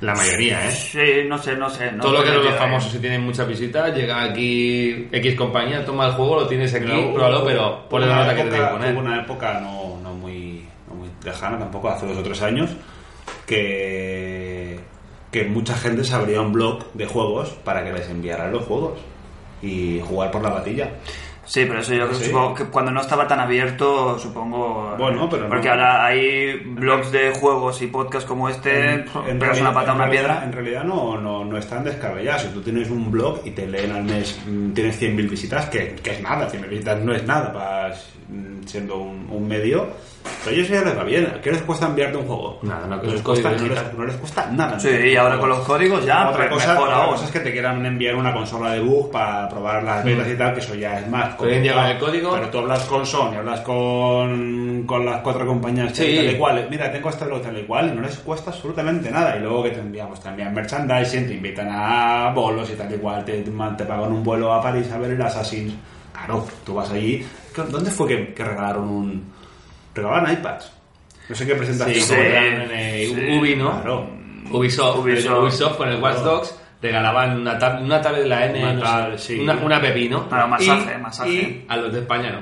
La mayoría, ¿eh? Sí, no sé, no sé. no Todo lo que sé los famosos si tienen muchas visitas, llega aquí X compañía, toma el juego, lo tienes aquí, pruébalo, hubo- pero ponle la nota que te que Hubo poner. una época no, no muy, no muy lejana, tampoco hace dos o tres años, que, que mucha gente se abría un blog de juegos para que les enviaran los juegos y jugar por la batilla. Sí, pero eso yo Sí. supongo que cuando no estaba tan abierto, supongo... Bueno, pero no- Porque ahora hay blogs de juegos y podcasts como este, pegas realidad- una pata a en una realidad- piedra. En realidad no, no, no es tan descabellado. Si tú tienes un blog y te leen al mes, mm, tienes 100.000 visitas, que, que es nada, 100.000 visitas no es nada para mm, siendo un, un medio. Pero ellos ya les va bien. ¿Qué les cuesta enviarte un juego? Nada, no, que les cuesta, no, les, tal. no les cuesta nada. Sí, y ahora con los códigos ya, otra pues cosa, otra cosa es que te quieran enviar una consola de bug para probar las betas y tal, que eso ya es más. Hoy en día complicado. con el código- Pero tú hablas con Sony, hablas con, con las cuatro compañías Sí. tal y cual. Mira, tengo este blog tal y cual, y no les cuesta absolutamente nada. Y luego que te enviamos, te envían merchandising, te invitan a bolos y tal y cual, te, te pagan un vuelo a París a ver el Assassin's. Claro, tú vas allí. ¿Dónde fue que, que regalaron un. Regalaban iPads? No sé qué presentación. Sí, en eh, sí, Ubi, ¿no? claro. Ubisoft, Ubisoft. Ubisoft, con el Watch Dogs regalaban una, tab una tablet de la N, Una no sé, tablet, sí. una, una pepino. Masaje, y, masaje. y a los de España no.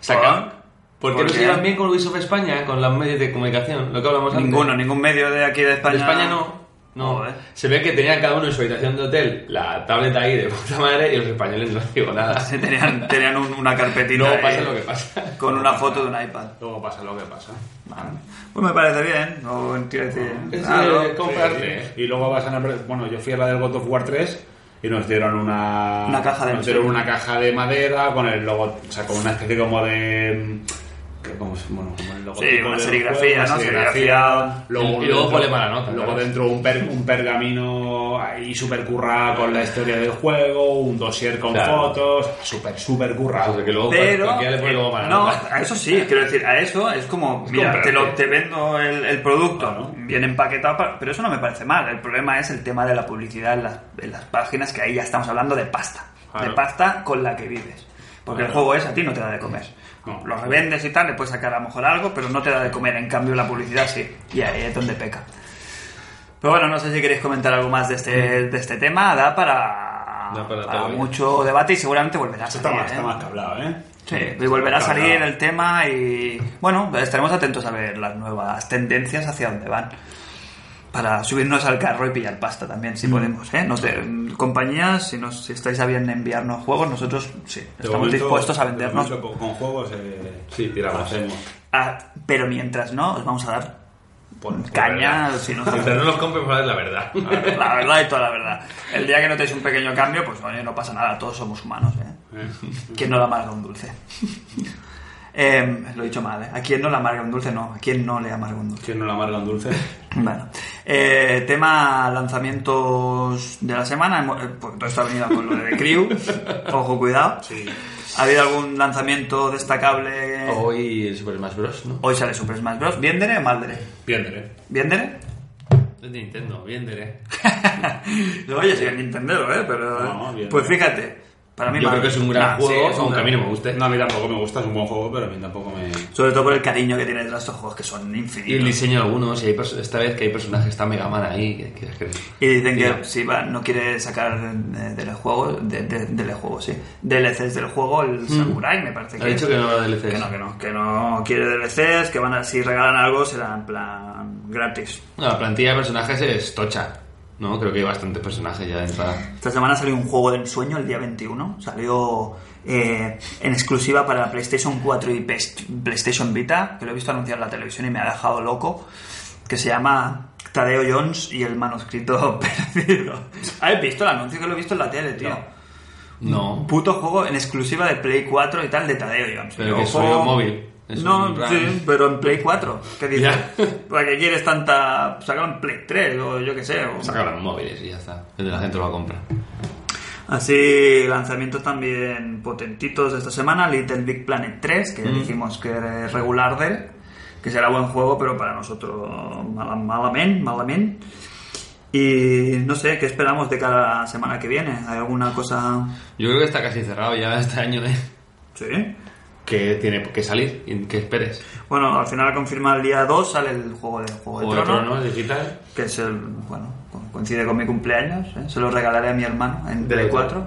Sacaban. ¿Por qué ¿Por no se llevan bien con Ubisoft España, con los medios de comunicación? Lo que hablamos antes. Ninguno, ningún medio de aquí de España. De España no. No, Joder. se ve que tenían cada uno en su habitación de hotel la tableta ahí de puta madre y los españoles no digo nada. Sí, tenían, tenían un- una carpetita Luego ahí pasa lo que pasa. con una foto de un iPad. Luego pasa lo que pasa. Vale. Pues me parece bien, no quiero decir. Es Ah, de comprarte. Y luego vas a... Bueno, yo fui a la del God of War 3 y nos dieron una, Una caja de nos dieron una caja de madera con el logo, o sea, con una especie como de que como, bueno, como el logotipo Sí, una serigrafía, juego, ¿no? serigrafía, Y- y luego ponle mala nota, luego dentro un, per- un pergamino ahí súper currado con la historia del juego, un dossier con Claro. fotos, súper, súper currado. Que luego Pero, cualquiera le pone eh, luego mala no, nota. a eso sí, quiero decir, a eso es como, mira, comprarte. te, lo, te vendo el, el producto, Claro. bien empaquetado, pa- pero eso no me parece mal. El problema es el tema de la publicidad en las, en las páginas, que ahí ya estamos hablando de pasta, de pasta con la que vives. Porque el juego es a ti no te da de comer. No. Lo revendes y tal, le puedes sacar a lo mejor algo, pero no te da de comer. En cambio, la publicidad sí, y ahí es donde peca. Pero bueno, no sé si queréis comentar algo más de este, de este tema, da para, Da para para todo, ¿eh? mucho debate y seguramente volverá a salir. está más, ¿eh? está más que hablado, ¿eh? Sí, y volverá a salir el tema y bueno, estaremos atentos a ver las nuevas tendencias hacia dónde van. Para subirnos al carro y pillar pasta también, Mm. si podemos. ¿eh? Nos de- compañías, si, nos, si estáis a bien enviarnos juegos, nosotros sí, De estamos momento- dispuestos a de vendernos. Con, con juegos, eh, Sí, tiramos. hacemos. Ah, pero mientras no, os vamos a dar Por- por caña. Si no, Mientras no los a ver la verdad. la verdad y toda la verdad. El día que notéis un pequeño cambio, pues oye, no pasa nada, todos somos humanos. ¿eh? ¿Quién no le amarga un dulce? Eh, lo he dicho mal, ¿eh? ¿A quién no le amarga un dulce? No, ¿a quién no le amarga un dulce? ¿Quién no la amarga un dulce? Bueno, eh, tema lanzamientos de la semana, eh, porque todo esto ha venido con lo de The Crew, ojo, cuidado. ¿Ha habido algún lanzamiento destacable? Hoy el Super Smash Bros, ¿no? Hoy sale Super Smash Bros. ¿Viendere o Maldere? Viéndole. ¿Viendere? De Nintendo, bien, Dere. Oye, soy el Nintendo, ¿eh? Pero, No, Viendere. pues fíjate, para mí Yo creo que es un gran Ah, sí, juego, es un aunque a mí no me guste. No, a mí tampoco me gusta, es un buen juego, pero a mí tampoco me... Sobre todo por el cariño que tiene de estos juegos que son Y el infinitos. diseño de algunos, y hay esta vez que hay personajes, está Mega Man ahí, que, que- que- Y dicen Tío. que si va, no quiere sacar del juego, de, de- del juego, sí, DLCs del juego, el Samurai me parece Ha que dicho es. que no DLCs. Que no, que no, que no quiere DLCs, que van a, si regalan algo será en plan gratis. No, la plantilla de personajes es tocha, ¿no? Creo que hay bastantes personajes ya de entrada. Esta semana salió un juego de ensueño el día 21, salió eh, en exclusiva para PlayStation 4 y PlayStation Vita, que lo he visto anunciar en la televisión y me ha dejado loco, que se llama Tadeo Jones y el manuscrito perdido. ¿Habéis visto el anuncio que lo he visto en la tele, tío? No, puto juego en exclusiva de Play 4 y tal de Tadeo Jones. Pero que es móvil. Es no, sí, pero en Play 4. ¿Qué dices? ¿Para qué quieres tanta...? Sácalo en Play 3 o yo qué sé. o- sacan los móviles y ya está. Donde la gente lo va a comprar. Así, lanzamientos también potentitos de esta semana. Little Big Planet 3, que ya dijimos que era regular de él, que será buen juego, pero para nosotros mala- malamente, malamente. Y no sé, ¿qué esperamos de cada semana que viene? ¿Hay alguna cosa...? Yo creo que está casi cerrado ya este año, ¿eh? Sí. Que tiene que salir y que esperes. Bueno, al final confirma el día 2 sale el juego de Juego Juego de Tronos, Tronos digital. que es el, bueno, co- coincide con mi cumpleaños, ¿eh? se lo regalaré a mi hermano en Play los 4.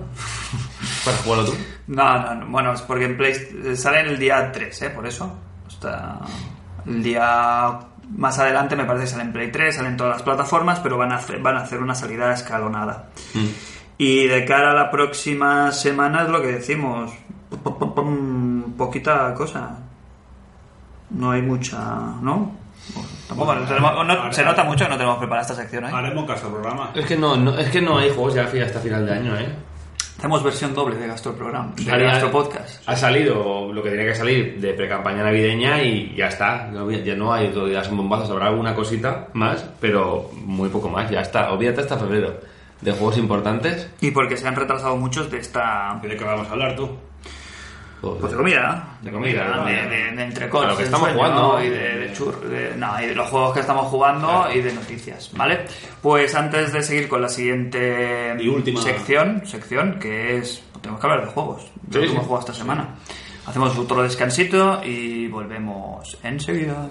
Para jugarlo tú. No, no, no, bueno, es porque en Play eh, sale el día 3, ¿eh? Por eso. Hasta el día más adelante me parece que sale en Play 3, salen todas las plataformas, pero van a hacer, van a hacer una salida escalonada. Mm. Y de cara a la próxima semana es lo que decimos, pum, pum, pum, pum, poquita cosa. No hay mucha, ¿no? Tampoco, no tenemos- no- se nota mucho que no tenemos preparada esta sección, ¿eh? Haremos caso al programa. Es que no, no, es que no hay juegos ya hasta final de año, ¿eh? Hacemos versión doble de Gastro Programa, de Gastro Podcast. Ha salido lo que tenía que salir de pre-campaña navideña y ya está. No Ya no hay todavía son bombazos, habrá alguna cosita más, pero muy poco más, ya está. Olvídate hasta febrero de juegos importantes. Y porque se han retrasado muchos de esta ¿De qué vamos a hablar tú? Joder. Pues de comida. De comida, de, ¿no? de, de, de entrecots, lo que estamos jugando. Y de, de chur- de- no, y de los juegos que estamos jugando y de noticias, ¿vale? Pues antes de seguir con la siguiente Y última. sección, sección, que es... Tenemos que hablar de juegos. Que sí. hemos jugado esta semana. Hacemos otro descansito y volvemos enseguida.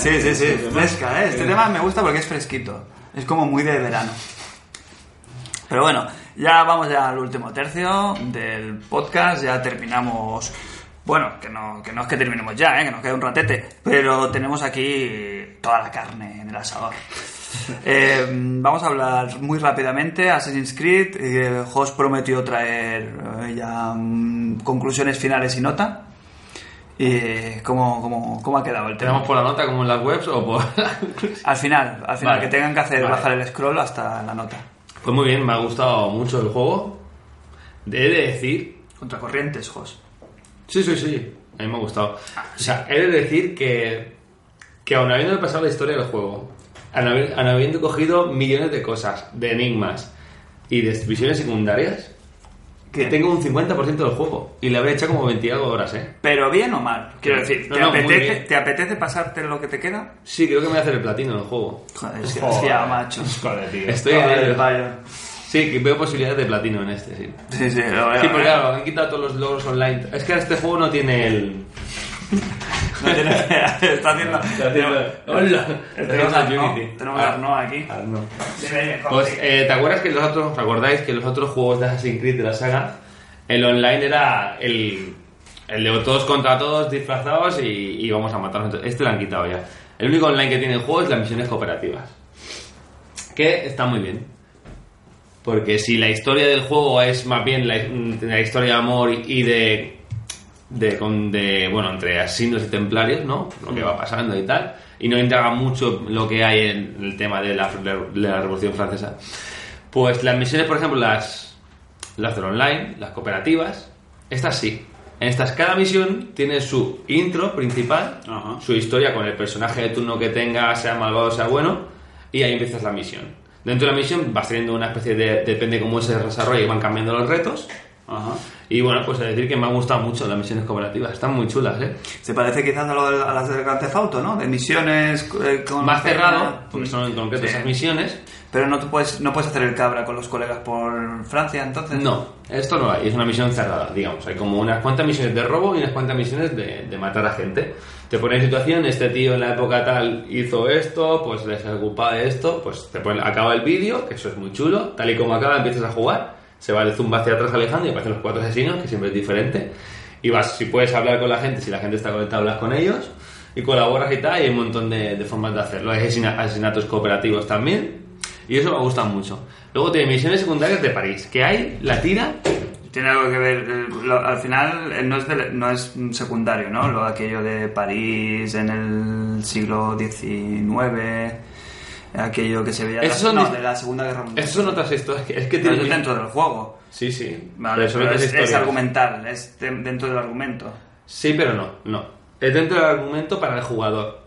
Sí, sí, sí, fresca, ¿eh? Este tema me gusta porque es fresquito. Es como muy de verano. Pero bueno, ya vamos ya al último tercio del podcast, ya terminamos... Bueno, que no, que no es que terminemos ya, ¿eh? que nos queda un ratete, pero tenemos aquí toda la carne en el asador. Eh, vamos a hablar muy rápidamente. Assassin's Creed, eh, Jos prometió traer eh, ya mm, conclusiones finales y nota. Y ¿cómo, cómo, cómo ha quedado el tema? ¿Tenemos por la nota como en las webs o por.? Al final, al final, Vale. que tengan que hacer Vale. bajar el scroll hasta la nota. Pues muy bien, me ha gustado mucho el juego. He de decir. Contracorrientes, Jos. Sí, sí, sí. A mí me ha gustado. O sea, he de decir que. Que aun habiendo pasado la historia del juego, aun habi- aun habiendo cogido millones de cosas, de enigmas y de visiones secundarias, que tengo un 50% del juego. Y le habré hecho como 20 y algo horas, ¿eh? Pero bien o mal. Quiero decir, ¿te, no, apetece, bien. ¿te apetece pasarte lo que te queda? Sí, creo que me voy a hacer el platino en el juego. Joder, es que hostia, macho. Joder, tío. Estoy en Joder, vaya. Sí, que veo posibilidades de platino en este, sí. Sí, sí, lo veo. Sí, porque ¿eh? claro, han quitado todos los logros online. Es que este juego no tiene el. No tiene- está haciendo. Hola. Tenemos a Unity. tenemos a Arnaud aquí. Ah, no. Dime, dime, Pues, eh, ¿te acuerdas que los otros, os acordáis que los otros juegos de Assassin's Creed de la saga, el online era el, el de todos contra todos disfrazados y, y vamos a matarnos? Este lo han quitado ya. El único online que tiene el juego es las misiones cooperativas. Que está muy bien. Porque si la historia del juego es más bien la, la historia de amor y de, de, con- de, bueno, entre asesinos y templarios, ¿no? Lo que va pasando y tal. Y no indaga mucho lo que hay en el tema de la, de la Revolución Francesa. Pues las misiones, por ejemplo, las, las del online, las cooperativas, estas sí. En estas, cada misión tiene su intro principal, Ajá. su historia con el personaje de turno que tenga, sea malvado, sea bueno, y ahí empiezas la misión. Dentro de la misión vas teniendo una especie de. depende cómo se desarrolla y van cambiando los retos. Ajá. Y bueno, pues a decir que me han gustado mucho las misiones cooperativas, están muy chulas, ¿eh? Se parece quizás a, lo de- a las del Grand Theft Auto, ¿no? De misiones eh, con... Más cerrado, porque son en concreto Sí. esas misiones. Pero no, te puedes, no puedes hacer el cabra con los colegas por Francia, entonces. No, esto no hay, es una misión cerrada, digamos. Hay como unas cuantas misiones de robo y unas cuantas misiones de, de matar a gente. Te pone en situación, este tío en la época tal hizo esto, pues les de esto, pues te pone, acaba el vídeo, que eso es muy chulo, tal y como acaba empiezas a jugar, se va de zumba hacia atrás alejando y aparecen los cuatro asesinos, que siempre es diferente. Y vas, si puedes hablar con la gente, si la gente está conectada, hablas con ellos y colaboras y tal, y hay un montón de, de formas de hacerlo. Hay asesina- asesinatos cooperativos también, y eso me gusta mucho. Luego tiene misiones secundarias de París, que hay la tira Tiene algo que ver, eh, lo- al final eh, no es, de- no es secundario, ¿no? Lo aquello de París en el siglo XIX, aquello que se veía la- no, dis- de la Segunda Guerra Mundial. Esas son otras historias. Es que Pero tiene es dentro del juego. Sí, sí. Vale, Pero es, argumental, es de- dentro del argumento. Sí, pero no, no. Es dentro del argumento para el jugador.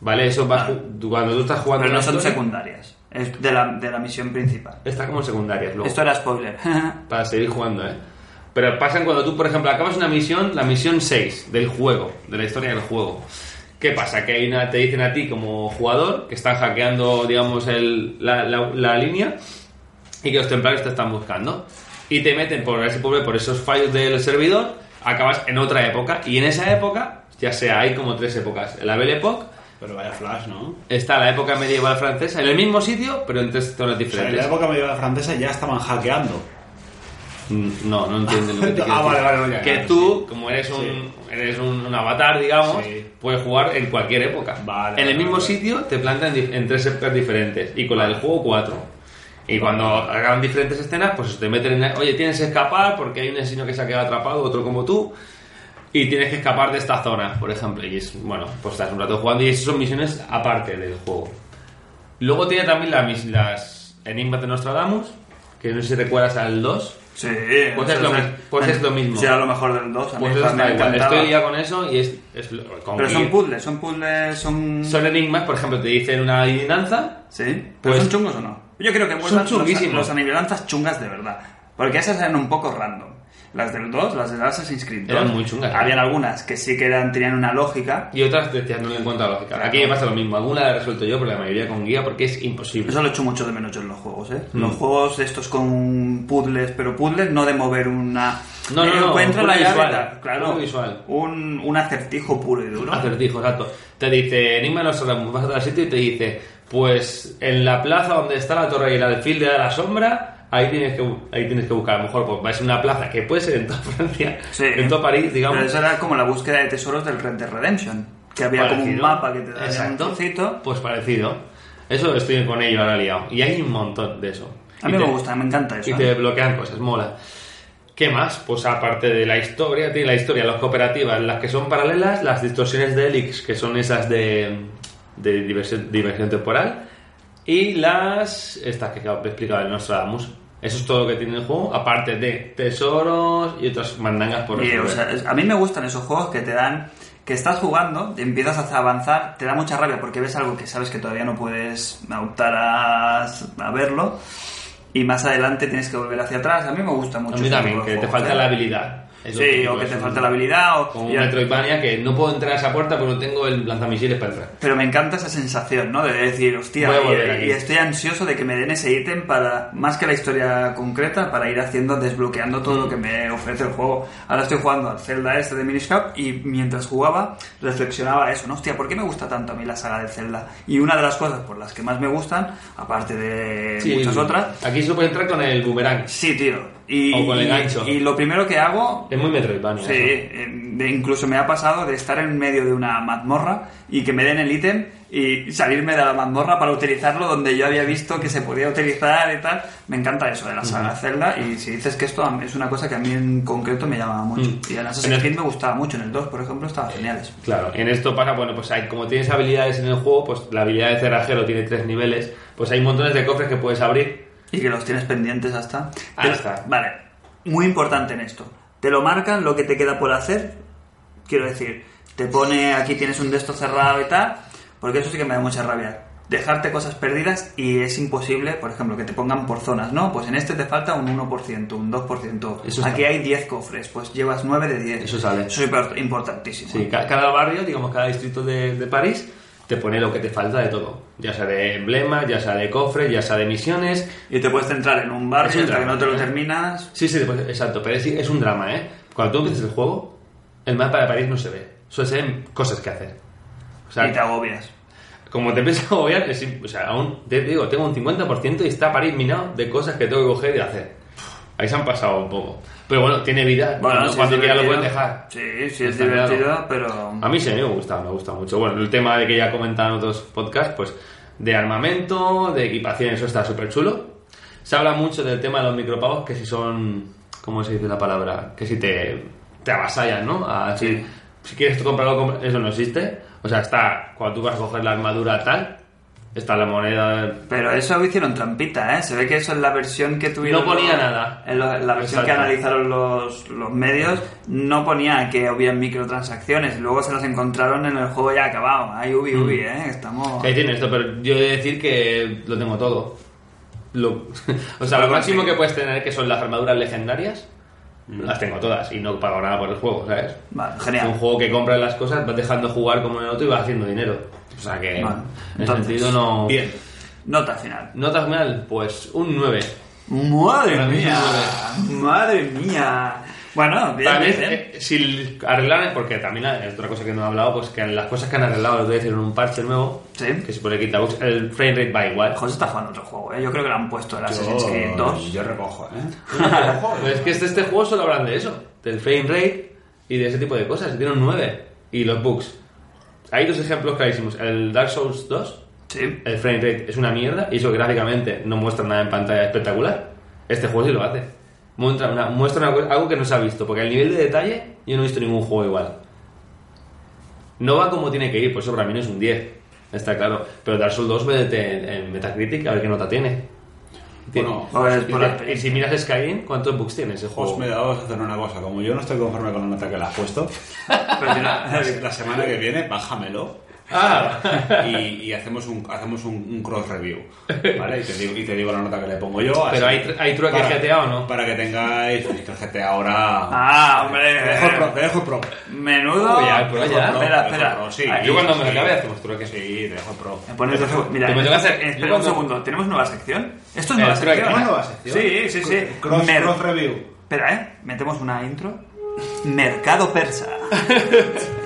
¿Vale? Eso va Vale. cuando tú estás jugando. Pero no son historia, secundarias, es de la, de la misión principal. Está como secundarias luego. Esto era spoiler. Para seguir jugando, ¿eh? Pero pasan cuando tú, por ejemplo, acabas una misión, la misión 6 del juego, de la historia del juego. ¿Qué pasa? Que hay una, te dicen a ti como jugador que están hackeando, digamos, el, la, la- la línea y que los templarios te están buscando. Y te meten por ese pobre, por esos fallos del servidor, acabas en otra época. Y en esa época, ya sea, hay como tres épocas. La Belle Époque, Pero vaya flash, ¿no? está la época medieval francesa, en el mismo sitio, pero en tres zonas O sea, en diferentes. la época medieval francesa ya estaban hackeando. No, no entiendo lo que te quiero Ah, vale, vale, ya, Que tú, como eres un, eres un, un avatar, digamos, Sí. puedes jugar en cualquier época. Vale, en el vale, mismo vale. sitio te plantan en tres épocas diferentes y con la del juego cuatro. Y cuando hagan diferentes escenas, pues te meten en... Oye, tienes que escapar porque hay un asesino que se ha quedado atrapado, otro como tú, y tienes que escapar de esta zona, por ejemplo. Y es, bueno, pues estás un rato jugando y esas son misiones aparte del juego. Luego tiene también las Enigmas de Nostradamus, que no sé si recuerdas al 2. Sí, Pues es lo pues es lo mismo. Sí, era lo mejor del 2. A mí Pues eso está igual. Estoy liado con eso y es. es Pero son puzzles, son puzzles, son... son enigmas, por ejemplo, te dicen una adivinanza. Sí, pero Pues- son chungos o no. Yo creo que Son vuelvan los, chunguísimos. los anivelanzas chungas de verdad. Porque esas eran un poco random. Las del 2, las de Assassin's Creed 2. Eran muy chungas. Habían algunas que sí que eran, tenían una lógica. Y otras decías no le encuentro lógica. Aquí me pasa lo mismo. Alguna la he resuelto yo, pero la mayoría con guía porque es imposible. Eso lo echo mucho de menos yo en los juegos, ¿eh? Mm. Los juegos estos con puzzles, pero puzzles no de mover una... No, no, no, Encuentro puro la visual, claro. visual. Un, un acertijo puro y duro. Acertijo, exacto. Te dice, Enigma de Nostradamus, vas a sitio y te dice, pues en la plaza donde está la torre y el alfil de la sombra, ahí tienes que, ahí tienes que buscar. A lo mejor pues, vais a una plaza que puede ser en toda Francia, Sí. en toda París, digamos. Pero eso era como la búsqueda de tesoros del Red Dead Redemption. Que había como un Parecido. mapa que te daba un trocito. Pues parecido. Eso estoy con ello ahora liado. Y hay un montón de eso. A mí te- me gusta, me encanta eso. Y ¿eh? te desbloquean cosas, mola. ¿Qué más? Pues aparte de la historia, tiene la historia, las cooperativas, las que son paralelas, las distorsiones de Helix, que son esas de, de diversión, diversión temporal, y las. estas que acabo de explicar de Nostradamus. Eso es todo lo que tiene el juego, aparte de tesoros y otras mandangas por Y, o sea, a mí me gustan esos juegos que te dan que estás jugando, empiezas a avanzar, te da mucha rabia porque ves algo que sabes que todavía no puedes optar a, a verlo y más adelante tienes que volver hacia atrás. A mí me gusta mucho. A mí también, que te falta ¿eh? la habilidad. Sí, o que te falta la habilidad. O, Como un Metroidvania que no puedo entrar a esa puerta porque no tengo el lanzamisiles para entrar. Pero me encanta esa sensación, ¿no? De decir, hostia, y- volver y, estoy ansioso de que me den ese ítem para, más que la historia concreta, para ir haciendo, desbloqueando todo Mm. lo que me ofrece el juego. Ahora estoy jugando al Zelda este de Minish Cap y mientras jugaba reflexionaba eso, ¿no? Hostia, ¿por qué me gusta tanto a mí la saga de Zelda? Y una de las cosas por las que más me gustan, aparte de Sí, muchas otras, Aquí se puede entrar con el boomerang. sí, tío. Y, O con el y- gancho. y lo primero que hago Es muy Metroidvania. Sí, eh, de- incluso me ha pasado de estar en medio de una mazmorra y que me den el ítem y salirme de la mazmorra para utilizarlo donde yo había visto que se podía utilizar y tal. Me encanta eso de la saga Zelda y si dices que esto es una cosa que a mí en concreto me llama mucho. Mm. Y en En Assassin's el- Creed me gustaba mucho, en el 2 por ejemplo estaba genial eso. Claro, en esto pasa, bueno, pues hay, como tienes habilidades en el juego, pues la habilidad de cerrajero tiene tres niveles, pues hay montones de cofres que puedes abrir. Y que los tienes pendientes hasta. Hasta. Vale, muy importante en esto. Te lo marcan lo que te queda por hacer. Quiero decir, te pone aquí tienes un estos cerrado y tal, porque eso sí que me da mucha rabia. Dejarte cosas perdidas y es imposible, por ejemplo, que te pongan por zonas, ¿no? Pues en este te falta un 1%, un 2%. Eso aquí hay 10 cofres, pues llevas 9 de 10. Eso sale. Eso es import- importantísimo. Sí, ca- cada barrio, digamos, cada distrito de, de París, te pone lo que te falta de todo. Ya sea de emblemas, ya sea de cofres, ya sea de misiones. Y te puedes centrar en un barrio hasta que no te lo ¿eh? terminas. Sí, sí, pues, exacto, pero es, es un drama, ¿eh? Cuando tú empiezas el juego, el mapa de París no se ve. Solo se ven cosas que hacer. O sea, y te agobias. como te empiezas a agobiar, es o sea, aún te digo, tengo un 50% y está París minado de cosas que tengo que coger y hacer. Ahí se han pasado un poco. Pero bueno, tiene vida. cuando sí, cuando es quiera lo puedes dejar. Sí, sí, es divertido, pero. A mí sí, me gusta, me gusta mucho. Bueno, el tema de que ya comentaban otros podcasts, pues de armamento, de equipación, eso está súper chulo. Se habla mucho del tema de los micropagos, que si son, ¿cómo se dice la palabra? Que si te, te avasallan, ¿no? A- si, si quieres comprarlo, compra- eso no existe. O sea, está, cuando tú vas a coger la armadura tal, está la moneda... Pero eso hicieron trampita, ¿eh? Se ve que eso en la versión que tuvieron... No ponía los- nada. En lo- en la versión que analizaron los, los medios, no ponía que había microtransacciones. Luego se las encontraron en el juego ya acabado. Ay, ubi, Mm. ubi, ¿eh? Estamos... Ahí tiene esto, pero yo he de decir que lo tengo todo. Lo- o sea, lo máximo que puedes tener que son las armaduras legendarias, las tengo todas y no pago nada por el juego, ¿sabes? Vale, Es un genial. juego que compras las cosas, vas dejando jugar como en el otro y vas haciendo dinero. O sea que Vale, en entonces, ese sentido no. Bien. Nota final. ¿Notas mal? Pues un 9. ¡Madre Para mía! ¡Madre mía! Bueno, bien, También, bien, bien. eh, si arreglaran, porque también es otra cosa que no he hablado, pues que las cosas que han arreglado, les voy a decir en un parche nuevo, Sí. que se puede quitar bugs, el frame rate va igual. José está jugando otro juego, ¿eh? Yo creo que lo han puesto el Assassin's Creed 2. yo recojo, ¿eh? Yo recojo. Es que este, este juego solo hablan de eso, del frame rate y de ese tipo de cosas. Tiene un 9. Y los bugs. Hay dos ejemplos clarísimos. El Dark Souls 2, Sí. el frame rate es una mierda y eso gráficamente no muestra nada en pantalla espectacular. Este juego sí lo hace. Muestra, una- muestra una algo que no se ha visto, porque el nivel de detalle yo no he visto ningún juego igual. No va como tiene que ir, por eso para mí no es un 10. Está claro. Pero Dark Souls 2 métete en, Metacritic a ver qué nota tiene. Bueno, y, si miras Skyrim, ¿cuántos bugs tiene ese juego? Pues me vamos a hacer una cosa. Como yo no estoy conforme con la nota que le has puesto, Pero la, la semana que viene bájamelo Ah. y, y hacemos un hacemos un, un cross review, ¿vale? Y te digo y te digo la nota que le pongo yo. Pero hay hay trueque para- GTA o no? Para que tengáis es que el GTA ahora. Ah, hombre. Te dejo el pro, te dejo el pro. Menudo. Uy, ya, el pro dejo ya. pro, Espera, espera. pro, sí. Yo cuando me lo acabe hacemos trueque. Sí, te dejo el pro. Me pones Mira, Te me hacer- espera un segundo. ¿Tenemos nueva sección? ¿Esto es nueva sección? ¿tenemos nueva sección? Sí, sí, sí. Cross, Mer- cross review. Espera, ¿eh? Metemos una intro. Mercado persa.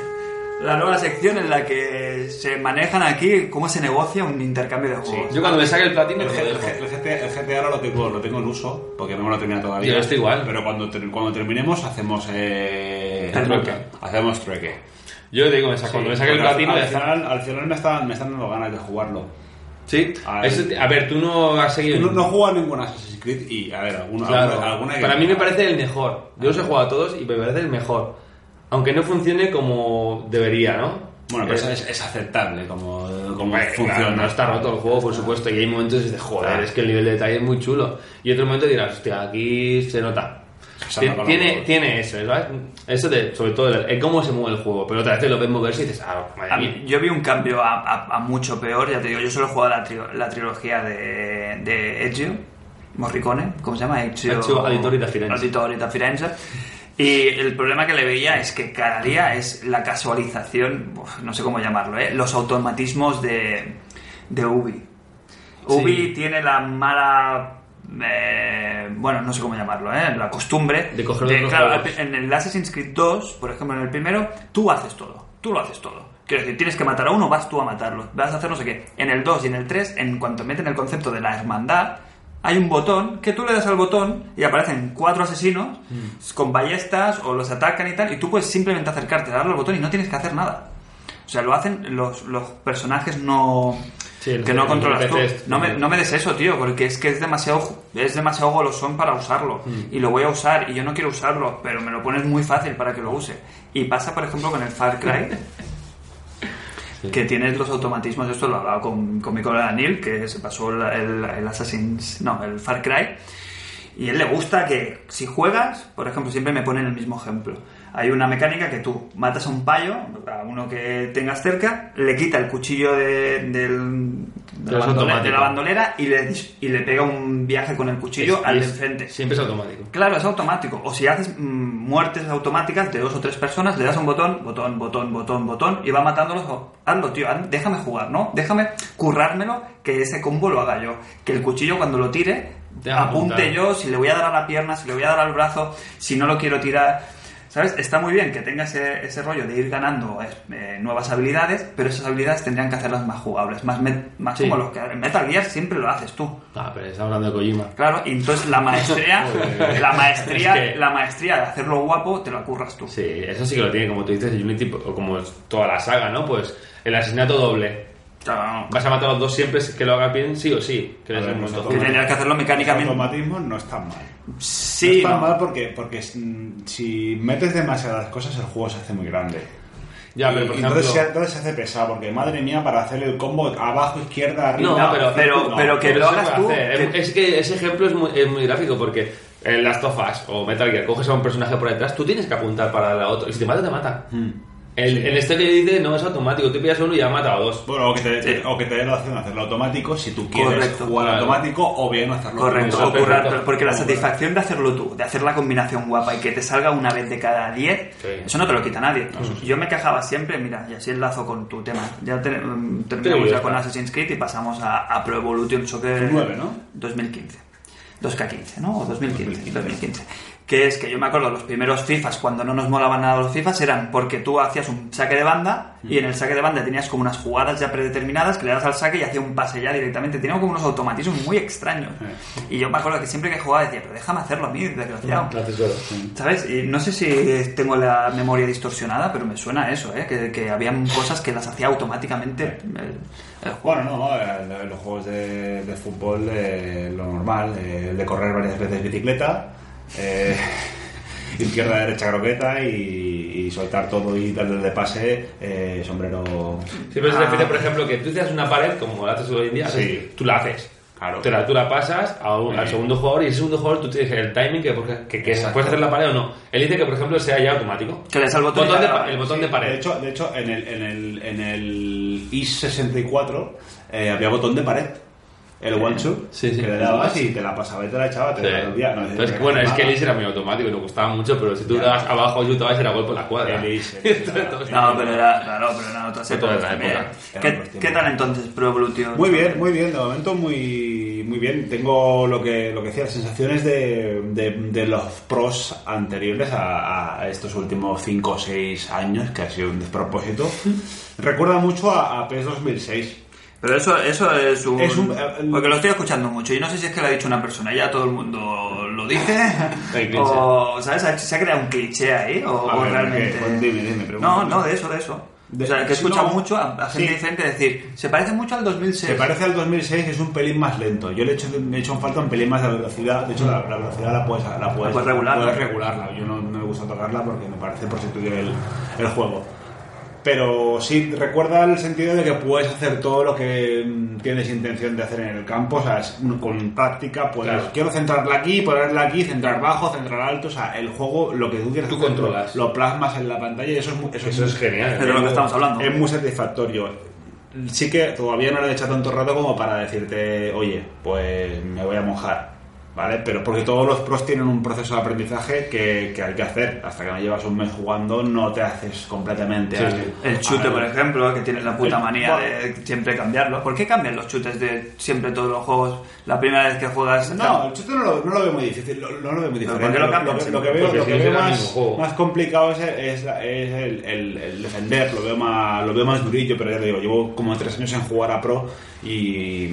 La nueva sección en la que se manejan aquí cómo se negocia un intercambio de juegos. Yo cuando me saque el platino El, el, GTA, el GTA ahora lo tengo, lo tengo en uso, porque no me lo termina todavía. Yo estoy igual. Pero cuando, cuando terminemos hacemos eh, trueque. Hacemos trueque. Yo digo, me saco- cuando me saque el platino al, final, al final me están, me están dando ganas de jugarlo. Sí. A ver, tú no has seguido. No, no juego a ningún Assassin's Creed y, a ver, alguna, Claro. alguna, Para mí me parece el mejor. Yo los he jugado a todos y me parece el mejor. Aunque no funcione como debería, ¿no? Bueno, pero Eh, es, es aceptable como, como Hombre, funciona. claro, no está roto el juego, por supuesto, y hay momentos dices, joder, Claro. es que el nivel de detalle es muy chulo. Y otro momento dirás, hostia, aquí se nota. Tiene, como- tiene eso, ¿sabes? Eso de, sobre todo, el, el cómo se mueve el juego. Pero otra vez lo ves moverse y dices, ah, madre A mía. mí- yo vi un cambio a, a- a mucho peor, ya te digo, yo solo he jugado la, tri- la trilogía de, de Ezio, Morricone, ¿cómo se llama? Ezio, Ezio Auditore da Firenze. Da Firenze. Y el problema que le veía es que cada día es la casualización, no sé cómo llamarlo, ¿eh? los automatismos de, de Ubi. Ubi tiene la mala... eh, bueno, no sé cómo llamarlo, ¿eh? la costumbre De coger otros claro, en el Assassin's Creed 2, por ejemplo, en el primero, tú haces todo. Tú lo haces todo. Quiero decir, tienes que matar a uno, vas tú a matarlo. Vas a hacer no sé qué. En el 2 y en el 3, en cuanto meten el concepto de la hermandad, hay un botón que tú le das al botón y aparecen cuatro asesinos Mm. con ballestas o los atacan y tal. Y tú puedes simplemente acercarte, darle al botón y no tienes que hacer nada. O sea, lo hacen los, los personajes no. Sí, que no controlas tú. No me, no me des eso, tío, porque es que es demasiado, es demasiado golosón para usarlo. Mm. Y lo voy a usar y yo no quiero usarlo, pero me lo pones muy fácil para que lo use. Y pasa, por ejemplo, con el Far Cry. Que tienes los automatismos, esto lo hablaba con, con mi colega Neil, que se pasó el, el, Assassin's, no, el Far Cry, y él le gusta que si juegas, por ejemplo, siempre me ponen el mismo ejemplo. Hay una mecánica que tú matas a un payo, a uno que tengas cerca, le quita el cuchillo de, del- de, Pero la, de bandolera y le, y le pega un viaje con el cuchillo Es- al de enfrente. Siempre es automático. Claro, es automático. O si haces mm, muertes automáticas de dos o tres personas, le das un botón, botón, botón, botón, botón, y va matándolos. Hazlo, tío, déjame jugar, ¿no? Déjame currármelo, que ese combo lo haga yo. Que el cuchillo cuando lo tire, apunte yo, si le voy a dar a la pierna, si le voy a dar al brazo, si no lo quiero tirar. ¿Sabes? Está muy bien que tenga ese, ese rollo de ir ganando eh, nuevas habilidades, pero esas habilidades tendrían que hacerlas más jugables, más, más Sí. como los que en Metal Gear siempre lo haces tú. Ah, pero está hablando de Kojima. Claro, y entonces la maestría, la maestría, Es que- la maestría de hacerlo guapo te la curras tú. Sí, eso sí que lo tiene, como tú dices, Unity, o como toda la saga, ¿no? Pues el asesinato doble. Claro, Vas a matar a los dos siempre que lo hagas bien, sí o sí. Que ver, que tendrías que hacerlo Los mecánicamente. automatismos no están mal. Sí, no están no. mal porque, porque mm, si metes demasiadas cosas el juego se hace muy grande. Ya, Y- pero por y ejemplo. entonces, se, entonces se hace pesado porque madre mía para hacer el combo abajo, izquierda, arriba. No, pero- pero- no. pero que lo hagas tú, que- Es que ese ejemplo es muy, es muy gráfico porque en Last of Us o Metal Gear coges a un personaje por detrás, tú tienes que apuntar para darle a otro. Y si te mata, te mata. Mm. El, Sí. el este que dice no es automático, tú pillas uno y ya has matado a dos. Bueno, o que, te, Sí. o que te dé la opción de hacerlo automático si tú quieres Correcto. jugar Claro. automático o bien hacerlo Correcto, Eso, o currar, perfecto. pero porque la satisfacción de hacerlo tú, de hacer la combinación guapa y que te salga una vez de cada 10, Sí. eso no te lo quita nadie. Yo me quejaba siempre, mira, y así enlazo con tu tema. Ya te- mm, terminamos ya con. Assassin's Creed y pasamos a, a Pro Evolution Soccer 9, ¿no? 2015. 2K15, ¿no? O 2015, 2015. Que es que yo me acuerdo los primeros FIFAs, cuando no nos molaban nada los FIFAs, eran porque tú hacías un saque de banda y en el saque de banda tenías como unas jugadas ya predeterminadas que le das al saque y hacía un pase ya directamente. Tenía como unos automatismos muy extraños. Y yo me acuerdo que siempre que jugaba decía, pero déjame hacerlo a mí, desgraciado. No sé si tengo la memoria distorsionada, pero me suena a eso, ¿eh? Que, que habían cosas que las hacía automáticamente juego. Bueno, no, eh, los juegos de, de fútbol, eh, lo normal, eh, el de correr varias veces bicicleta, eh, izquierda, derecha, croqueta y, y soltar todo y darle de pase, eh, sombrero. Siempre se Ah. refiere, por ejemplo, que tú te haces una pared, como la haces hoy en día, Sí. tú la haces. Claro. Te la, tú la pasas a un- Sí. al segundo jugador y ese segundo jugador tú tienes el timing que, porque- que, que puedes hacer la pared o no. Él dice que, por ejemplo, sea ya automático. Que le al botón de el botón de pared. De hecho, de hecho en, el, en, el, en, el, el i64 eh, había botón de pared. El one shot, Sí, sí. que le dabas y te la pasaba y te la echaba, te Sí. la. No, Entonces, bueno, es que el Is era muy automático y no costaba mucho, pero si tú dabas abajo y dabas era gol por la cuadra. El Is, Entonces, No, pero era, claro, pero otras Otra época. Eran ¿Qué. ¿Qué tal entonces Pro Evolution? Muy bien, muy bien, de momento muy, muy bien. Tengo lo que, lo que decía, sensaciones de, de, de los pros anteriores a, a estos últimos 5 o 6 años, que ha sido un despropósito. Recuerda mucho a, a PES 2006. Pero eso, eso es un... Es un- eh, Porque lo estoy escuchando mucho y no sé si es que lo ha dicho una persona, ya todo el mundo lo dice. O, ¿sabes? ¿Se ha- ¿Se ha creado un cliché ahí? ¿O, A o ver, realmente...? Pues dime, dime, no, no, de eso, de eso. De- o sea, que he escuchado no. mucho a, a gente Sí. diferente decir, se parece mucho al 2006. Se parece al 2006, es un pelín más lento. Yo le he hecho, me he hecho en falta un pelín más de velocidad. De hecho, la, la velocidad la puedes, la puedes, puedes regular, puedes ¿no? regularla. Yo no, no me gusta tocarla porque me parece prostituir el, el juego. Pero sí recuerda el sentido de que puedes hacer todo lo que mm, tienes intención de hacer en el campo. O sea, es con práctica puedes. Claro. Quiero centrarla aquí, ponerla aquí, centrar bajo, centrar alto. O sea, el juego, lo que tú quieres Tú hacer, controlas. Lo plasmas en la pantalla y eso es, mu- eso Eso es genial. Pero lo que estamos hablando. es muy satisfactorio. Sí que todavía no le he echado tanto rato como para decirte, oye, pues me voy a mojar, ¿vale? Pero porque todos los pros tienen un proceso de aprendizaje que, que hay que hacer. Hasta que no llevas un mes jugando no te haces completamente Sí. El chute, por ejemplo, que tiene la puta manía de siempre cambiarlo. ¿Por qué cambian los chutes de siempre todos los juegos? La primera vez que juegas... No, el chute no lo, no lo veo muy difícil, lo- no lo veo muy ¿Pero diferente. por qué lo Lo, cambian que- veo, lo que más, complicado es, es, la- es el, el- el defender, lo veo, más, lo veo más durillo, pero ya te digo, llevo como tres años en jugar a pro y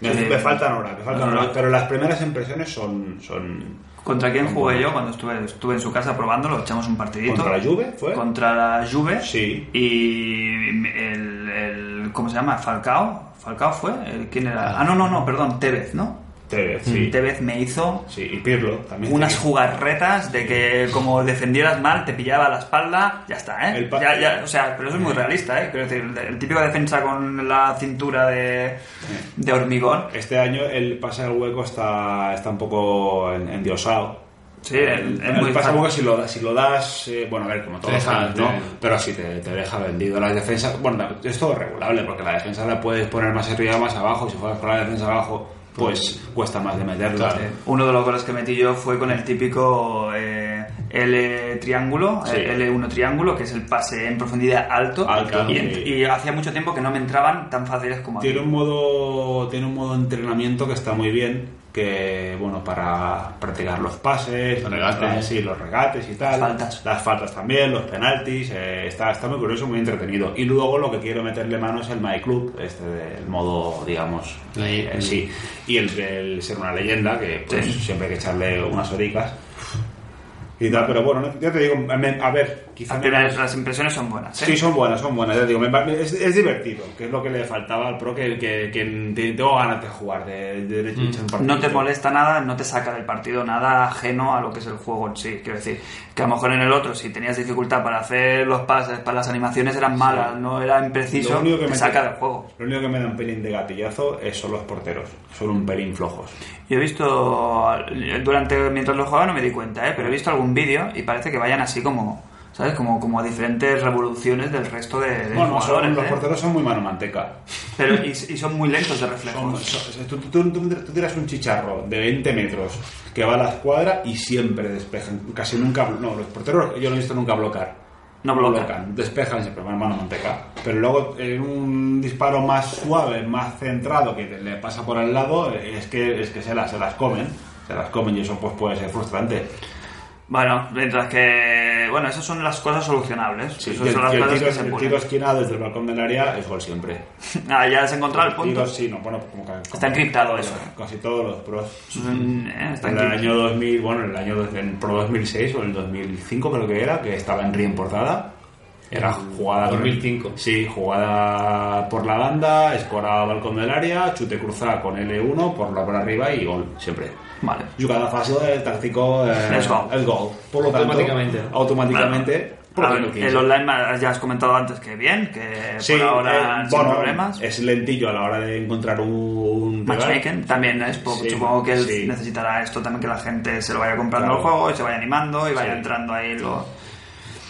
me, Sí. me faltan horas, me faltan horas, pero las primeras impresiones son... son ¿Contra quién jugué yo cuando estuve, estuve en su casa probándolo? Echamos un partidito. ¿Contra la Juve fue? Contra la Juve. Sí. Y el, el- ¿Cómo se llama? ¿Falcao? ¿Falcao fue? El- ¿Quién era? Ah, no, no, no, perdón, Tevez, ¿no? Tevez, sí. Tevez me hizo Sí, y Pirlo también. unas jugarretas de que como defendieras mal te pillaba la espalda, ya está, ¿eh? Ya- ya, o sea, pero eso es muy realista, ¿eh? Quiero decir, el, típico defensa con la cintura de, de hormigón. Este año el pase al hueco está, está un poco en- endiosado. Sí, el- es el muy pase al fácil. hueco si lo, das- si lo das, eh, bueno, a ver, como los deja- ¿no? te- Pero sí te, te deja vendido. Las defensas, bueno, es todo regulable, porque la defensa la puedes poner más arriba, más abajo. Si juegas con la defensa abajo, pues cuesta más de meterla. Claro. Uno de los goles que metí yo fue con el típico eh, L triángulo, Sí. eh, L1 triángulo, que es el pase en profundidad alto. Alto, y, sí. y hacía mucho tiempo que no me entraban tan fáciles como aquí. Tiene un modo tiene un modo de entrenamiento que está muy bien que bueno para practicar los pases Los regates. sí, los regates y tal Las faltas. las faltas también los penaltis eh, está está muy curioso muy entretenido y luego lo que quiero meterle mano es el My Club este del modo digamos eh, sí y el, el ser una leyenda que pues, Sí. siempre hay que echarle unas horicas y tal pero bueno ya te digo a ver quizá Las me- primeras- las impresiones son buenas. ¿eh? Sí, son buenas, son buenas. Ya te digo, me es, es divertido, que es lo que le faltaba al pro, que, que, que te- tengo ganas de jugar, de, de, de un partido. No te molesta nada, no te saca del partido nada ajeno a lo que es el juego en sí. Quiero decir, que a lo mejor en el otro, si tenías dificultad para hacer los pases, para las animaciones eran malas, no era impreciso, Lo único que te me saca del juego. Lo único que me da un pelín de gatillazo es son los porteros. Son un pelín flojos. Yo he visto, durante mientras lo jugaba no me di cuenta, ¿eh? pero he visto algún vídeo y parece que vayan así como, ¿sabes? Como, como a diferentes revoluciones del resto de, de Bueno, son- los ¿eh? porteros son muy mano manteca. Pero, y, y son muy lentos de reflejos. son- tú, tú- tú- tú tiras un chicharro de 20 metros que va a la escuadra y siempre despejan. Casi nunca. No, los porteros yo no he visto nunca bloquear. No bloquean. despejan siempre, mano manteca. Pero luego en un disparo más suave, más centrado, que le pasa por al lado, es que, es que se, las, se las comen. Se las comen y eso pues puede ser frustrante. Bueno, mientras que, bueno, esas son las cosas solucionables. Sí, esas el, son las el cosas tiro, que se el tiro esquinado desde el balcón del área es gol siempre. Ah, ya has encontrado el punto. Tiro, sí, no, bueno, como que- Está encriptado eso. Casi todos los pros. Eh, está En el año 2000, bueno, en el año dos- en Pro 2006 o en el 2005 creo que era, que estaba en portada. Era jugada... con- 2005. Sí, jugada por la banda, escorada al balcón del área, chute cruzada con L1 por la por arriba y gol, siempre. Vale. Jugada fácil, el táctico eh, Es gol. el gol. Por lo tanto, Automáticamente. automáticamente. Claro. el online ya has comentado antes que bien, que Sí, por ahora eh, sin bueno, problemas. es lentillo a la hora de encontrar un. Matchmaking también es, porque Sí, supongo que él sí. necesitará esto también que la gente se lo vaya comprando Claro. el juego y se vaya animando y vaya Sí. entrando ahí lo...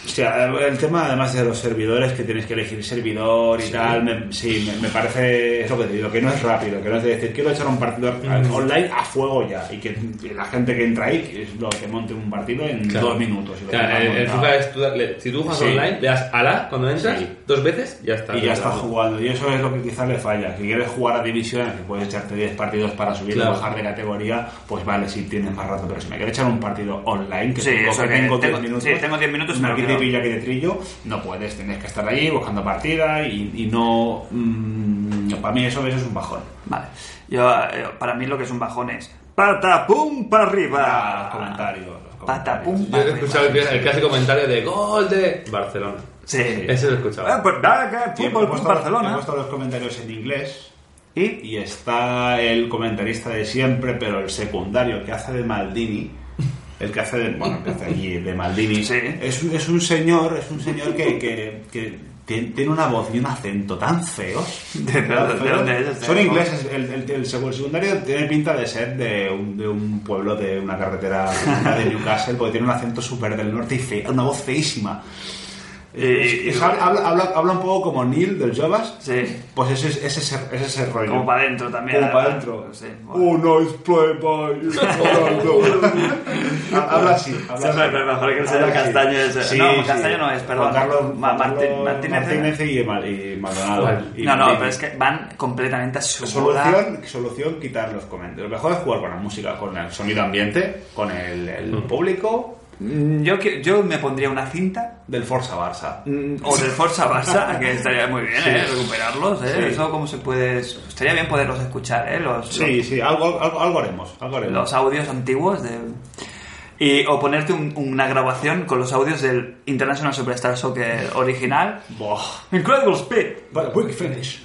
O sea, el tema además de los servidores, que tienes que elegir servidor y tal, me- sí, me, me parece, es lo que te digo, que no es rápido, que no es de decir, quiero echar un partido Mm. online a fuego ya, y que la gente que entra ahí, que es lo que monte un partido en Claro. dos minutos. y lo Claro, el. FIFA es, tú le- si tú juegas Sí. online, le das a la cuando entras, Sí. dos veces, ya está. Y ya estás jugando, y eso es lo que quizás le falla. Si quieres jugar a divisiones, que puedes echarte 10 partidos para subir Claro. o bajar de categoría, pues vale, si tienes más rato. Pero si me quieres echar un partido online, que Sí, tengo, que que tengo 10 tengo- minutos, sí, tengo 10 minutos y me me lo pilla que de trillo, no puedes, tienes que estar allí buscando partida y, y no. mm, para mí eso, eso es un bajón. Vale. Yo, eh, para mí lo que es un bajón es patapum para Ah, arriba. los comentarios. los. Patapum Yo he escuchado el, el clásico comentario de gol de Barcelona. Sí. Ese lo he escuchado. Ah, pues nada, con puesto- Barcelona. He puesto los comentarios en inglés. Y Y está el comentarista de siempre, pero el secundario que hace de Maldini. El que hace de, bueno, que hace allí de Maldini. Sí. Es, un, es un señor, es un señor que, que, que tiene, una voz y un acento tan feos. Son ingleses. El, el, el el secundario tiene pinta de ser de un, de un pueblo de una carretera de Newcastle, porque tiene un acento súper del norte y fe- una voz feísima. Y- Es- habla, habla, habla un poco como Neil del Jovas. Sí. Pues ese es ese, es ese, es ese rollo. como para adentro también. Como para adentro. Sí, bueno. Oh, nice play by habla así. Habla Siempre así. es mejor que el señor. Castaño. Sí, No, sí. Castaño no es, perdón. Carlos, Ma- Martín- Martínez. Martínez y, y Maldonado. No, no, pero es que van completamente a su bola. Solución, solución, quitar los comentarios. Lo mejor es jugar con la música, con el sonido ambiente, con el, el público Mm, Yo, que- yo me pondría una cinta del Forza Barça. mm, o del Forza Barça, que estaría muy bien, ¿eh? Recuperarlos, ¿eh? Sí. Eso, ¿cómo se puede...? Estaría bien poderlos escuchar, ¿eh? Los, Sí, sí, algo, algo, algo haremos. Algo haremos. los audios antiguos de... Y, o ponerte un- una grabación con los audios del International Superstar Soccer original. Buah. Incredible speed. But a quick finish.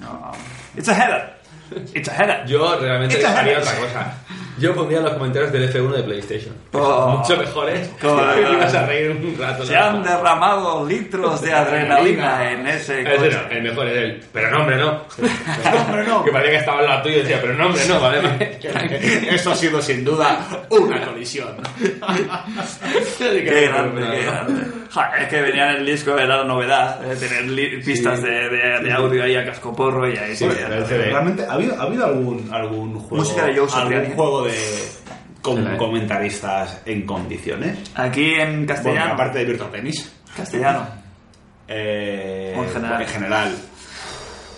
No. It's a header. It's a header. Yo realmente It's a haría otra cosa. Yo pondría los comentarios del F1 de PlayStation. Oh. mucho mejores. Te vas a reír un rato. Se han derramado litros de adrenalina en ese Ese no, el mejor es el. Pero no, hombre, no. Pero hombre, no. Que parecía que estaba al lado tuyo y decía, pero no, hombre, no, vale. Eso ha sido sin duda una colisión. Qué grande, qué grande. Ja, es que venía en el disco, era la novedad, eh, tener li- pistas de, de- de audio ahí a cascoporro y ahí sí. Bueno, ya. ¿Realmente ha habido, ha habido algún, algún juego, Música de Joe algún juego de con Sí. comentaristas en condiciones? Aquí en Bueno, castellano. aparte de Virtual Tennis. Castellano. Eh, en general. En general.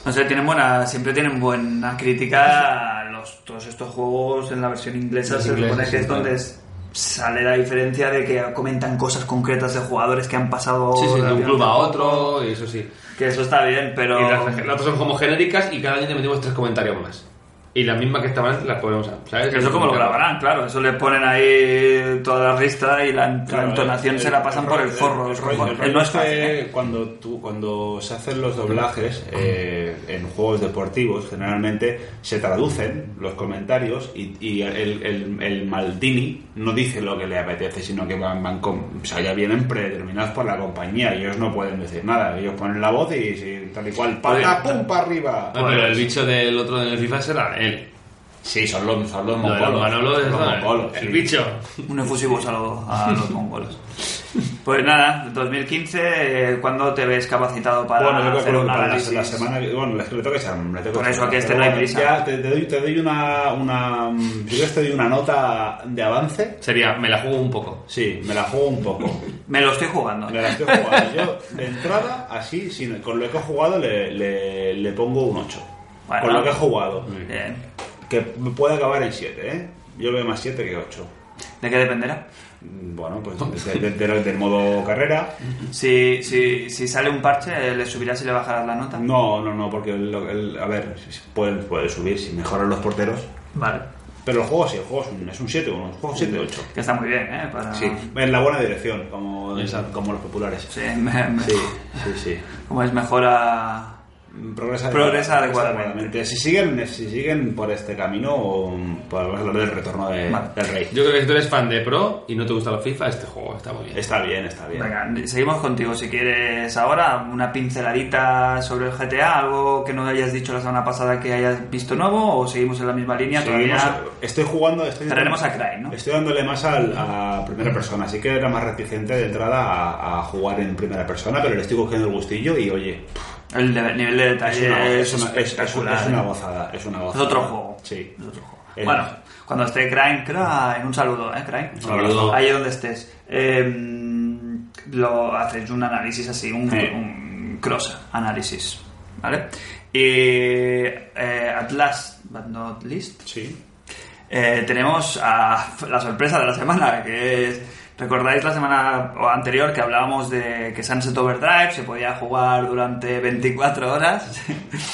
No sé, tienen buena, siempre tienen buena crítica a los, todos estos juegos en la versión inglesa. Los se supone que es donde es- sale la diferencia de que comentan cosas concretas de jugadores que han pasado Sí, sí, de un club a otro, y eso sí. Que eso está bien, pero. Y las, las otras son como genéricas y cada año te metimos tres comentarios más. Y las mismas que estaban antes las ponemos, ¿sabes? Que eso como lo grabarán, claro. Eso le ponen ahí toda la ristra y la, entonación el- se la pasan el por el forro. el el no es rollo fácil, que ¿eh? cuando, tú, cuando se hacen los doblajes eh, en juegos deportivos, generalmente se traducen los comentarios y, y el, el, el Maldini no dice lo que le apetece, sino que van, van con, o sea, ya vienen predeterminados por la compañía y ellos no pueden decir nada. Ellos ponen la voz y, si- tal y cual, ¡pata, pum, para arriba! Ah, pero el bicho del otro del FIFA será él. Sí, son los, son los Lo de los mongolos. Manolos los mongolos, el sí. bicho. Un efusivos a, lo- a los mongolos. Pues nada, 2015, eh, ¿cuándo te ves capacitado para Bueno, yo hacer calculo un que para la, análisis? la semana que bueno, que le tengo que echar, Por que eso que este no hay prisa. Ya te, te doy, te doy una, una si quieres te doy una nota de avance. Sería, me la juego un poco. Sí, me la juego un poco. Me lo estoy jugando. Me la estoy jugando. Yo, de entrada, así, sin- con lo que he jugado, le, le, le pongo un 8. Bueno. con lo que he jugado. Bien. Que puede acabar en 7, ¿eh? Yo veo más 7 que 8. ¿De qué dependerá? Bueno, pues de- de- de- del modo carrera. Si, si, si sale un parche, eh, ¿le subirás y le bajarás la nota? No, no, no, porque el, el- a ver, puede, puede subir si mejoran los porteros. Vale. Pero el juego sí, el juego es un, es un 7, un juego 7-8. Que está muy bien, ¿eh? Para... Sí, en la buena dirección, como, como los populares. Sí, me- me- Sí, sí, sí. Como es mejor a... progresa, Progresa adecuadamente. Si siguen, si siguen por este camino, podemos hablar del retorno de- Vale. del rey. Yo creo que si tú eres fan de Pro y no te gusta los FIFA, este juego está muy bien. Está bien, está bien. Venga, seguimos contigo si quieres ahora una pinceladita sobre el GTA, algo que no hayas dicho la semana pasada que hayas visto nuevo o seguimos en la misma línea Seguimos- todavía. estoy jugando. Estoy Traeremos a Cry, ¿no? Estoy dándole más al- a primera persona, así que era más reticente de entrada a, a jugar en primera persona, pero le estoy cogiendo el gustillo y oye, El de- nivel de es detalle es, es una- es- es- es una ¿eh? gozada. Es, una Es gozada. otro juego. Sí. Es otro juego. Bueno, cuando esté Crime, Crime, un saludo, ¿eh, Crime? Un saludo. Ahí donde estés. Eh, lo haces un análisis así, un, Sí. un cross análisis, ¿vale? Y eh, at last but not least, Sí. eh, tenemos a la sorpresa de la semana, que es... ¿Recordáis la semana anterior que hablábamos de que Sunset Overdrive se podía jugar durante 24 horas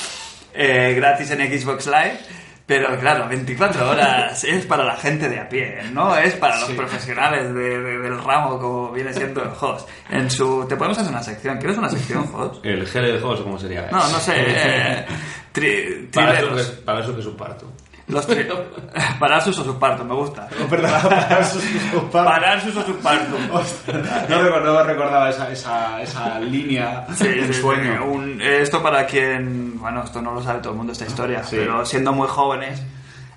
eh, gratis en Xbox Live? Pero claro, 24 horas es para la gente de a pie, no es para los profesionales de- de- del ramo como viene siendo el host. En su, te podemos hacer una sección, ¿quieres una sección, host? El GL de juegos, ¿cómo sería? No, no sé. eh, tri- Para eso, que, para eso que es un parto. Los tri- Pararsus o subpartum, me gusta. Oh, perdón, para sus- sus padres. Pararsus o subpartum. No recordaba, recordaba esa, esa, esa línea Sí, un sí, sueño. un- esto para quien, bueno, esto no lo sabe todo el mundo esta historia, Sí. pero siendo muy jóvenes,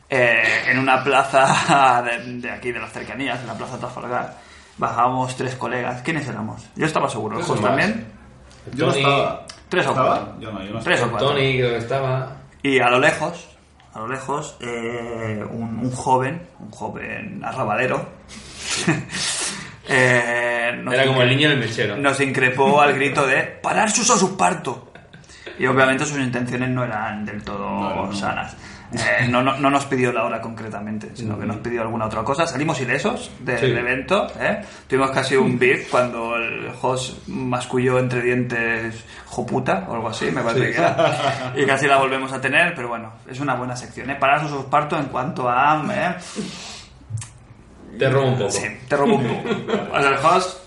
eh, en una plaza de, de aquí, de las cercanías, en la plaza Trafalgar, bajábamos tres colegas. ¿Quiénes éramos? Yo estaba seguro, Tres ¿Jos o también? Yo no estaba. Tres o ¿Estaba? cuatro. Yo no, yo no Tres o estaba. cuatro. Tony creo que estaba. Y a lo lejos, a lo lejos, eh, un, un joven, un joven arrabalero, eh, nos Era como el niño del mechero. Nos increpó al grito de ¡Parar sus a su parto! Y obviamente sus intenciones no eran del todo No, no. sanas. Eh, no, no, no nos pidió la hora concretamente, sino que nos pidió alguna otra cosa. Salimos ilesos del Sí. evento. ¿eh? Tuvimos casi un beef cuando el host masculló entre dientes joputa o algo así, me parece que era. Y casi la volvemos a tener, pero bueno, es una buena sección. ¿eh? Parar sus parto en cuanto a... ¿eh? Te robo un poco. Sí, te robo un poco. O sea, el host,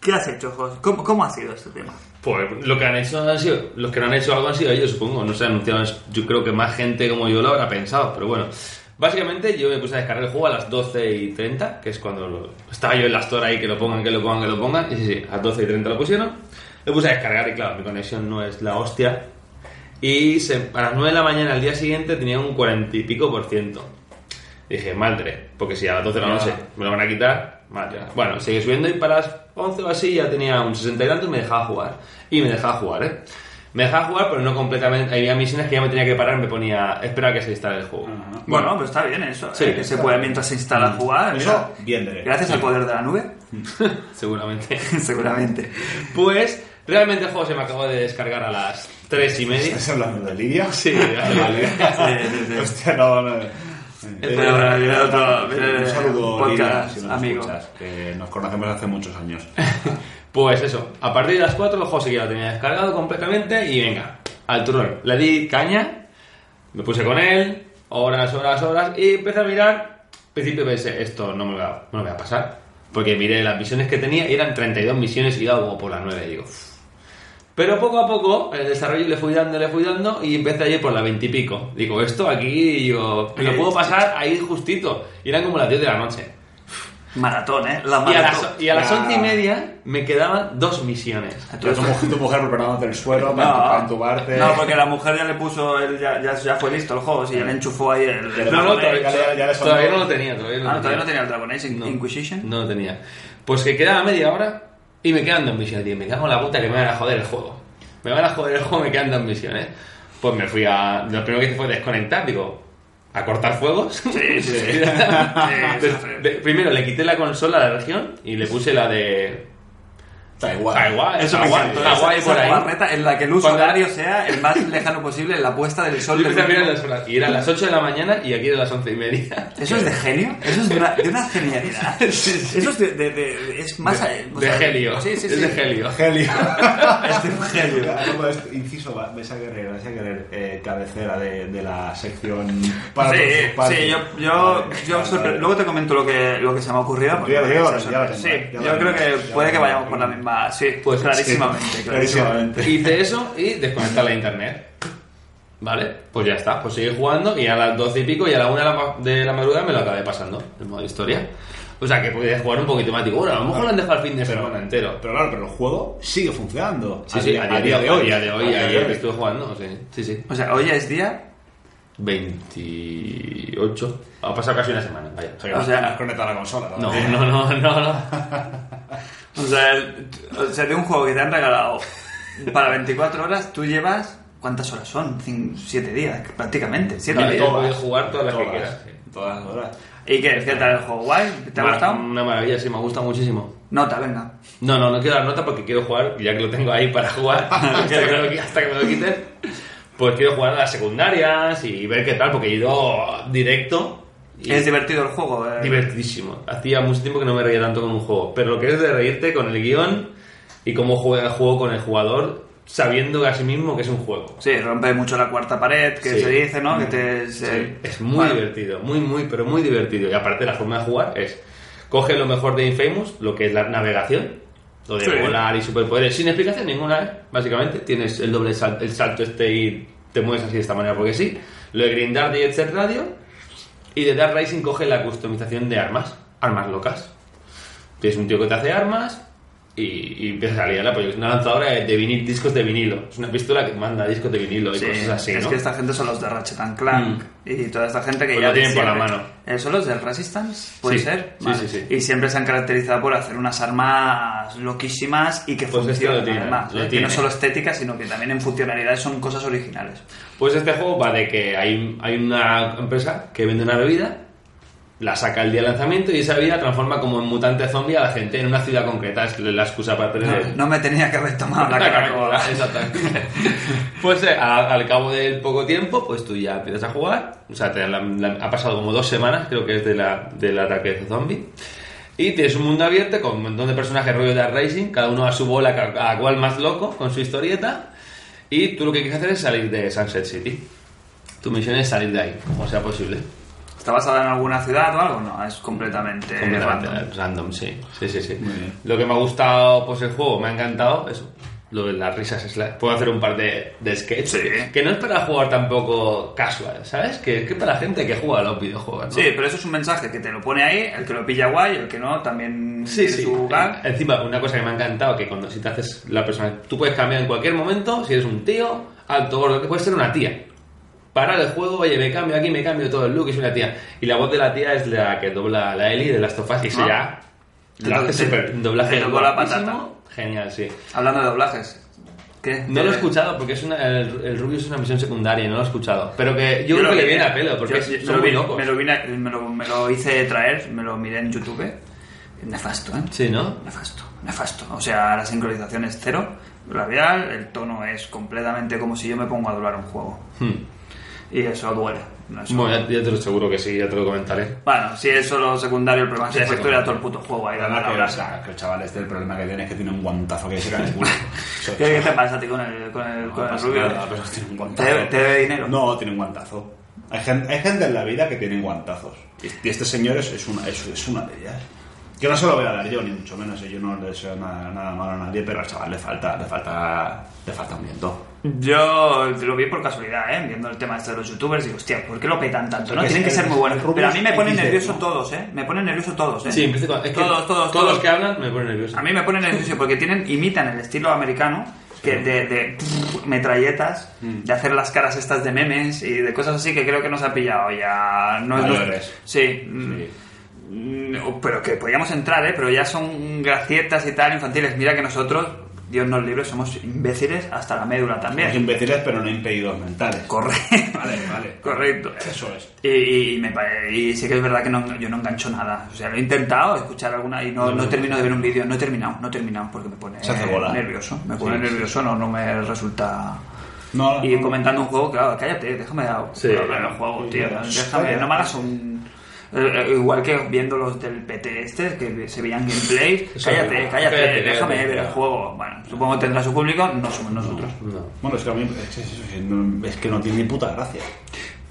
¿qué has hecho, host? ¿Cómo, cómo ha sido este tema? Pues lo que han hecho han sido, los que no han hecho algo han sido ellos, supongo. No se ha anunciado, yo creo que más gente como yo lo habrá pensado, pero bueno. Básicamente yo me puse a descargar el juego a las 12 y 30, que es cuando lo- estaba yo en la store ahí, que lo pongan, que lo pongan, que lo pongan. Y sí, sí, a las 12 y 30 lo pusieron. Lo puse a descargar y claro, mi conexión no es la hostia. Y se- a las 9 de la mañana al día siguiente tenía un 40 y pico por ciento. Dije, madre, porque si a las 12 de la noche me lo van a quitar, madre. Bueno, sigue subiendo y para las 11 o así ya tenía un 60 y tanto y me dejaba jugar. Y me dejaba jugar, ¿eh? Me dejaba jugar, pero no completamente. Había misiones que ya me tenía que parar, me ponía, espera que se instale el juego. Ajá. Bueno, pero está bien eso, Sí, ¿eh? que se puede mientras se instala jugar. Eso, mira. bien de Gracias al poder de la nube, Seguramente. seguramente. Pues, realmente el juego se me acabó de descargar a las 3 y media. ¿Estás hablando de Lidia? Sí, vale. Sí, sí, sí. Hostia, no, no. Otro- viene un saludo, podcast, Lidia, si nos amigo. escuchas, que nos conocemos hace muchos años. Pues eso, a partir de las 4 el juego sí que lo tenía descargado completamente y venga, al turrón. Le di caña, me puse con él, horas, horas, horas, y empecé a mirar. Al principio pensé, esto no me lo voy a, no me lo voy a pasar, porque miré las misiones que tenía y eran 32 misiones y iba como por las 9, digo. Pero poco a poco, el desarrollo le fui dando, le fui dando y empecé a ir por las 20 y pico. Digo, esto aquí, me lo puedo pasar ahí justito. Y eran como las 10 de la noche. Maratón, ¿eh? La Y a maratón. las, y a las Ya. 11 y media me quedaban dos misiones. Ya tu, mujer- tu mujer preparándote el suelo para, para entubarte. no, porque la mujer ya le puso, él ya, ya, ya fue listo el juego, sí, ya le enchufó ahí el... No, no, todavía, todavía no lo tenía. Todavía no, Ah, lo todavía no tenía el Dragon Age No. Inquisition. No lo tenía. Pues que quedaba media hora y me quedan dos misiones. Tío. Me cago en la puta que me van a joder el juego. Me van a joder el juego, me quedan dos misiones. Pues me fui a. Lo primero que hice fue desconectar, digo, a cortar fuegos. Sí, sí, primero le quité la consola a la región y le puse la de. Taiwán. Taiwán, Eso. Hawái esa, por ahí. barreta en la que el uso Cuando- horario sea el más lejano posible en la puesta del sol. Yo del empecé a mirar último. las horas y eran las 8 de la mañana y aquí eran las 11 y media. Eso es de genio, eso es de una, de una genialidad. Eso es de, de- de- es más De, o de sea, helio. Sí, sí, Es sí. de helio. Helio. Es de un genio. Como esto, Inciso, va- vais a querer, vais a querer eh, cabecera de, de la sección para Sí, todos sus padres. sí, yo, yo, Vale, yo vale, sorpre- vale. luego te comento lo que, lo que se me ha ocurrido. porque Ya lo puede digo, que sea ya lo sorpresa. tengo, sí, ya lo yo creo que ya puede que vayamos por la misma Va, sí, Pues, clarísimamente, sí, clarísimamente. Hice eso y desconectar la internet. ¿Vale? Pues ya está. Pues seguí jugando y a las 12 y pico y a la 1 de la, ma- de la madrugada me lo acabé pasando, en modo historia. O sea que podía jugar un poquito más. Digo, bueno, a lo mejor lo han dejado el fin de semana entero. Pero claro, pero el juego sigue funcionando. Sí, sí, a día, de hoy. A día de hoy, A día de ayer estuve jugando, sí. Sí, sí. O sea, hoy es día 28. Ha pasado casi una semana, vaya. O sea, O sea- has conectado la consola. No, no, no, no, no. O sea, el- o sea, de un juego que te han regalado para 24 horas, tú llevas. ¿Cuántas horas son? 7 días, prácticamente. 7 Vale, días. todo. puedes jugar todas las que quieras, sí. Todas las horas. ¿Y qué? ¿Qué tal el juego? ¿Guay? ¿Te ha gustado? Una maravilla, sí, me gusta muchísimo. Nota, venga. No, no, no quiero dar nota porque quiero jugar, ya que lo tengo ahí para jugar, hasta, que me lo, hasta que me lo quiten, pues quiero jugar a las secundarias y ver qué tal, porque he ido directo. Y Es divertido el juego. eh. divertidísimo. Hacía mucho tiempo que no me reía tanto con un juego, pero lo que es de reírte con el guion y cómo juega el juego con el jugador, sabiendo a sí mismo que es un juego. Sí, rompe mucho la cuarta pared, que Sí. se dice, ¿no? Que te, se- Es muy Bueno, divertido, muy, muy, pero muy divertido. Y aparte la forma de jugar es, coge lo mejor de Infamous, lo que es la navegación, lo de Sí. volar y superpoderes, sin explicación ninguna, ¿eh? Básicamente, tienes el doble sal- el salto este y te mueves así de esta manera porque sí. Lo de Grindar de Jet Set Radio y de Dark Rising coge la customización de armas, armas locas. Tienes un tío que te hace armas y, y empiezas a liarla, pues es una lanzadora de, vinil- discos de vinilo. Es una pistola que manda discos de vinilo y Sí, cosas así, es que esta gente son los de Ratchet and Clank y toda esta gente que Pues ya lo tienen por la mano. Eh, ¿Son los del Resistance? ¿Puede Sí, ser? sí. Y siempre se han caracterizado por hacer unas armas loquísimas y que Pues este funcionan tiene, además. lo eh, que no solo estética, sino que también en funcionalidades son cosas originales. Pues este juego va de que hay, hay una empresa que vende una bebida, la saca el día del lanzamiento y esa bebida transforma como en mutante zombie a la gente en una ciudad concreta. Es la excusa para tener el- No me tenía que tomado la la Coca-Cola. Exactamente. Pues eh, a- al cabo del poco tiempo, pues tú ya empiezas a jugar. O sea, te la- la- ha pasado como dos semanas, creo que es de la, del ataque de zombie. Y tienes un mundo abierto con un montón de personajes rollo de Racing, cada uno a su bola, ca- a cual más loco, con su historieta. Y tú lo que quieres hacer es salir de Sunset City. Tu misión es salir de ahí, como sea posible. ¿Está basada en alguna ciudad o algo? No, es completamente, Completamente random. random, sí. Sí, sí, sí. Muy bien. Lo que me ha gustado, pues el juego, me ha encantado, eso. Lo de las risas, es la- puedo hacer un par de, de sketches. Sí. Que no es para jugar tampoco casual, ¿sabes? Que es que para la gente que juega a los videojuegos, ¿no? Sí, pero eso es un mensaje que te lo pone ahí, el que lo pilla guay, el que no también Sí, sí. su gag. Encima, una cosa que me ha encantado, que cuando si te haces la persona, tú puedes cambiar en cualquier momento, si eres un tío, alto, gordo, que puedes ser una tía. Para el juego, oye, me cambio aquí, me cambio todo el look y soy una tía. Y la voz de la tía es la que dobla la Ellie de las tofas y eso Ah. ya lo hace súper. Doblaje la patata. Genial, sí. Hablando de doblajes. ¿Qué? No lo he ¿Qué- escuchado porque es una, el, el Rubio es una misión secundaria y no lo he escuchado. Pero que yo, creo lo que le vi- viene a pelo porque yo- yo- son muy locos. Me lo, vine- me, lo, me lo hice traer, me lo miré en YouTube. Nefasto, ¿eh? Sí, ¿no? Nefasto, nefasto. O sea, la sincronización es cero, labial, el tono es completamente como si yo me pongo a doblar un juego. Hmm. Y eso duele. Eso- Bueno, ya, ya te lo seguro que sí, ya te lo comentaré. Bueno, si es solo secundario, el problema es Sí, que fue secundario. todo el puto juego ahí La verdad que, o sea, que el chaval este el problema que tiene es que tiene un guantazo que se cae en el culo. ¿Qué, te pasa a ti con el, con el, no con el rubio? nada, pero tiene un guantazo. ¿Te, te debe dinero? No, tiene un guantazo. Hay gente, hay gente en la vida que tiene guantazos. Y este señor es, es una, es, es una de ellas. Yo no se lo voy a dar yo, ni mucho menos. Yo no le deseo nada, nada malo a nadie, pero al chaval le falta, le falta, le falta un viento. Yo lo vi por casualidad, ¿eh? viendo el tema este de los youtubers, digo, hostia, ¿por qué lo petan tanto? ¿no? Tienen que ser muy buenos. Pero a mí me ponen nervioso todos, ¿eh? Me ponen nervioso todos, ¿eh? Sí, es que todos, todos, todos los todos. que hablan me ponen nervioso. A mí me ponen nervioso porque tienen, imitan el estilo americano que de, de metralletas, Mm. de hacer las caras estas de memes y de cosas así que creo que nos ha pillado ya. No es lo- Mayores. Sí. mm, mm, Pero que podíamos entrar, ¿eh? Pero ya son gracietas y tal, infantiles. Mira que nosotros, Dios nos libre, somos imbéciles hasta la médula también. Somos imbéciles, pero no impedidos mentales. Correcto. Vale, vale. Correcto. Eso es. Y, y, y me y sí que es verdad que no, yo no engancho nada. O sea, lo he intentado escuchar alguna y no, no termino de ver un vídeo. No he terminado, no he terminado porque me pone Se hace bola. nervioso. Me pone Sí, nervioso, no, no me resulta. No, Y no. comentando un juego, claro, cállate, déjame dar Sí. hablar del juego, tío. Déjame, no me hagas un. Eh, eh, igual que viendo los del PT este, que se veían gameplays, cállate, cállate, cállate, cállate, déjame cállate, ver el juego. Bueno, supongo que tendrá su público, no somos nosotros. No. Bueno, es que a mí es, es- es- no- es que no tiene ni puta gracia.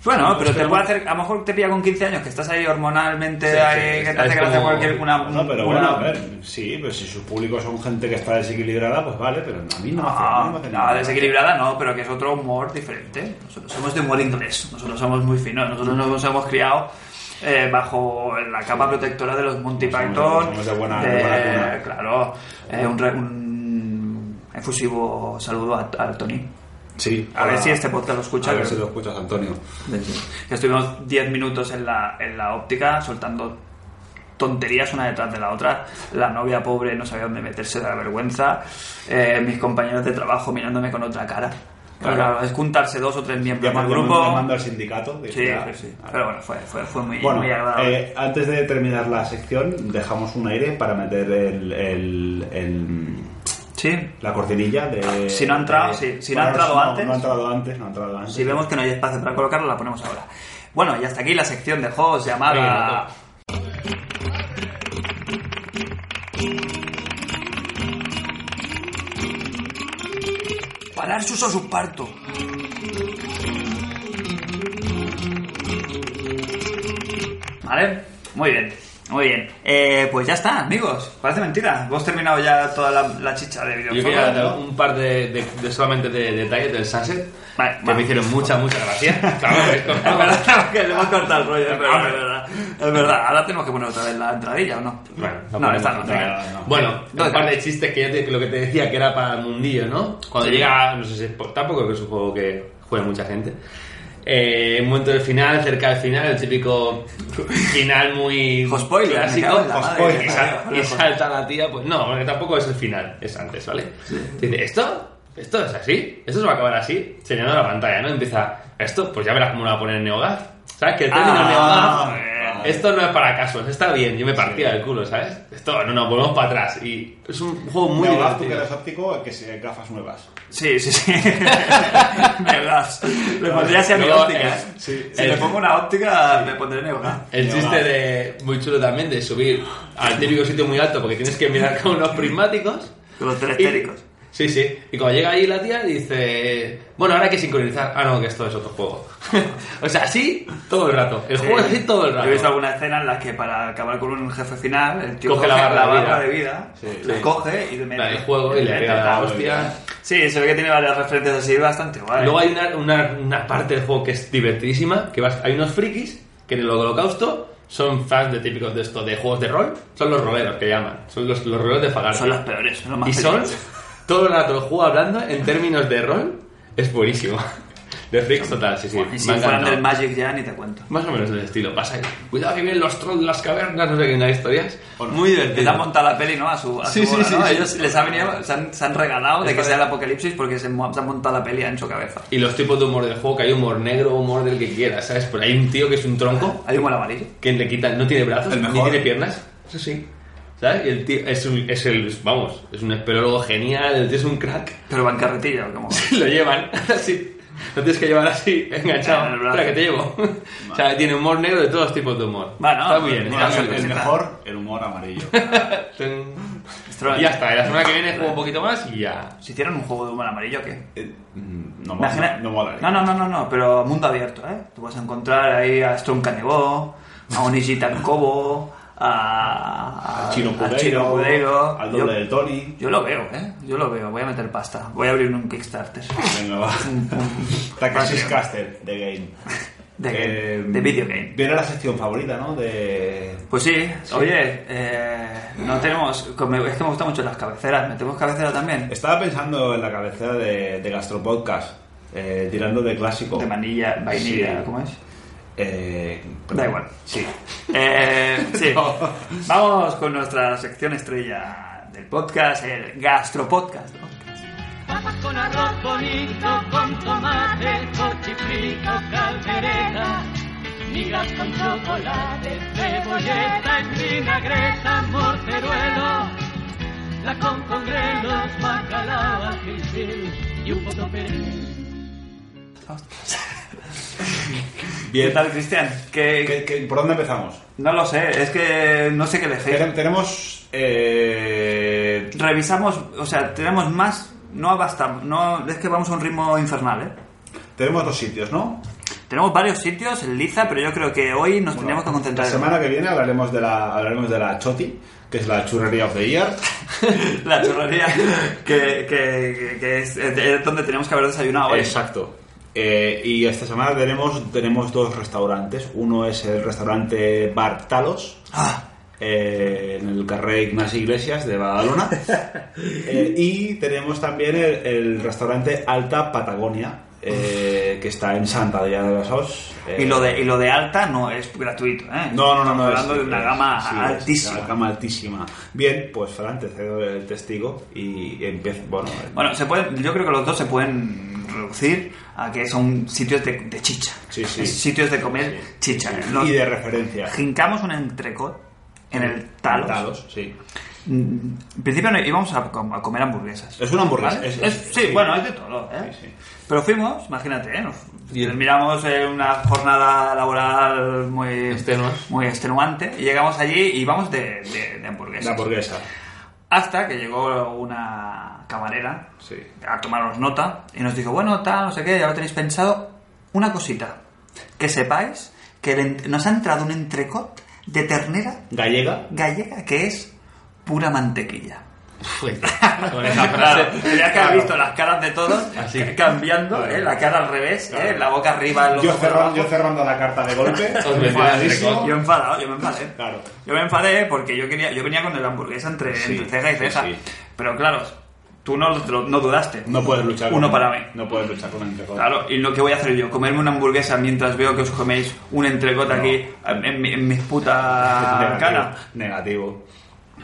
Bueno, pero te Pero- puede hacer, a lo mejor te pilla con 15 años que estás ahí hormonalmente, Sí, ahí, sí, que te hace gracia como- cualquier una, No, pero una- bueno, a ver, sí, pues si sus públicos son gente que está desequilibrada, pues vale, pero a mí no me hace, a mí no me No, hace no, nada. desequilibrada no, pero que es otro humor diferente. Nosotros somos de humor inglés, nosotros somos muy finos, nosotros nos hemos criado eh, bajo la capa protectora de los Monty Python. somos de buena- de buena cuna. Claro, eh, un, efusivo saludo a, Tony. Sí, A ver si este podcast lo escucha. A ver si lo escuchas, Antonio. que estuvimos 10 minutos en la, en la óptica soltando tonterías una detrás de la otra. La novia pobre no sabía dónde meterse de la vergüenza. Eh, mis compañeros de trabajo mirándome con otra cara. Claro. claro, es juntarse dos o tres miembros del grupo. llamando al sindicato. Sí, sí, sí. Pero bueno, fue, fue, fue muy, Bueno, muy agradable. eh, antes de terminar la sección, dejamos un aire para meter el, el- el- sí. la cortinilla de... Si no ha entrado, de- sí, si no ha entrado antes. No ha entrado antes, no ha entrado antes. Si vemos que no hay espacio para colocarla, la ponemos ahora. Bueno, y hasta aquí la sección de juegos llamada... Parar sus su parto. Vale, muy bien, muy bien. Eh, pues ya está, amigos. Parece mentira. Vos terminado ya toda la, la chicha de Yo videojuegos. quería ¿no? un par de, de- de solamente de detalles del Sunset Vale, que vale. me hicieron mucha, mucha gracia. Claro, Es verdad que le hemos cortado el rollo, es verdad, es verdad. Es verdad, ahora tenemos que poner otra vez la entradilla, ¿o no? Bueno, no, ponemos esta no, no. Bueno, No, un par no. de chistes que, ya te- lo que te decía que era para el mundillo, ¿no? Cuando Sí. llega, no sé si es por- tampoco que es un juego que juegue mucha gente. Eh, un momento del final, cerca del final, el típico final muy spoiler, clásico. madre, y, sal- salta la tía, pues no, porque tampoco es el final, es antes, ¿vale? Dice, ¿esto? ¿Esto es así? ¿Esto se va a acabar así? Señalando la pantalla, ¿no? Empieza, esto, pues ya verás cómo lo va a poner en NeoGAF. ¿Sabes? Que el término Ah, NeoGAF, esto no es para casos, está bien, yo me partía del culo, ¿sabes? Esto, no, no, volvemos para atrás. Y es un juego muy Neogaf, tú que divertido. eres óptico, que se gafas nuevas. Sí, sí, sí. Neogas. Le pondría así a mi óptica. eh, sí, si el- me pongo una óptica, me pondré Neogas. El Neogaf. chiste de muy chulo también de subir al típico sitio muy alto porque tienes que mirar con unos prismáticos. Con los telestéricos. Sí, sí. Y cuando llega ahí la tía dice, bueno, ahora hay que sincronizar. Ah, no, que esto es otro juego. o sea, así todo el rato. El juego es así todo el Yo rato. he visto alguna escena en la que para acabar con un jefe final, el tío Coge la barra de vida. de vida, Sí, la sí. coge y le mete. Del juego y le mete la hostia. Sí, se ve que tiene varias referencias así bastante guay. Luego hay una, una, una parte del juego que es divertidísima, que vas, hay unos frikis que en el holocausto son fans de típicos de esto, de juegos de rol. Son los roleros que llaman. Son los, los roleros de Fagarty. Son los peores, son los más Y son. Todo el rato el juego hablando en términos de rol. Es buenísimo. De freaks total, sí, sí. Y si fueran del Magic ya ni te cuento. Más o menos del estilo. Pasa. Cuidado que vienen los trolls de las cavernas, no sé qué, una historias. Muy Les divertido. han montado la peli, ¿no? A su, a Sí, su sí, sí, ¿no? sí. Ellos les ha venido, se han, se han regalado de que sea el apocalipsis porque se, se han montado la peli en su cabeza. Y los tipos de humor del juego, que hay humor negro, humor del que quieras, ¿sabes? Pero hay un tío que es un tronco, Hay un amarillo. que le quitan, no tiene brazos, ni tiene piernas. Eso sí. ¿Sabes? Y el tío es, un, es el, vamos, es un esperólogo genial, el tío es un crack. Pero va en carretilla, como... lo llevan así. Lo tienes que llevar así, enganchado. Espera, que te llevo. o sea, tiene humor negro de todos tipos de humor. Bueno, está muy bien. mira, está el, mejor, el humor amarillo. Y ya está, la semana que viene juego un poquito más y ya. Si hicieran un juego de humor amarillo, ¿qué? Eh, no, Imagina- no, no no, no, no, no, pero mundo abierto, ¿eh? Tú vas a encontrar ahí a Strong Canebo, a Onishi Kobo, a, Al Chino Cudeiro, al doble Yo- del Tony. Yo lo veo, ¿eh? Yo lo veo. Voy a meter pasta. Voy a abrir un Kickstarter. Venga, va. Takashi's Caster, The Game. De, Eh, de video game. Viene la sección favorita, ¿no? De... Pues sí, oye, eh, no tenemos... Es que me gustan mucho las cabeceras. ¿Metemos cabecera también? Estaba pensando en la cabecera de, de Gastropodcast, eh, tirando de clásico. De manilla, vainilla, Sí. ¿cómo es? Eh, Da igual. Sí. Eh, sí. Vamos con nuestra sección estrella del podcast, el Gastropodcast. Papas con arroz bonito, con tomate, cochifrito, caldereta, migas con chocolate, cebolleta en vinagreta, morteruelo, la con con grelos, bacalao, al gil y un poco ¿Qué tal, Cristian? ¿Qué- ¿Qué- qué- por dónde empezamos? No lo sé, es que no sé qué. Tenem- Tenemos... eh, Revisamos, o sea, tenemos más, no bastamos, no, es que vamos a un ritmo infernal, ¿eh? tenemos dos sitios, ¿no? Tenemos varios sitios en Liza, pero yo creo que hoy nos tendríamos que La concentrar en semana que viene hablaremos de la, hablaremos de la Choti, que es la churrería of the year. la churrería que, que- que es, es donde tenemos que haber desayunado hoy. Exacto. Eh, y esta semana tenemos, tenemos dos restaurantes. Uno es el restaurante Bar Talos, Ah, eh, en el carrer Ignacio Iglesias de Badalona. Eh, y tenemos también el, el restaurante Alta Patagonia, eh, que está en Santa María de Besós. Eh, y, lo de, y lo de alta no es gratuito, ¿eh? No, no, no, Estamos no. hablando es- de una gama sí, es altísima. Una gama altísima. Bien, pues Fran, te cedo el testigo y empieza. Bueno, Bueno, se puede, yo creo que los dos se pueden reducir a que son sitios de, de chicha. Sí, sí. Sitios de comer chicha. Y de referencia. Jincamos un entrecot en el talos. Talos, sí. Mm, En principio no íbamos a, com- a comer hamburguesas. Es una hamburguesa. ¿Vale? es- Es- es- sí, bueno, es de todo. ¿eh? Sí, sí. Pero fuimos, imagínate, ¿eh? nos terminamos eh, una jornada laboral muy, Extenua. muy extenuante y llegamos allí y vamos de, de, de hamburguesa. Hasta que llegó una camarera Sí. a tomarnos nota y nos dijo, bueno, tal, no sé qué, ya lo tenéis pensado. Una cosita, que sepáis que el nos ha entrado un entrecot de ternera Gallega. gallega que es pura mantequilla. Con esa frase. Tenía que haber visto las caras de todos Así. ca- cambiando, ¿eh? la cara al revés, ¿eh? la boca arriba, los Yo, cerrando, yo cerrando la carta de golpe. Yo enfadado, yo me enfadé. Claro. Yo me enfadé porque yo quería, yo venía con el hamburguesa entre, Sí, entre ceja y ceja. sí. Pero claro, tú no, no dudaste. No puedes luchar Uno con- para mí. No puedes luchar con el entrecot. Claro, y lo que voy a hacer yo, comerme una hamburguesa mientras veo que os coméis un entrecot aquí en, mi- en mis puta Negativo. cara. Negativo.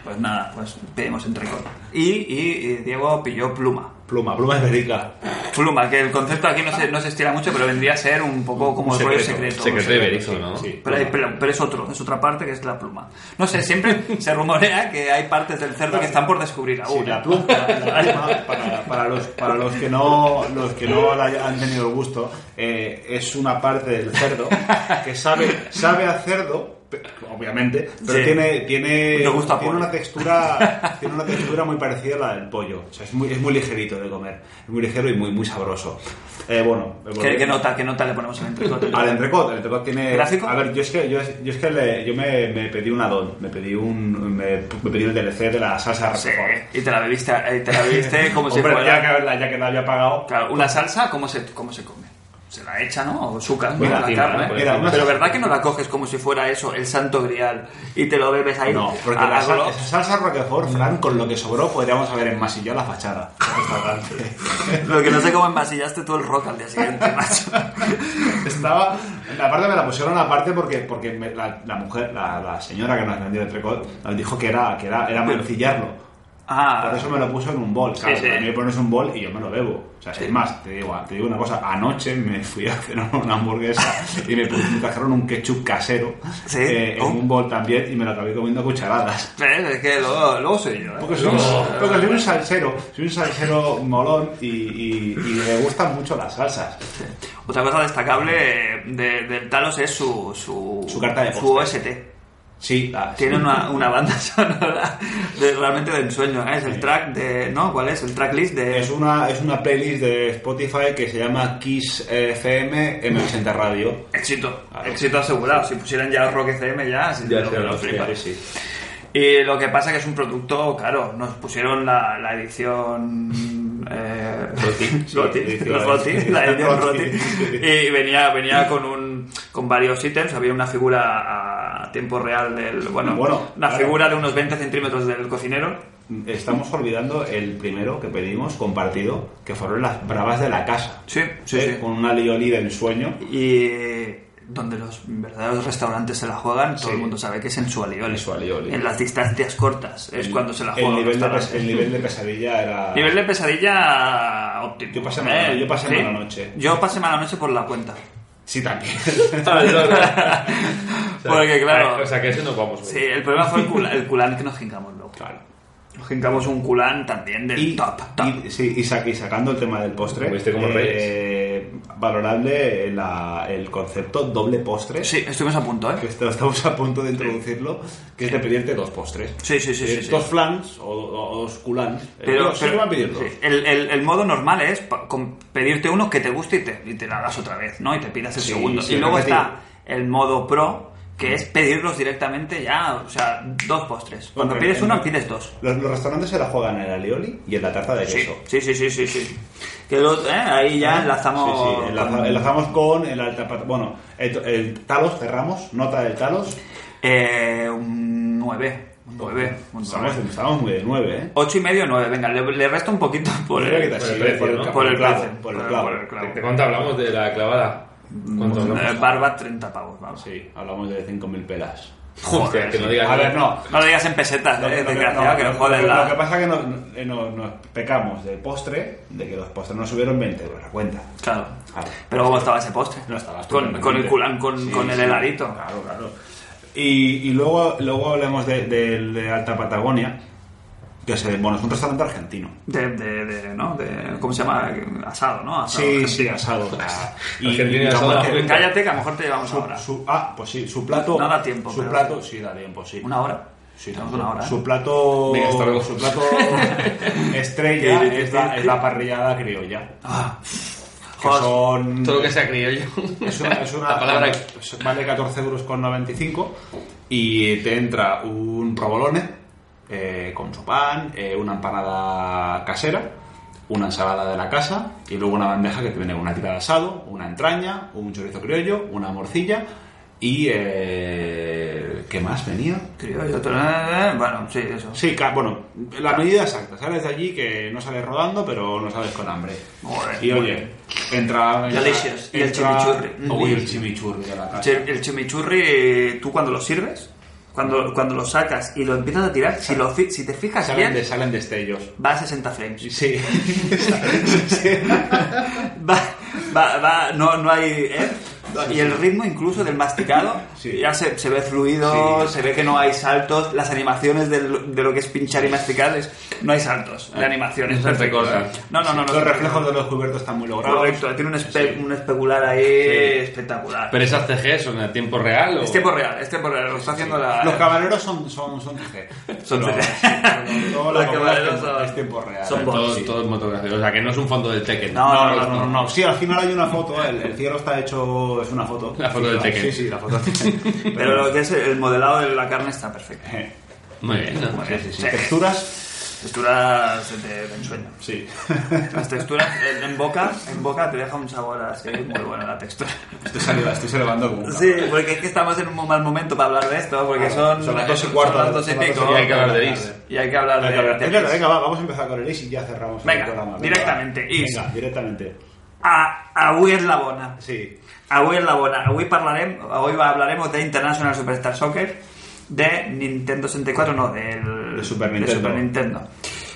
Pues nada, pues pedimos entrecot. Y, y, y Diego pilló pluma. Pluma, pluma ibérica. Pluma, que el concepto aquí no se, no se estira mucho, pero vendría a ser un poco como Un el rollo secreto. secreto. Secreto ibérico, ¿no? Sí. Pero, hay- pero, pero es otro, es otra parte que es la pluma. No sé, siempre se rumorea que hay partes del cerdo que están por descubrir Sí, aún. la ¿eh? pluma, la pluma, para, para los, para los que no, los que no la han tenido el gusto, eh, es una parte del cerdo que sabe, sabe a cerdo, obviamente, pero Sí. tiene, tiene, gusta tiene una textura, tiene una textura muy parecida a la del pollo. O sea, es muy, es muy ligerito de comer, es muy ligero y muy, muy sabroso. Eh, bueno, ¿Qué, qué nota, ¿Qué nota le ponemos al entrecot? Al entrecot, el entrecot tiene. ¿Gráfico? A ver, yo es que, yo, yo es que le- yo me, me pedí un addon, me pedí un. Me, me pedí el DLC de la salsa Sí, y te la bebiste, eh, te la bebiste como si Hombre, fuera... ya, que, la- ya que la había pagado. Claro, una salsa, ¿cómo se, cómo se come? Se la echa, ¿no? O suca, ¿no? Mira, la carne. una Pero ¿verdad que no la coges como si fuera eso, el santo grial, y te lo bebes ahí? No, porque a- la sal- salsa Roquefort, Fran, con lo que sobró, podríamos haber enmasillado la fachada. Lo que no sé cómo envasillaste tú el rock al día siguiente, macho. Estaba. Aparte me la pusieron aparte porque, porque me- la, la mujer, la, la señora que nos vendió el entrecot, nos dijo que era, que era, era mancillarlo. Ah, Por eso me lo puso en un bol. Claro, sí. a mí me pones un bol y yo me lo bebo. O sea, es más, te digo, te digo una cosa. Anoche me fui a hacer una hamburguesa y me, me trajeron un ketchup casero Sí. eh, en Oh. un bol también y me lo acabé comiendo a cucharadas. ¿ves? Es que luego, luego soy yo, ¿eh? Porque soy, un, porque soy un salsero, soy un salsero molón y, y, y me gustan mucho las salsas. Otra cosa destacable de- del Talos es su, su, Su carta de su postres. OST. Sí, ah, Tiene sí. una, una banda sonora de, realmente de ensueño. ¿eh? Es el track de. ¿No? ¿Cuál es? El tracklist de. Es una, es una playlist de Spotify que se llama Kiss FM M80 Radio. Éxito. Éxito asegurado. Si pusieran ya Rock FM, ya. sí, Ya lo. Sí. Y lo que pasa que es un producto caro. Nos pusieron la, la edición. Eh, Roti. La edición. Roti. Y venía, venía con un con varios ítems. Había una figura a tiempo real del. Bueno, Bueno, una claro. figura de unos 20 centímetros del cocinero. Estamos olvidando el primero que pedimos compartido, que fueron las bravas de la casa. Sí, sí, ¿Eh? sí. Con una lioli de ensueño. Y donde los verdaderos restaurantes se la juegan, todo Sí. el mundo sabe que es en su alioli. En su alioli. En las distancias cortas es cuando se la el juegan. nivel, los de, el nivel de pesadilla era... Nivel de pesadilla óptimo. Yo pasé mala- yo pasé mala noche. Yo pasé mala noche por la cuenta. Sí, también. Porque, claro- O sea, que ese no vamos. Sí, el problema fue el, cul- el culán que nos jincamos luego. claro. Nos jincamos un culán también del Y, top, top. y- sí, y, sa- y sacando el tema del postre, como eh, valorable la- el concepto doble postre. Sí, estuvimos a punto, Que ¿eh? esto- estamos a punto de introducirlo, que es de pedirte dos postres. Sí, sí, sí, sí, Eh, sí. Dos flans o, o dos culans. Eh, Pero, sí que pero- me han pedido dos. sí, el, el- el modo normal es pedirte uno que te guste y te, y te lo hagas otra vez, ¿no? Y te pidas el Sí, segundo. sí, y luego está el modo pro, que es pedirlos directamente ya, o sea, dos postres. Cuando pides uno, pides dos. Los, los restaurantes se la juegan en el alioli y en la tarta de queso. sí, sí, sí, sí. sí. Que lo- ¿eh? Ahí ya enlazamos... Sí, sí, enlaza- con- enlazamos con el alta Bueno, el, el talos, cerramos, nota del talos. Eh, un 9. Un 9. Un Estamos, 9. estamos muy de 9, ¿eh? 8 y medio, 9. Venga, le, le resto un poquito por el, te por el sirve, precio, por el, clavo, por el clavo. ¿De cuánto hablamos de la clavada? ¿Cuánto Eh, hablamos? barba 30 pavos, vamos. Sí, hablamos de 5.000 pelas. Joder, que no digas A ver, no. No lo digas en pesetas, eh, desgraciado, no, que nos lo- joden la... lo que pasa es que nos, eh, nos- nos pecamos de postre, de que los postres nos subieron 20 euros a cuenta. Claro. Claro. Pero ¿cómo estaba ese postre? No estaba con, el culán, con, Sí, con el sí. heladito. Claro, claro. Y, y luego, luego hablemos de, de- de Alta Patagonia, que es, bueno, es un restaurante argentino. De, de, de, ¿no? De, ¿Cómo se llama? Asado, ¿no? Asado Sí, argentino. sí, asado. Argentina y la asado argentino. Cállate, que a lo mejor te llevamos ahora. Su, ah, pues sí, su plato. No da tiempo, Su pero- plato, sí, da tiempo, sí. ¿Una hora? Sí, no, una hora. ¿eh? Su plato. Venga, hasta luego. Su plato estrella es la, es la parrillada criolla. Ah, Que Joder. son. Todo lo que sea criollo. Es una, es una- La palabra- vale 14 euros con 95 y te entra un provolone eh, con su pan, eh, una empanada casera, una ensalada de la casa y luego una bandeja que te viene una tira de asado, una entraña, un chorizo criollo, una morcilla y eh, ¿qué más venía? criollo, otro- bueno, sí, eso. Sí, bueno, la medida exacta. Sales de allí que no sales rodando, pero no sales con hambre. Joder. y oye, entra. Delicious. Y el entra- chimichurri. Uy, el chimichurri de la casa. El chimichurri, tú cuando lo sirves, cuando, cuando lo sacas y lo empiezas a tirar, si, lo, fi- si te fijas Salen, bien, de, salen destellos. va a 60 frames. Sí. Sí. Va, va, va, no, no hay... ¿eh? Y el ritmo incluso del masticado Sí. ya se, se ve fluido, Sí. se ve que no hay saltos, las animaciones del- de lo que es pinchar y masticar es, no hay saltos de animaciones. No se perfecto. recorta. No, no, no. no Los reflejos de los cubiertos están muy logrados. Correcto, tiene un, espe- Sí. un especular ahí espectacular. ¿Pero esas CG son a tiempo real o...? es tiempo real, es tiempo real, lo está haciendo la... Los camareros son, son, son CG. Son CG. Los la camareros es tiempo- son- es tiempo real. son bots. Todo, Sí. todo es motográfico. O sea, que no es un fondo del Tekken. No, No, no, no, no, no. Sí, al final hay una foto, el, el cielo está hecho, es una foto. La foto del Tekken. Sí, sí, la foto del Tekken. Pero lo que es el modelado de la carne está perfecto. Muy bien, ¿no? Muy bien, sí, sí. sí. Texturas, Texturas de, de ensueño. sí. Las texturas en, en boca, en boca te deja un sabor así muy bueno la textura. Estoy saliendo, estoy salivando como Sí, cabrón. porque es que estamos en un mal momento para hablar de esto, porque son, Son las dos y cuarto. las dos y pico, y hay que hablar de Is. y hay que hablar de, Venga, venga, venga, va, vamos a empezar con el Is y ya cerramos Venga, el programa. directamente, Is. Venga, directamente. A, avui és la bona. Sí. Avui és la bona. Avui parlarem, avui hablaremos de International Superstar Soccer, de Nintendo 64, no, del, De Super de Nintendo. Super Nintendo.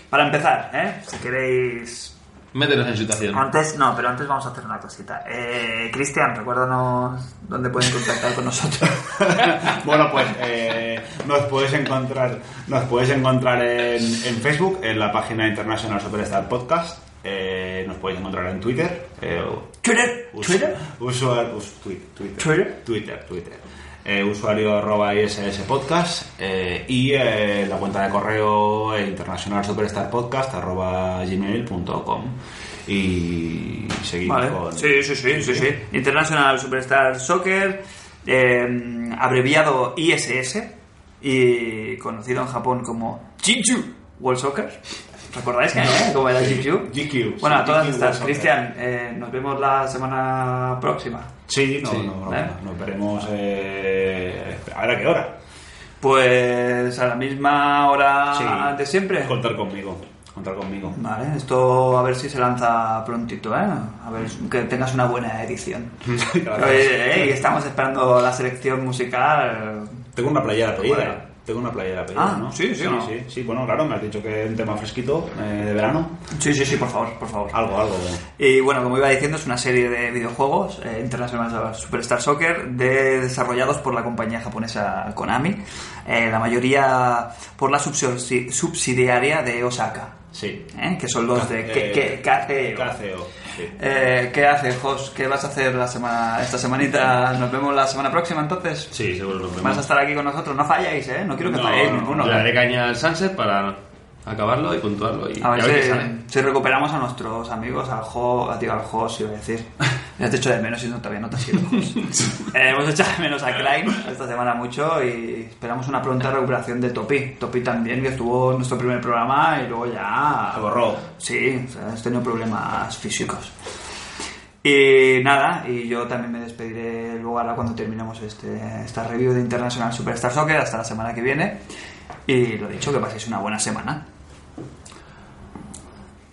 Para empezar, ¿eh? si queréis Métenos en situación. Antes, no, pero antes vamos a hacer una cosita. Eh, Cristian, recuérdanos dónde pueden contactar con nosotros. bueno, pues eh, nos puedes encontrar, nos puedes encontrar en, en Facebook, en la página International Superstar Podcast. Eh, nos puedes encontrar en Twitter. eh, Twitter, Twitter. usuario- us- twi- Twitter. Twitter. Twitter, Twitter. Eh, usuario arroba ISS Podcast y la cuenta de correo eh, internacional superstar podcast arroba gmail.com y seguimos Vale. con Sí, sí, sí, sí, sí. International Superstar Soccer, eh, abreviado ISS y conocido en Japón como Jinju World Soccer. ¿Recordáis que, eh? cómo era Jinju? GQ, Bueno, a todas GQ estas. Cristian, eh, nos vemos la semana próxima. Sí, no, Sí, no, no, ¿eh? nos veremos eh, a ver a qué hora. Pues a la misma hora Sí. de siempre. Contar conmigo, contar conmigo. Vale, esto a ver si se lanza prontito, ¿eh? A ver que tengas una buena edición. Y estamos esperando la selección musical. Tengo una playera pedida. Tengo una playera pedida, Ah, ¿no? sí, sí, sí, sí. Bueno, claro, me has dicho que es un tema fresquito eh, de verano. Sí, sí, sí, por favor, por favor. Algo, algo. Y bueno, como iba diciendo, es una serie de videojuegos eh, International Superstar Soccer de- desarrollados por la compañía japonesa Konami, eh, la mayoría por la subsi- subsidiaria de Osaka. Sí. ¿eh? que son los de Eh, KCO. KCO, sí. Eh, ¿Qué haces, Jos? ¿Qué vas a hacer la semana, esta semanita? ¿Nos vemos la semana próxima entonces? Sí, seguro nos vemos. ¿Vas a estar aquí con nosotros? No falláis, ¿eh? No quiero que No, falléis no, ninguno. Le daré caña al Sunset para acabarlo y puntuarlo. Y A ver y a ver qué si, sale. si recuperamos a nuestros amigos, al Jo, a, tío, al Jos, iba a decir. Ya te echo de menos y no, todavía no te has ido. Eh, hemos echado de menos a Klein esta semana mucho y esperamos una pronta recuperación de Topi. Topi también, que estuvo en nuestro primer programa y luego ya... Se borró. Sí, o sea, has tenido problemas físicos. Y nada, y yo también me despediré luego ahora cuando terminemos este, esta review de International Superstar Soccer hasta la semana que viene. Y lo dicho, que paséis una buena semana.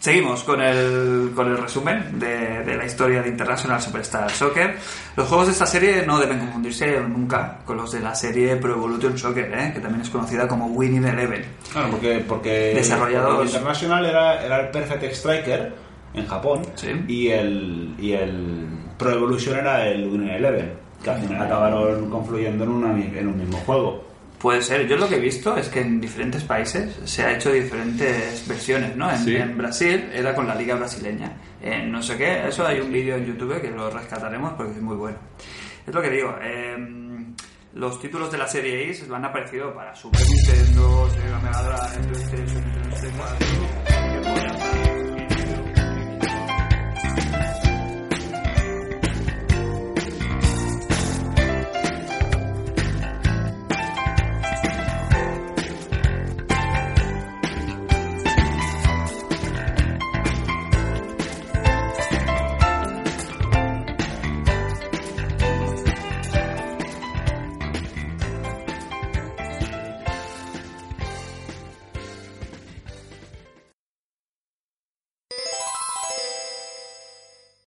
Seguimos con el, con el resumen de, de la historia de International Superstar Soccer. Los juegos de esta serie no deben confundirse nunca con los de la serie Pro Evolution Soccer, ¿eh? que también es conocida como Winning Eleven. Claro, porque, porque Desarrollados- porque International era, era el Perfect Striker en Japón Sí. y, el, y el Pro Evolution era el Winning Eleven, que al final acabaron confluyendo en, una, en un mismo juego. Puede ser, yo lo que he visto es que en diferentes países se ha hecho diferentes versiones, ¿no? En, Sí. en Brasil era con la liga brasileña, en no sé qué, eso hay un vídeo en YouTube que lo rescataremos porque es muy bueno. Es lo que digo, em, los títulos de la serie X han aparecido para Super Nintendo, Sega Mega Drive, PlayStation,